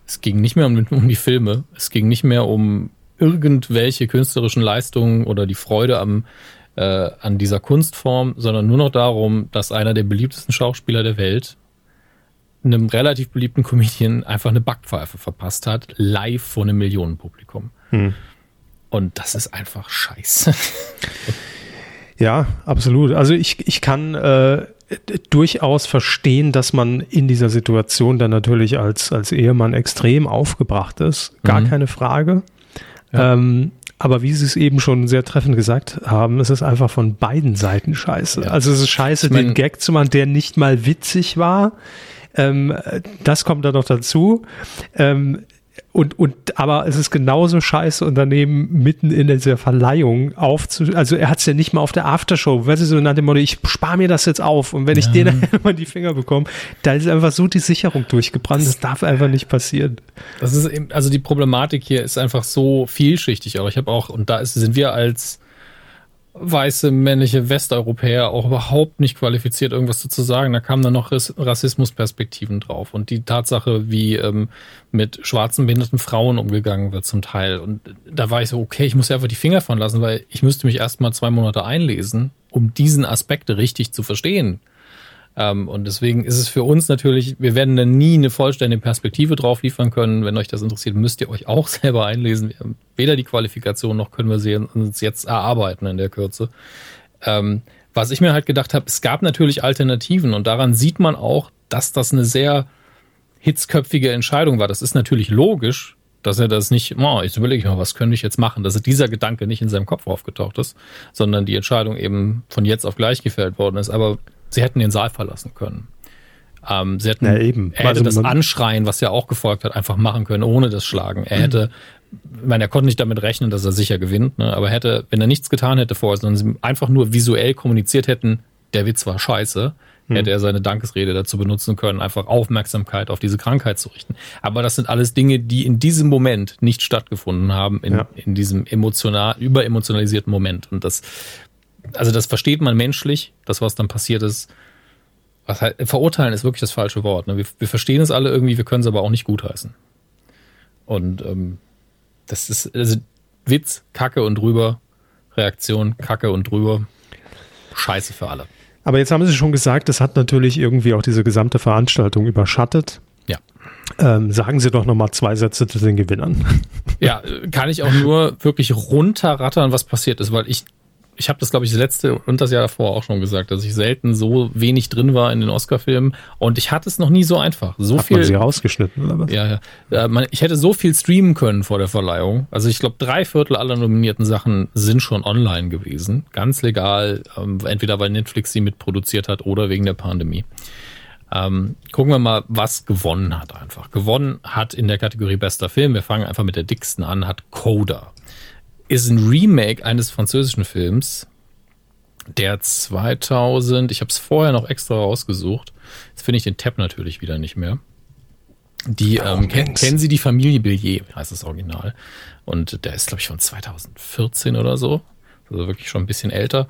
Es ging nicht mehr um, um, die Filme, es ging nicht mehr um irgendwelche künstlerischen Leistungen oder die Freude am, äh, an dieser Kunstform, sondern nur noch darum, dass einer der beliebtesten Schauspieler der Welt einem relativ beliebten Comedian einfach eine Backpfeife verpasst hat, live vor einem Millionenpublikum. Hm. Und das ist einfach scheiße. Ja, absolut. Also ich, ich kann äh, durchaus verstehen, dass man in dieser Situation dann natürlich als, als Ehemann extrem aufgebracht ist. Gar mhm. keine Frage. Ja. Ähm, aber wie Sie es eben schon sehr treffend gesagt haben, es ist einfach von beiden Seiten scheiße. Ja. Also es ist scheiße, ich mein, den Gag zu machen, der nicht mal witzig war. Ähm, das kommt dann noch dazu. Ähm, und, und, aber es ist genauso scheiße, Unternehmen mitten in dieser Verleihung aufzu, also er hat es ja nicht mal auf der Aftershow, weißt du, so nach dem Motto, ich spare mir das jetzt auf und wenn ja. ich den mal die Finger bekomme, da ist einfach so die Sicherung durchgebrannt, das, das darf einfach nicht passieren. Das ist eben, also die Problematik hier ist einfach so vielschichtig auch. Ich habe auch, und da ist, sind wir als weiße männliche Westeuropäer auch überhaupt nicht qualifiziert, irgendwas dazu sagen. Da kamen dann noch Rassismusperspektiven drauf und die Tatsache, wie ähm, mit schwarzen behinderten Frauen umgegangen wird zum Teil. Und da war ich so, okay, ich muss ja einfach die Finger von lassen, weil ich müsste mich erst mal zwei Monate einlesen, um diesen Aspekt richtig zu verstehen. Ähm, und deswegen ist es für uns natürlich, wir werden da nie eine vollständige Perspektive drauf liefern können. Wenn euch das interessiert, müsst ihr euch auch selber einlesen. Wir haben weder die Qualifikation noch können wir sie uns jetzt erarbeiten in der Kürze. Ähm, was ich mir halt gedacht habe, es gab natürlich Alternativen und daran sieht man auch, dass das eine sehr hitzköpfige Entscheidung war. Das ist natürlich logisch, dass er das nicht, oh, jetzt überlege ich mal, was könnte ich jetzt machen, dass dieser Gedanke nicht in seinem Kopf aufgetaucht ist, sondern die Entscheidung eben von jetzt auf gleich gefällt worden ist. Aber sie hätten den Saal verlassen können. Ähm, sie hätten, ja, eben. Er hätte also, das Anschreien, was ja auch gefolgt hat, einfach machen können, ohne das Schlagen. Er hätte, ich meine, er konnte nicht damit rechnen, dass er sicher gewinnt, ne? aber hätte, wenn er nichts getan hätte vorher, sondern sie einfach nur visuell kommuniziert hätten, der Witz war scheiße, hm. hätte er seine Dankesrede dazu benutzen können, einfach Aufmerksamkeit auf diese Krankheit zu richten. Aber das sind alles Dinge, die in diesem Moment nicht stattgefunden haben, in, ja. in diesem emotional, überemotionalisierten Moment. Und das also das versteht man menschlich, das, was dann passiert ist. Was halt, verurteilen ist wirklich das falsche Wort. Ne? Wir, wir verstehen es alle irgendwie, wir können es aber auch nicht gutheißen. Und ähm, das ist also Witz, Kacke und drüber, Reaktion, Kacke und drüber. Scheiße für alle. Aber jetzt haben Sie schon gesagt, das hat natürlich irgendwie auch diese gesamte Veranstaltung überschattet. Ja. Ähm, sagen Sie doch noch mal zwei Sätze zu den Gewinnern. Ja, kann ich auch nur wirklich runterrattern, was passiert ist, weil ich ich habe das, glaube ich, das letzte und das Jahr davor auch schon gesagt, dass ich selten so wenig drin war in den Oscar-Filmen und ich hatte es noch nie so einfach. So Hat viel. Man sie rausgeschnitten oder was? Ja, ja. ich hätte so viel streamen können vor der Verleihung. Also ich glaube, drei Viertel aller nominierten Sachen sind schon online gewesen, ganz legal, ähm, entweder weil Netflix sie mitproduziert hat oder wegen der Pandemie. Ähm, gucken wir mal, was gewonnen hat einfach. Gewonnen hat in der Kategorie bester Film, wir fangen einfach mit der dicksten an, hat Coda ist ein Remake eines französischen Films, der 2000, ich habe es vorher noch extra rausgesucht, jetzt finde ich den Tab natürlich wieder nicht mehr. Die, oh, ähm, ken, kennen Sie die Familie Billier, heißt das Original. Und der ist, glaube ich, von 2014 oder so. Also wirklich schon ein bisschen älter.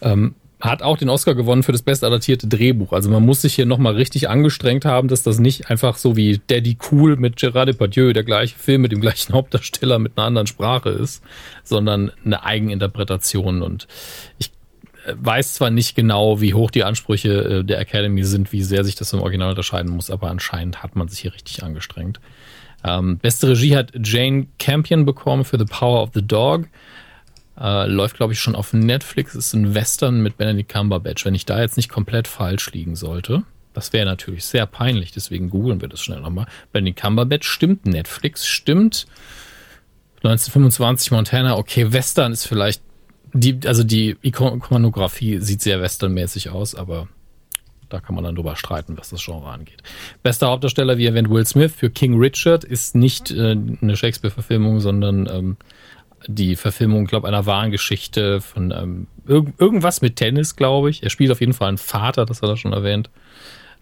Ähm, hat auch den Oscar gewonnen für das bestadaptierte Drehbuch. Also man muss sich hier nochmal richtig angestrengt haben, dass das nicht einfach so wie Daddy Cool mit Gerard Depardieu, der gleiche Film mit dem gleichen Hauptdarsteller mit einer anderen Sprache ist, sondern eine Eigeninterpretation. Und ich äh, weiß zwar nicht genau, wie hoch die Ansprüche äh, der Academy sind, wie sehr sich das im Original unterscheiden muss, aber anscheinend hat man sich hier richtig angestrengt. Ähm, beste Regie hat Jane Campion bekommen für The Power of the Dog. Äh, läuft, glaube ich, schon auf Netflix. Ist ein Western mit Benedict Cumberbatch, wenn ich da jetzt nicht komplett falsch liegen sollte. Das wäre natürlich sehr peinlich, deswegen googeln wir das schnell nochmal. Benedict Cumberbatch stimmt, Netflix stimmt. 1925 Montana, okay, Western ist vielleicht die, also die Ikonografie sieht sehr westernmäßig aus, aber da kann man dann drüber streiten, was das Genre angeht. Bester Hauptdarsteller, wie erwähnt, Will Smith für King Richard ist nicht äh, eine Shakespeare-Verfilmung, sondern ähm, die Verfilmung, glaube einer wahren Geschichte von ähm, irg irgendwas mit Tennis, glaube ich. Er spielt auf jeden Fall einen Vater, das hat er schon erwähnt.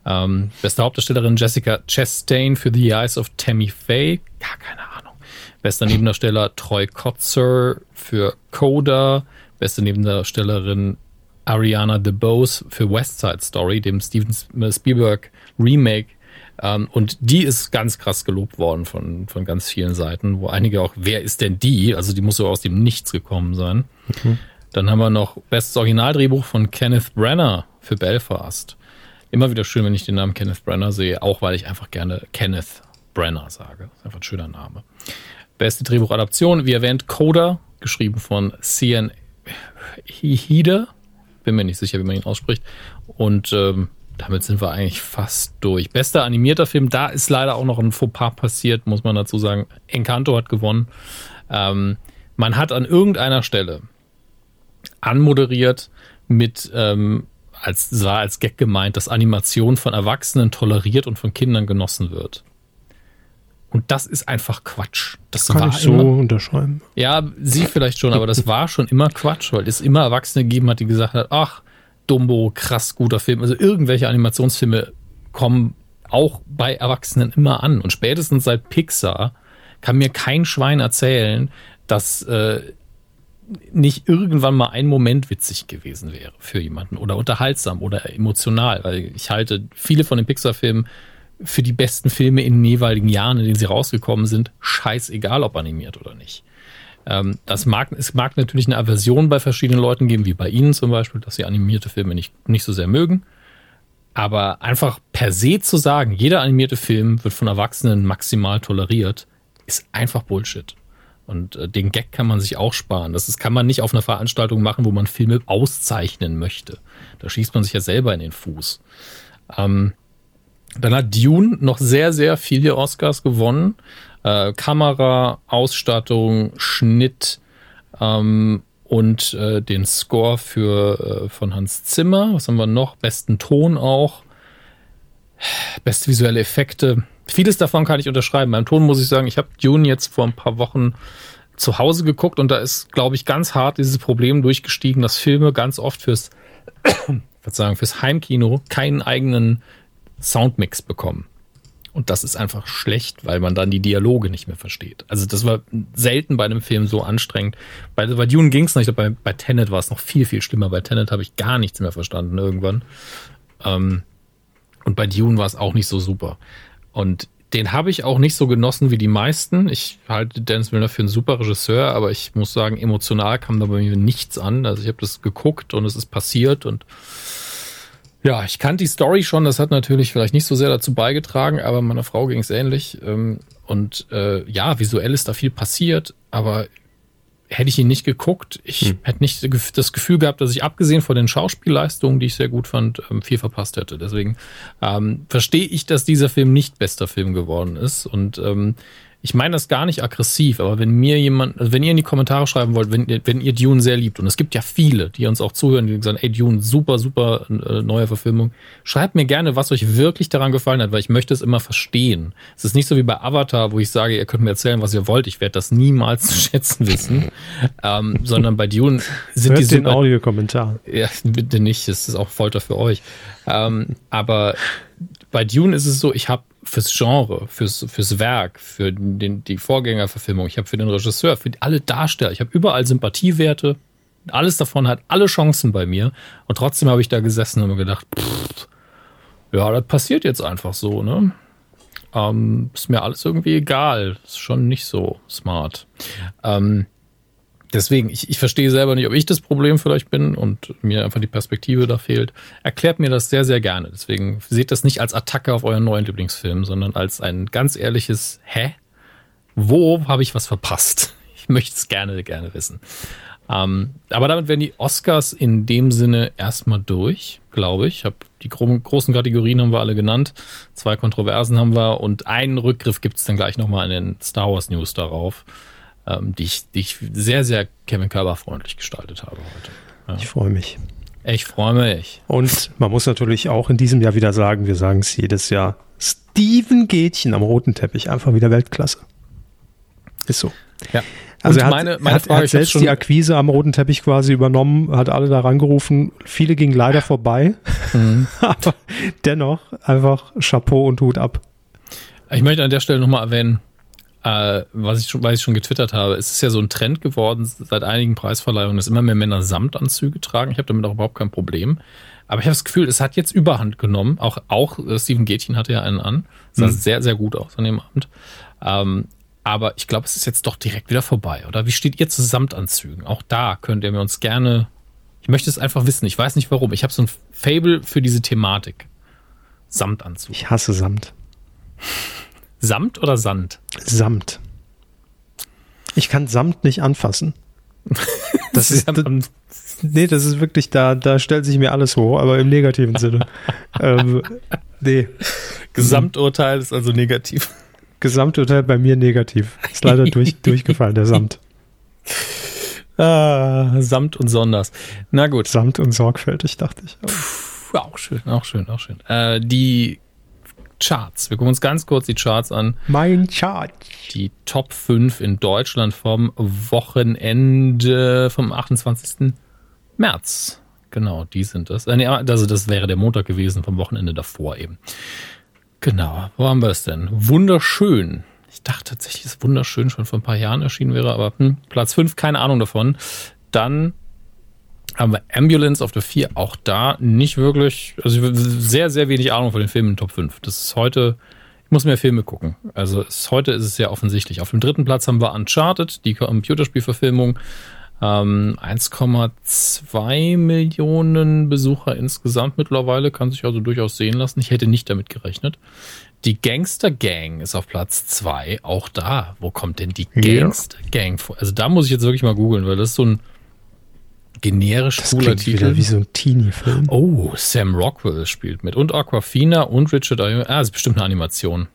Ähm, beste Hauptdarstellerin Jessica Chastain für The Eyes of Tammy Faye. Gar keine Ahnung. Bester Nebendarsteller Troy Kotzer für Coda. Beste Nebendarstellerin Ariana DeBose für West Side Story, dem Steven Spielberg Remake. Ähm, und die ist ganz krass gelobt worden von, von ganz vielen Seiten, wo einige auch, wer ist denn die? Also die muss so aus dem Nichts gekommen sein. Mhm. Dann haben wir noch bestes Originaldrehbuch von Kenneth Brenner für Belfast. Immer wieder schön, wenn ich den Namen Kenneth Brenner sehe, auch weil ich einfach gerne Kenneth Brenner sage. Das ist einfach ein schöner Name. Beste Drehbuchadaption, wie erwähnt, Coda, geschrieben von Cian Hide, bin mir nicht sicher, wie man ihn ausspricht. Und ähm, damit sind wir eigentlich fast durch. Bester animierter Film, da ist leider auch noch ein Fauxpas passiert, muss man dazu sagen. Encanto hat gewonnen. Ähm, man hat an irgendeiner Stelle anmoderiert mit, ähm, als war als Gag gemeint, dass Animation von Erwachsenen toleriert und von Kindern genossen wird. Und das ist einfach Quatsch. Das Kann war ich so immer, unterschreiben. Ja, sie vielleicht schon, aber das war schon immer Quatsch, weil es immer Erwachsene gegeben hat, die gesagt hat, ach, Dumbo, krass guter Film. Also irgendwelche Animationsfilme kommen auch bei Erwachsenen immer an. Und spätestens seit Pixar kann mir kein Schwein erzählen, dass äh, nicht irgendwann mal ein Moment witzig gewesen wäre für jemanden oder unterhaltsam oder emotional. Weil ich halte viele von den Pixar-Filmen für die besten Filme in den jeweiligen Jahren, in denen sie rausgekommen sind, scheißegal, ob animiert oder nicht. Ähm, das mag, es mag natürlich eine Aversion bei verschiedenen Leuten geben, wie bei Ihnen zum Beispiel, dass Sie animierte Filme nicht, nicht so sehr mögen. Aber einfach per se zu sagen, jeder animierte Film wird von Erwachsenen maximal toleriert, ist einfach Bullshit. Und äh, den Gag kann man sich auch sparen. Das ist, kann man nicht auf einer Veranstaltung machen, wo man Filme auszeichnen möchte. Da schießt man sich ja selber in den Fuß. Ähm, dann hat Dune noch sehr, sehr viele Oscars gewonnen. Äh, Kamera, Ausstattung, Schnitt ähm, und äh, den Score für äh, von Hans Zimmer. Was haben wir noch? Besten Ton auch. Beste visuelle Effekte. Vieles davon kann ich unterschreiben. Beim Ton muss ich sagen, ich habe Dune jetzt vor ein paar Wochen zu Hause geguckt und da ist, glaube ich, ganz hart dieses Problem durchgestiegen, dass Filme ganz oft fürs, sagen, fürs Heimkino keinen eigenen Soundmix bekommen. Und das ist einfach schlecht, weil man dann die Dialoge nicht mehr versteht. Also das war selten bei einem Film so anstrengend. Bei, bei Dune ging es noch, ich glaube, bei, bei Tenet war es noch viel, viel schlimmer. Bei Tenet habe ich gar nichts mehr verstanden irgendwann. Ähm, und bei Dune war es auch nicht so super. Und den habe ich auch nicht so genossen wie die meisten. Ich halte Dennis Villeneuve für einen super Regisseur, aber ich muss sagen, emotional kam da bei mir nichts an. Also ich habe das geguckt und es ist passiert und ja, ich kannte die Story schon, das hat natürlich vielleicht nicht so sehr dazu beigetragen, aber meiner Frau ging es ähnlich. Ähm, und äh, ja, visuell ist da viel passiert, aber hätte ich ihn nicht geguckt, ich hm. hätte nicht das Gefühl gehabt, dass ich abgesehen von den Schauspielleistungen, die ich sehr gut fand, ähm, viel verpasst hätte. Deswegen ähm, verstehe ich, dass dieser Film nicht bester Film geworden ist. Und ähm, ich meine das gar nicht aggressiv, aber wenn mir jemand, also wenn ihr in die Kommentare schreiben wollt, wenn, wenn ihr Dune sehr liebt, und es gibt ja viele, die uns auch zuhören, die sagen, ey, Dune, super, super äh, neue Verfilmung, schreibt mir gerne, was euch wirklich daran gefallen hat, weil ich möchte es immer verstehen. Es ist nicht so wie bei Avatar, wo ich sage, ihr könnt mir erzählen, was ihr wollt, ich werde das niemals zu schätzen wissen, ähm, sondern bei Dune sind Hört die super... den Audiokommentar. Ja, bitte nicht, das ist auch Folter für euch. Ähm, aber bei Dune ist es so, ich habe fürs Genre, fürs, fürs Werk, für den, die Vorgängerverfilmung, ich habe für den Regisseur, für alle Darsteller, ich habe überall Sympathiewerte. Alles davon hat alle Chancen bei mir. Und trotzdem habe ich da gesessen und mir gedacht, pff, ja, das passiert jetzt einfach so, ne? Ähm, ist mir alles irgendwie egal. Ist schon nicht so smart. Ähm, Deswegen, ich, ich verstehe selber nicht, ob ich das Problem vielleicht bin und mir einfach die Perspektive da fehlt. Erklärt mir das sehr, sehr gerne. Deswegen seht das nicht als Attacke auf euren neuen Lieblingsfilm, sondern als ein ganz ehrliches Hä? Wo habe ich was verpasst? Ich möchte es gerne, gerne wissen. Ähm, aber damit werden die Oscars in dem Sinne erstmal durch, glaube ich. hab die gro großen Kategorien haben wir alle genannt. Zwei Kontroversen haben wir und einen Rückgriff gibt es dann gleich nochmal in den Star Wars News darauf, ähm, die, ich, die ich sehr, sehr Kevin Körber freundlich gestaltet habe heute. Ja. Ich freue mich. Ich freue mich. Und man muss natürlich auch in diesem Jahr wieder sagen, wir sagen es jedes Jahr, Steven Gätchen am roten Teppich, einfach wieder Weltklasse. Ist so. Ja. Also er hat, meine, meine er hat, Frage, hat selbst die Akquise am roten Teppich quasi übernommen, hat alle da rangerufen. Viele gingen leider vorbei. Mhm. Aber dennoch einfach Chapeau und Hut ab. Ich möchte an der Stelle nochmal erwähnen, äh, was ich schon, weil ich schon getwittert habe, es ist ja so ein Trend geworden seit einigen Preisverleihungen, dass immer mehr Männer Samtanzüge tragen. Ich habe damit auch überhaupt kein Problem. Aber ich habe das Gefühl, es hat jetzt Überhand genommen. Auch, auch äh, Steven Gätchen hatte ja einen an. Sah mhm. sehr, sehr gut aus an dem Abend. Ähm, aber ich glaube, es ist jetzt doch direkt wieder vorbei, oder? Wie steht ihr zu Samtanzügen? Auch da könnt ihr mir uns gerne. Ich möchte es einfach wissen. Ich weiß nicht warum. Ich habe so ein Fable für diese Thematik. Samtanzug. Ich hasse Samt. Samt oder Sand? Samt. Ich kann Samt nicht anfassen. Das ist, das, nee, das ist wirklich, da, da stellt sich mir alles hoch, aber im negativen Sinne. ähm, nee. Gesamturteil ist also negativ. Gesamturteil bei mir negativ. Ist leider durch, durchgefallen, der Samt. Ah, Samt und Sonders. Na gut. Samt und sorgfältig, dachte ich. Puh, auch schön, auch schön, auch schön. Äh, die Charts. Wir gucken uns ganz kurz die Charts an. Mein Chart. Die Top 5 in Deutschland vom Wochenende vom 28. März. Genau, die sind das. Äh, also das wäre der Montag gewesen vom Wochenende davor eben. Genau, wo haben wir es denn? Wunderschön. Ich dachte tatsächlich, dass Wunderschön schon vor ein paar Jahren erschienen wäre, aber hm, Platz 5, keine Ahnung davon. Dann haben wir Ambulance auf der 4, auch da nicht wirklich, also sehr, sehr wenig Ahnung von den Filmen in Top 5. Das ist heute, ich muss mehr Filme gucken. Also es, heute ist es sehr offensichtlich. Auf dem dritten Platz haben wir Uncharted, die Computerspielverfilmung. Ähm, 1,2 Millionen Besucher insgesamt mittlerweile, kann sich also durchaus sehen lassen. Ich hätte nicht damit gerechnet. Die Gangster Gang ist auf Platz 2. Auch da, wo kommt denn die Gangster Gang vor? Also da muss ich jetzt wirklich mal googeln, weil das ist so ein generisch das cooler Titel. Wieder wie so ein Teenie-Film. Oh, Sam Rockwell spielt mit. Und Aquafina und Richard Ah, das ist bestimmt eine Animation.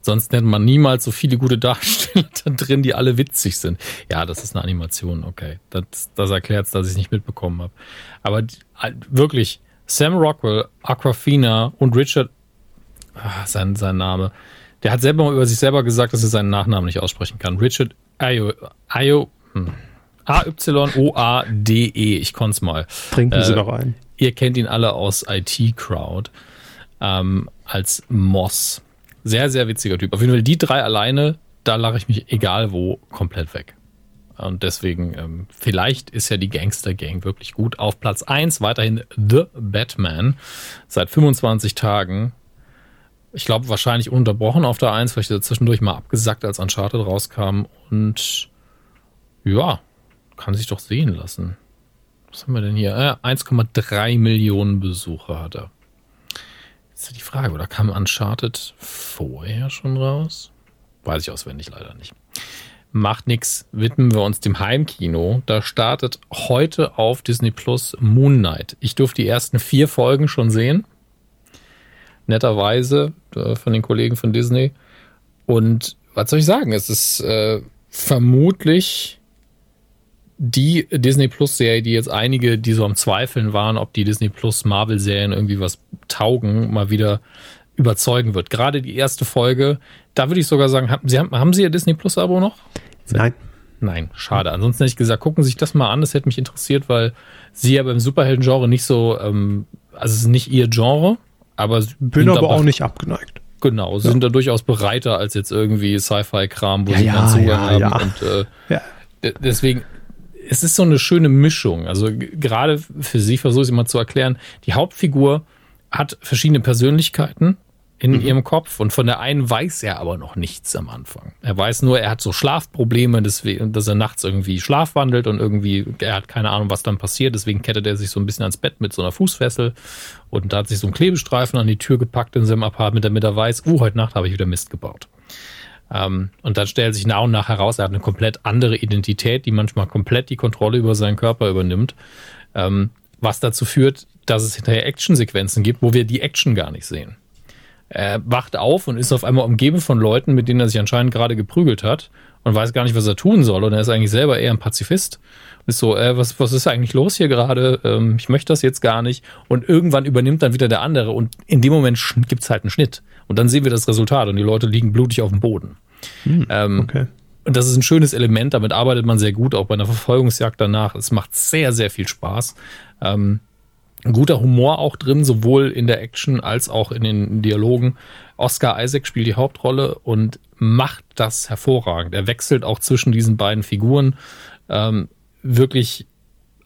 Sonst nennt man niemals so viele gute Darsteller da drin, die alle witzig sind. Ja, das ist eine Animation, okay. Das, das erklärt es, dass ich es nicht mitbekommen habe. Aber wirklich, Sam Rockwell, Aquafina und Richard, ah, sein, sein Name, der hat selber mal über sich selber gesagt, dass er seinen Nachnamen nicht aussprechen kann. Richard Ayo, Ayo, hm. A-Y-O-A-D-E, ich konnte es mal. Trinken äh, Sie noch ein. Ihr kennt ihn alle aus IT Crowd ähm, als Moss. Sehr, sehr witziger Typ. Auf jeden Fall die drei alleine, da lache ich mich egal wo komplett weg. Und deswegen, ähm, vielleicht ist ja die Gangster Gang wirklich gut. Auf Platz 1 weiterhin The Batman. Seit 25 Tagen. Ich glaube, wahrscheinlich unterbrochen auf der 1, vielleicht zwischendurch mal abgesackt, als Uncharted rauskam. Und ja, kann sich doch sehen lassen. Was haben wir denn hier? Äh, 1,3 Millionen Besucher hat er. Jetzt ist die Frage, oder kam Uncharted vorher schon raus? Weiß ich auswendig leider nicht. Macht nichts, widmen wir uns dem Heimkino. Da startet heute auf Disney Plus Moon Knight. Ich durfte die ersten vier Folgen schon sehen. Netterweise äh, von den Kollegen von Disney. Und was soll ich sagen? Es ist äh, vermutlich die Disney Plus Serie, die jetzt einige, die so am Zweifeln waren, ob die Disney Plus Marvel Serien irgendwie was taugen, mal wieder überzeugen wird. Gerade die erste Folge, da würde ich sogar sagen, haben Sie, haben Sie Ihr Disney Plus Abo noch? Nein. Nein, schade. Ansonsten hätte ich gesagt, gucken Sie sich das mal an, das hätte mich interessiert, weil Sie ja beim Superhelden-Genre nicht so, ähm, also es ist nicht Ihr Genre, aber bin aber auch nicht abgeneigt. Genau, sie ja. sind da durchaus breiter als jetzt irgendwie Sci-Fi-Kram, wo ja, sie ja, Zugang ja, haben. Ja. Und äh, ja. deswegen, es ist so eine schöne Mischung. Also gerade für sie versuche ich es mal zu erklären. Die Hauptfigur hat verschiedene Persönlichkeiten in mhm. ihrem Kopf und von der einen weiß er aber noch nichts am Anfang. Er weiß nur, er hat so Schlafprobleme, deswegen, dass er nachts irgendwie schlafwandelt und irgendwie, er hat keine Ahnung, was dann passiert, deswegen kettet er sich so ein bisschen ans Bett mit so einer Fußfessel und da hat sich so ein Klebestreifen an die Tür gepackt in seinem Apartment, damit er weiß, uh, heute Nacht habe ich wieder Mist gebaut. Ähm, und dann stellt sich nach und nach heraus, er hat eine komplett andere Identität, die manchmal komplett die Kontrolle über seinen Körper übernimmt. Ähm, was dazu führt, dass es hinterher Actionsequenzen gibt, wo wir die Action gar nicht sehen. Er wacht auf und ist auf einmal umgeben von Leuten, mit denen er sich anscheinend gerade geprügelt hat und weiß gar nicht, was er tun soll. Und er ist eigentlich selber eher ein Pazifist. Ist so, äh, was, was ist eigentlich los hier gerade? Ähm, ich möchte das jetzt gar nicht. Und irgendwann übernimmt dann wieder der andere. Und in dem Moment gibt's halt einen Schnitt. Und dann sehen wir das Resultat und die Leute liegen blutig auf dem Boden. Hm, ähm, okay. Und das ist ein schönes Element, damit arbeitet man sehr gut, auch bei einer Verfolgungsjagd danach. Es macht sehr, sehr viel Spaß. Ähm, guter Humor auch drin, sowohl in der Action als auch in den Dialogen. Oscar Isaac spielt die Hauptrolle und macht das hervorragend. Er wechselt auch zwischen diesen beiden Figuren ähm, wirklich,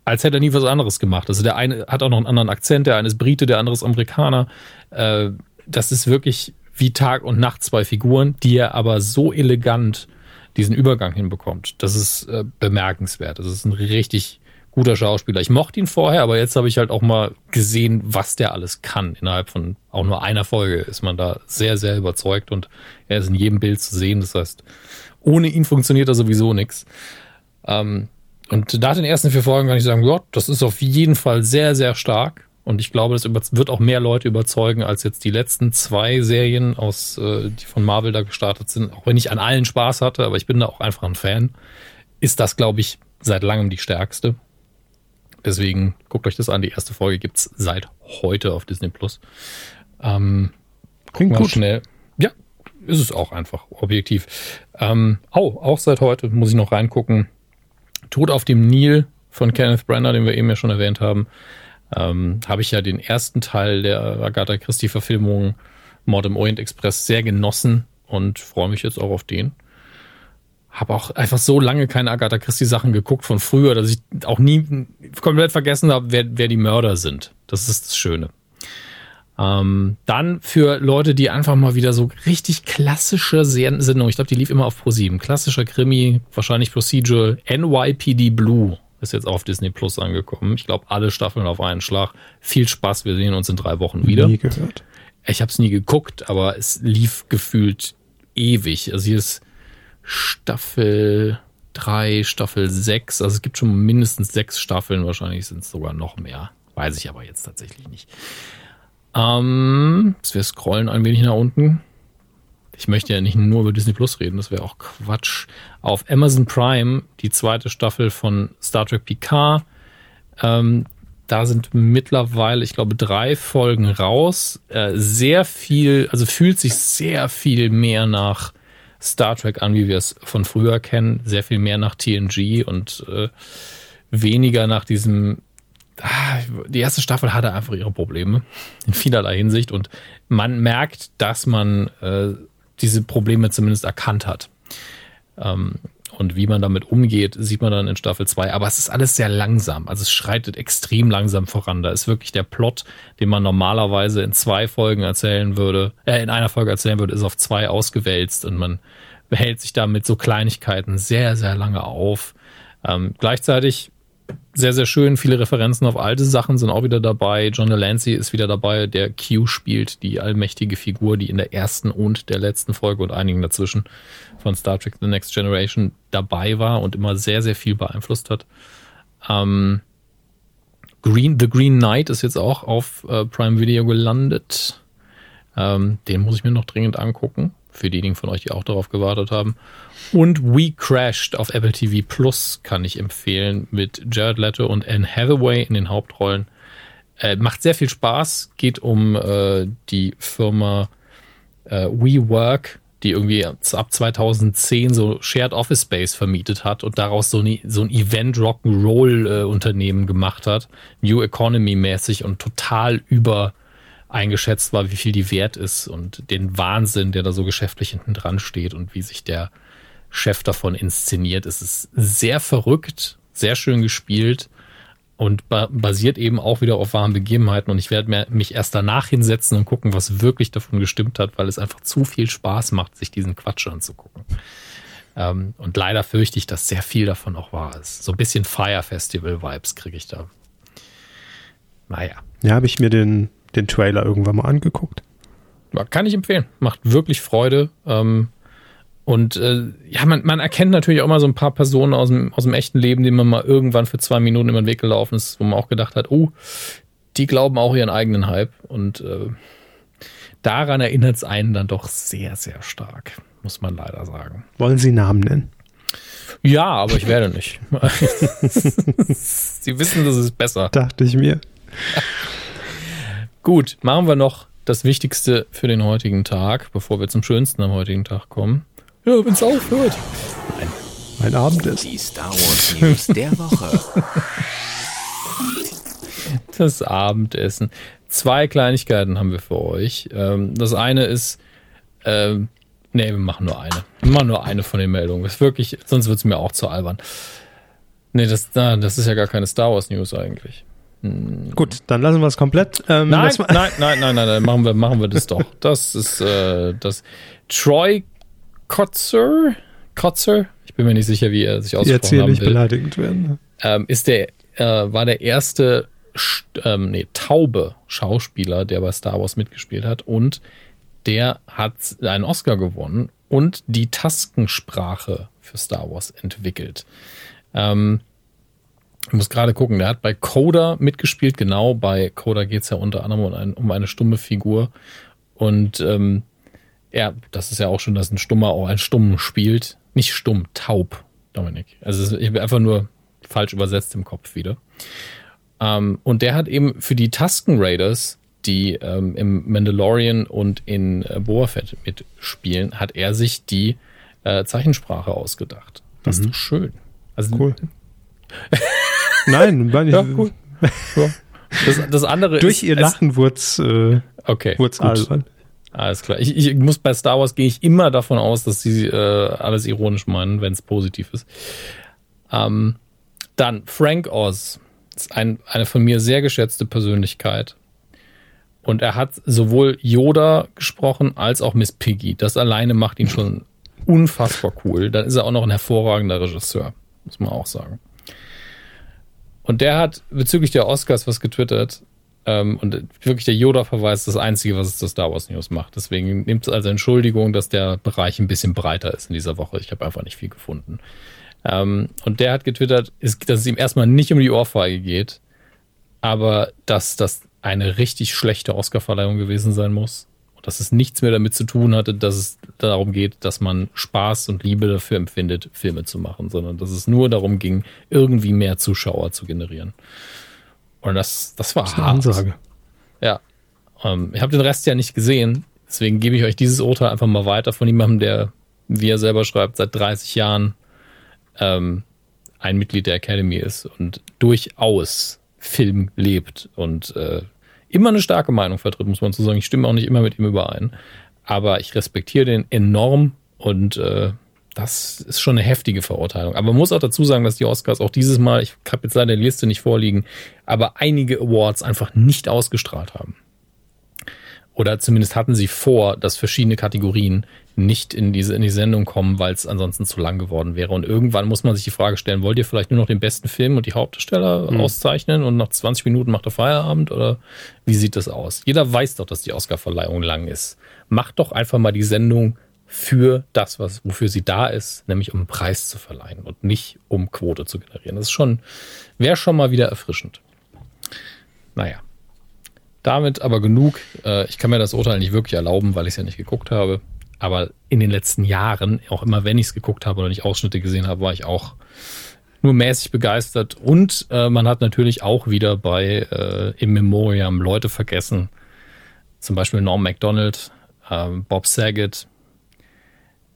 als hätte er nie was anderes gemacht. Also der eine hat auch noch einen anderen Akzent, der eine ist Brite, der andere ist Amerikaner. Äh, das ist wirklich wie Tag und Nacht zwei Figuren, die er aber so elegant diesen Übergang hinbekommt. Das ist äh, bemerkenswert. Das ist ein richtig guter Schauspieler. Ich mochte ihn vorher, aber jetzt habe ich halt auch mal gesehen, was der alles kann. Innerhalb von auch nur einer Folge ist man da sehr, sehr überzeugt und er ist in jedem Bild zu sehen. Das heißt, ohne ihn funktioniert da sowieso nichts. Ähm, und nach den ersten vier Folgen kann ich sagen, ja, das ist auf jeden Fall sehr, sehr stark. Und ich glaube, das wird auch mehr Leute überzeugen als jetzt die letzten zwei Serien aus, äh, die von Marvel da gestartet sind. Auch wenn ich an allen Spaß hatte, aber ich bin da auch einfach ein Fan, ist das, glaube ich, seit langem die stärkste. Deswegen guckt euch das an. Die erste Folge gibt es seit heute auf Disney Plus. Ähm, Klingt gut. schnell. Ja, ist es auch einfach, objektiv. Ähm, oh, auch seit heute muss ich noch reingucken. Tod auf dem Nil von Kenneth Branagh, den wir eben ja schon erwähnt haben. Ähm, habe ich ja den ersten Teil der Agatha Christie-Verfilmung Mord im Orient Express sehr genossen und freue mich jetzt auch auf den habe auch einfach so lange keine Agatha Christie Sachen geguckt von früher, dass ich auch nie komplett vergessen habe, wer, wer die Mörder sind. Das ist das Schöne. Ähm, dann für Leute, die einfach mal wieder so richtig klassische Sendung, ich glaube, die lief immer auf Pro7, klassischer Krimi, wahrscheinlich Procedural, NYPD Blue ist jetzt auf Disney Plus angekommen. Ich glaube, alle Staffeln auf einen Schlag. Viel Spaß, wir sehen uns in drei Wochen wieder. Nie gehört. Ich habe es nie geguckt, aber es lief gefühlt ewig. Also hier ist Staffel 3, Staffel 6. Also es gibt schon mindestens sechs Staffeln, wahrscheinlich sind es sogar noch mehr. Weiß ich aber jetzt tatsächlich nicht. Ähm, wir scrollen ein wenig nach unten. Ich möchte ja nicht nur über Disney Plus reden, das wäre auch Quatsch. Auf Amazon Prime die zweite Staffel von Star Trek Picard. Ähm, da sind mittlerweile, ich glaube, drei Folgen raus. Äh, sehr viel, also fühlt sich sehr viel mehr nach Star Trek an, wie wir es von früher kennen. Sehr viel mehr nach TNG und äh, weniger nach diesem. Ah, die erste Staffel hatte einfach ihre Probleme in vielerlei Hinsicht und man merkt, dass man äh, diese Probleme zumindest erkannt hat. Ähm, und wie man damit umgeht, sieht man dann in Staffel 2. Aber es ist alles sehr langsam. Also es schreitet extrem langsam voran. Da ist wirklich der Plot, den man normalerweise in zwei Folgen erzählen würde, äh, in einer Folge erzählen würde, ist auf zwei ausgewälzt und man behält sich da mit so Kleinigkeiten sehr, sehr lange auf. Ähm, gleichzeitig sehr, sehr schön. Viele Referenzen auf alte Sachen sind auch wieder dabei. John Delancey ist wieder dabei, der Q spielt, die allmächtige Figur, die in der ersten und der letzten Folge und einigen dazwischen von Star Trek The Next Generation dabei war und immer sehr, sehr viel beeinflusst hat. Ähm, Green, The Green Knight ist jetzt auch auf äh, Prime Video gelandet. Ähm, den muss ich mir noch dringend angucken. Für diejenigen von euch, die auch darauf gewartet haben. Und We Crashed auf Apple TV Plus kann ich empfehlen mit Jared Leto und Anne Hathaway in den Hauptrollen. Äh, macht sehr viel Spaß. Geht um äh, die Firma äh, WeWork, die irgendwie ab 2010 so Shared Office Space vermietet hat und daraus so, eine, so ein Event Rock'n'Roll äh, Unternehmen gemacht hat. New Economy mäßig und total über eingeschätzt war, wie viel die wert ist und den Wahnsinn, der da so geschäftlich hinten dran steht und wie sich der Chef davon inszeniert. Es ist sehr verrückt, sehr schön gespielt und ba basiert eben auch wieder auf wahren Begebenheiten. Und ich werde mich erst danach hinsetzen und gucken, was wirklich davon gestimmt hat, weil es einfach zu viel Spaß macht, sich diesen Quatsch anzugucken. Ähm, und leider fürchte ich, dass sehr viel davon auch wahr ist. So ein bisschen Fire Festival Vibes kriege ich da. Naja. Ja, habe ich mir den, den Trailer irgendwann mal angeguckt. Kann ich empfehlen. Macht wirklich Freude. Ähm, Und äh, ja, man, man erkennt natürlich auch mal so ein paar Personen aus dem, aus dem echten Leben, denen man mal irgendwann für zwei Minuten über den Weg gelaufen ist, wo man auch gedacht hat, oh, die glauben auch ihren eigenen Hype. Und äh, daran erinnert es einen dann doch sehr, sehr stark, muss man leider sagen. Wollen Sie Namen nennen? Ja, aber ich werde nicht. Sie wissen, das ist besser. Dachte ich mir. Gut, machen wir noch das Wichtigste für den heutigen Tag, bevor wir zum Schönsten am heutigen Tag kommen. Ja, wenn es aufhört. Nein. Mein Abendessen. Die Star Wars News der Woche. Das Abendessen. Zwei Kleinigkeiten haben wir für euch. Ähm, das eine ist, ähm, nee, wir machen nur eine. Wir machen nur eine von den Meldungen. Das ist wirklich, sonst wird es mir auch zu albern. Nee, das, das ist ja gar keine Star Wars News eigentlich. Gut, dann lassen wir es komplett. Ähm, nein, nein, nein, nein, nein, nein, machen wir, machen wir das doch. Das ist äh, das Troy Kotzer, Kotzer, ich bin mir nicht sicher, wie er sich ausgesprochen Jetzt hier nicht will. beleidigend werden. Ähm, ist der, äh, war der erste ähm, nee, taube Schauspieler, der bei Star Wars mitgespielt hat und der hat einen Oscar gewonnen und die Taskensprache für Star Wars entwickelt. Ähm, ich muss gerade gucken, der hat bei Coda mitgespielt, genau, bei Coda geht es ja unter anderem um, ein, um, eine stumme Figur. Und ähm, ja, das ist ja auch schon, dass ein Stummer auch einen Stummen spielt. Nicht stumm, taub, Dominik. Also ich bin einfach nur falsch übersetzt im Kopf wieder. Ähm, und der hat eben für die Tusken Raiders, die ähm, im Mandalorian und in äh, Boa Fett mitspielen, hat er sich die äh, Zeichensprache ausgedacht. Das mhm. ist doch schön. Also, cool. Nein, meine ich. Ja, cool. Ja. Das, das andere Durch ist, ihr Lachen wurde es äh, okay, albern. Alles klar. Ich, ich muss bei Star Wars gehe ich immer davon aus, dass sie äh, alles ironisch meinen, wenn es positiv ist. Ähm, dann Frank Oz ist ein, eine von mir sehr geschätzte Persönlichkeit. Und er hat sowohl Yoda gesprochen als auch Miss Piggy. Das alleine macht ihn schon unfassbar cool. Dann ist er auch noch ein hervorragender Regisseur, muss man auch sagen. Und der hat bezüglich der Oscars was getwittert. Ähm, und wirklich der Yoda-Verweis ist das Einzige, was es zur Star Wars News macht. Deswegen nimmt es als Entschuldigung, dass der Bereich ein bisschen breiter ist in dieser Woche. Ich habe einfach nicht viel gefunden. Ähm, und der hat getwittert, ist, dass es ihm erstmal nicht um die Ohrfeige geht, aber dass das eine richtig schlechte Oscar-Verleihung gewesen sein muss dass es nichts mehr damit zu tun hatte, dass es darum geht, dass man Spaß und Liebe dafür empfindet, Filme zu machen, sondern dass es nur darum ging, irgendwie mehr Zuschauer zu generieren. Und das, das war das hart. Ansage. Ja. Ähm, ich habe den Rest ja nicht gesehen, deswegen gebe ich euch dieses Urteil einfach mal weiter von jemandem, der, wie er selber schreibt, seit 30 Jahren ähm, ein Mitglied der Academy ist und durchaus Film lebt und äh, immer eine starke Meinung vertritt, muss man so sagen. Ich stimme auch nicht immer mit ihm überein. Aber ich respektiere den enorm und äh, das ist schon eine heftige Verurteilung. Aber man muss auch dazu sagen, dass die Oscars auch dieses Mal, ich habe jetzt leider die Liste nicht vorliegen, aber einige Awards einfach nicht ausgestrahlt haben oder zumindest hatten sie vor, dass verschiedene Kategorien nicht in diese in die Sendung kommen, weil es ansonsten zu lang geworden wäre. Und irgendwann muss man sich die Frage stellen, wollt ihr vielleicht nur noch den besten Film und die Hauptdarsteller mhm. auszeichnen und nach 20 Minuten macht er Feierabend oder wie sieht das aus? Jeder weiß doch, dass die Oscarverleihung lang ist. Macht doch einfach mal die Sendung für das, was, wofür sie da ist, nämlich um einen Preis zu verleihen und nicht um Quote zu generieren. Das ist schon, wäre schon mal wieder erfrischend. Naja. Damit aber genug. Äh, ich kann mir das Urteil nicht wirklich erlauben, weil ich es ja nicht geguckt habe. Aber in den letzten Jahren, auch immer wenn ich es geguckt habe oder nicht Ausschnitte gesehen habe, war ich auch nur mäßig begeistert. Und äh, man hat natürlich auch wieder bei äh, im Memoriam Leute vergessen. Zum Beispiel Norm MacDonald, äh, Bob Saget.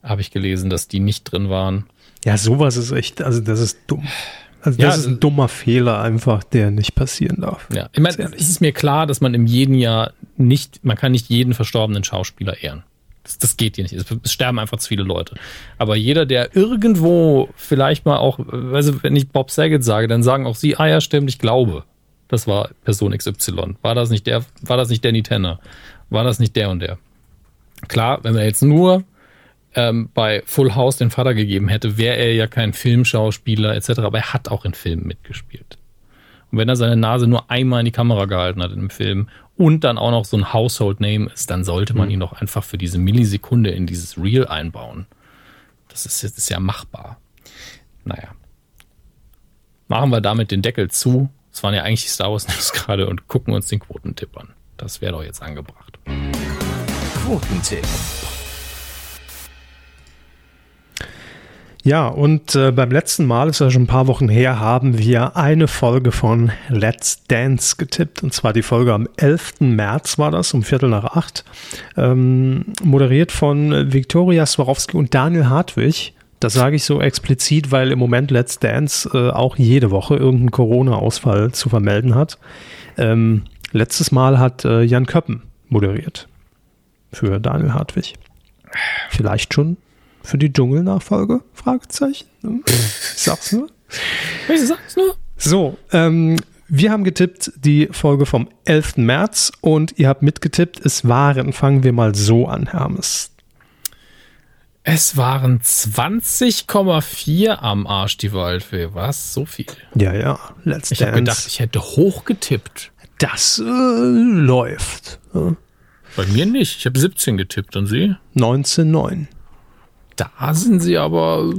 Habe ich gelesen, dass die nicht drin waren. Ja, sowas ist echt, also das ist dumm. Also das ja, ist ein dummer Fehler einfach, der nicht passieren darf. Ja, ich meine, es ist mir klar, dass man im jeden Jahr nicht, man kann nicht jeden verstorbenen Schauspieler ehren. Das, das geht hier nicht. Es, es, sterben einfach zu viele Leute. Aber jeder, der irgendwo vielleicht mal auch, also wenn ich Bob Saget sage, dann sagen auch sie, ah ja, stimmt, ich glaube, das war Person XY. War das nicht der, war das nicht Danny Tanner? War das nicht der und der? Klar, wenn wir jetzt nur ähm, bei Full House den Vater gegeben hätte, wäre er ja kein Filmschauspieler etc., aber er hat auch in Filmen mitgespielt. Und wenn er seine Nase nur einmal in die Kamera gehalten hat in einem Film und dann auch noch so ein Household Name ist, dann sollte man mhm. ihn doch einfach für diese Millisekunde in dieses Reel einbauen. Das ist, das ist ja machbar. Naja. Machen wir damit den Deckel zu. Das waren ja eigentlich die Star Wars News gerade und gucken uns den Quotentipp an. Das wäre doch jetzt angebracht. Quotentipp. Ja, und äh, beim letzten Mal, ist ja schon ein paar Wochen her, haben wir eine Folge von Let's Dance getippt. Und zwar die Folge am 11. März war das, um Viertel nach acht. Ähm, moderiert von Viktoria Swarovski und Daniel Hartwig. Das sage ich so explizit, weil im Moment Let's Dance äh, auch jede Woche irgendeinen Corona-Ausfall zu vermelden hat. Ähm, letztes Mal hat äh, Jan Köppen moderiert für Daniel Hartwig. Vielleicht schon für die Dschungelnachfolge? Fragezeichen. Ich sag's nur. Ich sag's nur. So, ähm, wir haben getippt die Folge vom 11. März und ihr habt mitgetippt, es waren, fangen wir mal so an, Hermes. Es waren 20,4 am Arsch die Waldfee. Was? So viel? Ja, ja. Let's ich habe gedacht, ich hätte hochgetippt. Das äh, läuft. Ja. Bei mir nicht. Ich habe 17 getippt und Sie? 19,9. Da sind sie aber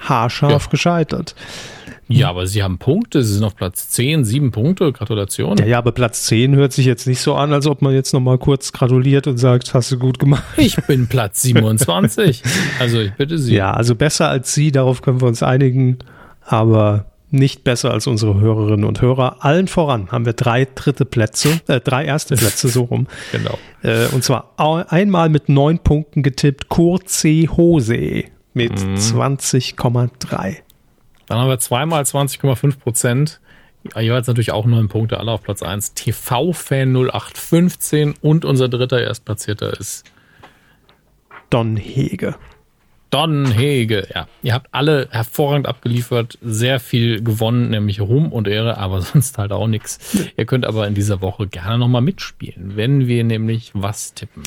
haarscharf ja. gescheitert. Ja, aber sie haben Punkte, sie sind auf Platz 10, sieben Punkte, Gratulation. Ja, ja, aber Platz 10 hört sich jetzt nicht so an, als ob man jetzt nochmal kurz gratuliert und sagt, hast du gut gemacht. Ich bin Platz 27. also ich bitte Sie. Ja, also besser als Sie, darauf können wir uns einigen, aber nicht besser als unsere Hörerinnen und Hörer. Allen voran haben wir drei dritte Plätze, äh, drei erste Plätze so rum. genau. Äh, und zwar einmal mit neun Punkten getippt, Kurze Hose mit mhm. 20,3. Dann haben wir zweimal 20,5 Prozent. Jeweils natürlich auch neun Punkte, alle auf Platz 1. TV-Fan 0815 und unser dritter Erstplatzierter ist Don Hege. Don Hege, ja. Ihr habt alle hervorragend abgeliefert, sehr viel gewonnen, nämlich Ruhm und Ehre, aber sonst halt auch nichts. Ihr könnt aber in dieser Woche gerne nochmal mitspielen, wenn wir nämlich was tippen.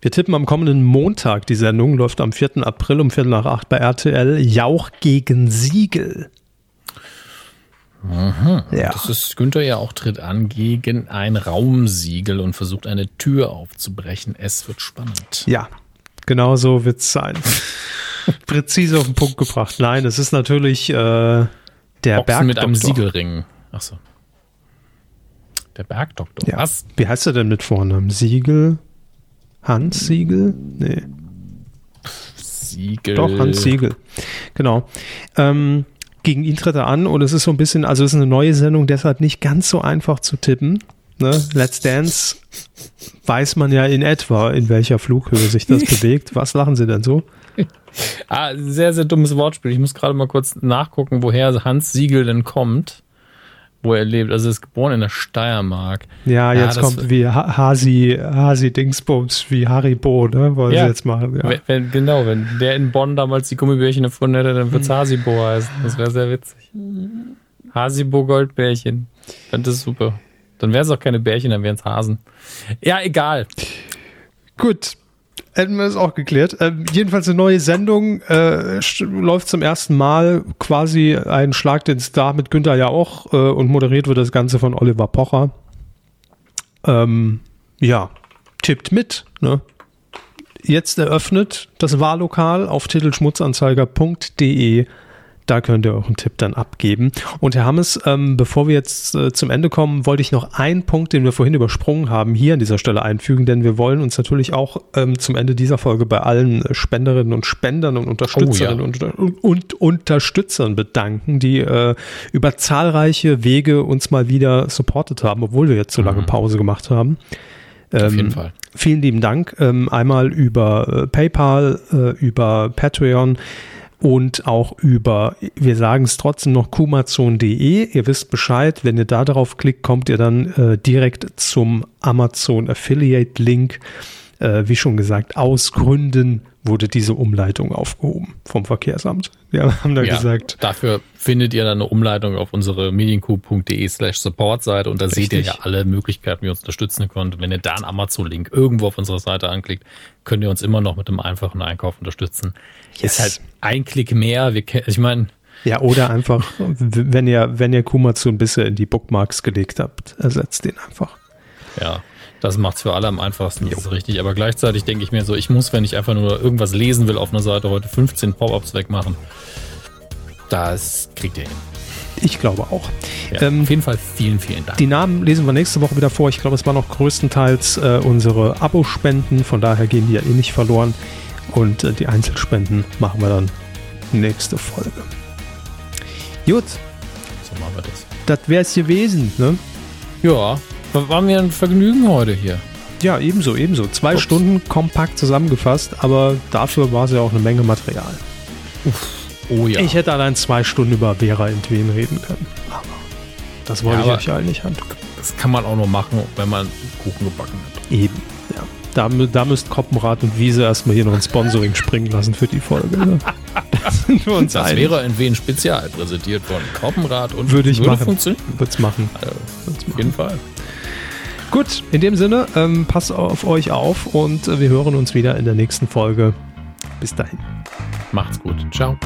Wir tippen am kommenden Montag. Die Sendung läuft am 4. April um Viertel nach acht bei RTL. Jauch gegen Siegel. Aha. Ja. Das ist Günther ja auch tritt an gegen ein Raumsiegel und versucht eine Tür aufzubrechen. Es wird spannend. Ja, genau so wird es sein. präzise auf den Punkt gebracht. Nein, es ist natürlich äh, der Bergdoktor. mit einem Siegelring. Achso. Der Bergdoktor. Ja. Was? Wie heißt er denn mit Vornamen? Siegel? Hans Siegel? Nee. Siegel. Doch, Hans Siegel. Genau. Ähm, gegen ihn tritt er an und es ist so ein bisschen, also es ist eine neue Sendung, deshalb nicht ganz so einfach zu tippen. Ne? Let's Dance weiß man ja in etwa, in welcher Flughöhe sich das bewegt. Was lachen Sie denn so? Ah, sehr, sehr dummes Wortspiel. Ich muss gerade mal kurz nachgucken, woher Hans Siegel denn kommt, wo er lebt. Also er ist geboren in der Steiermark. Ja, jetzt ja, kommt wie Hasi, Hasi Dingsbums, wie Haribo, ne? Wollen ja, sie jetzt machen. Ja. Wenn, genau, wenn der in Bonn damals die Gummibärchen erfunden hätte, dann würde es hm. Hasibo heißen. Das wäre sehr witzig. Hasibo Goldbärchen. Fände das super. Dann wären es auch keine Bärchen, dann wären es Hasen. Ja, egal. Gut, hätten wir es auch geklärt. Ähm, jedenfalls eine neue Sendung äh, läuft zum ersten Mal quasi ein Schlag den Star mit Günther ja auch äh, und moderiert wird das Ganze von Oliver Pocher. Ähm, ja, tippt mit. Ne? Jetzt eröffnet das Wahllokal auf titelschmutzanzeiger.de da könnt ihr euren Tipp dann abgeben. Und Herr Hammes, ähm, bevor wir jetzt äh, zum Ende kommen, wollte ich noch einen Punkt, den wir vorhin übersprungen haben, hier an dieser Stelle einfügen, denn wir wollen uns natürlich auch ähm, zum Ende dieser Folge bei allen Spenderinnen und Spendern und Unterstützerinnen oh, ja. und, und, Unterstützern bedanken, die äh, über zahlreiche Wege uns mal wieder supportet haben, obwohl wir jetzt so lange mhm. Pause gemacht haben. Ähm, Auf jeden ähm, Fall. Vielen lieben Dank. Ähm, einmal über äh, PayPal, äh, über Patreon und auch über, wir sagen es trotzdem noch, kumazon.de. Ihr wisst Bescheid, wenn ihr da drauf klickt, kommt ihr dann äh, direkt zum Amazon Affiliate Link. Äh, wie schon gesagt, aus Gründen wurde diese Umleitung aufgehoben vom Verkehrsamt. Wir haben da ja, gesagt. Dafür findet ihr dann eine Umleitung auf unsere medienku.de slash Support-Seite und da Richtig. seht ihr ja alle Möglichkeiten, wie ihr uns unterstützen könnt. Wenn ihr da einen Amazon-Link irgendwo auf unserer Seite anklickt, könnt ihr uns immer noch mit einem einfachen Einkauf unterstützen. Yes. Ist halt ein Klick mehr. Wir, ich meine, ja, oder einfach, wenn ihr, wenn ihr Kumazon bisher in die Bookmarks gelegt habt, ersetzt den einfach. Ja, Das macht es für alle am einfachsten, das ist richtig. Aber gleichzeitig denke ich mir so, ich muss, wenn ich einfach nur irgendwas lesen will auf einer Seite, heute 15 Pop-ups wegmachen. Das kriegt ihr hin. Ich glaube auch. Ja, ähm, auf jeden Fall vielen, vielen Dank. Die Namen lesen wir nächste Woche wieder vor. Ich glaube, es waren noch größtenteils äh, unsere Abo-Spenden. Von daher gehen die ja eh nicht verloren. Und äh, die Einzelspenden machen wir dann nächste Folge. Gut. So machen wir das. Das wäre es gewesen, ne? Ja, war mir ein Vergnügen heute hier. Ja, ebenso, ebenso. Zwei Ups. Stunden kompakt zusammengefasst, aber dafür war es ja auch eine Menge Material. Uff. Oh ja. Ich hätte allein zwei Stunden über Vera in Twin reden können. Aber das wollte ja, ich euch allen nicht antun. Das kann man auch nur machen, wenn man Kuchen gebacken hat. Eben, ja. Da, da müsst Koppenrad und Wiese erstmal hier noch ein Sponsoring springen lassen für die Folge. Ne? Das, sind wir uns das einig. wäre ein Wien Spezial, präsentiert von Koppenrad und würde ich würde machen. funktionieren. Wird's machen. Also, auf jeden Fall. Gut, in dem Sinne, ähm, passt auf euch auf und äh, wir hören uns wieder in der nächsten Folge. Bis dahin. Macht's gut. Ciao.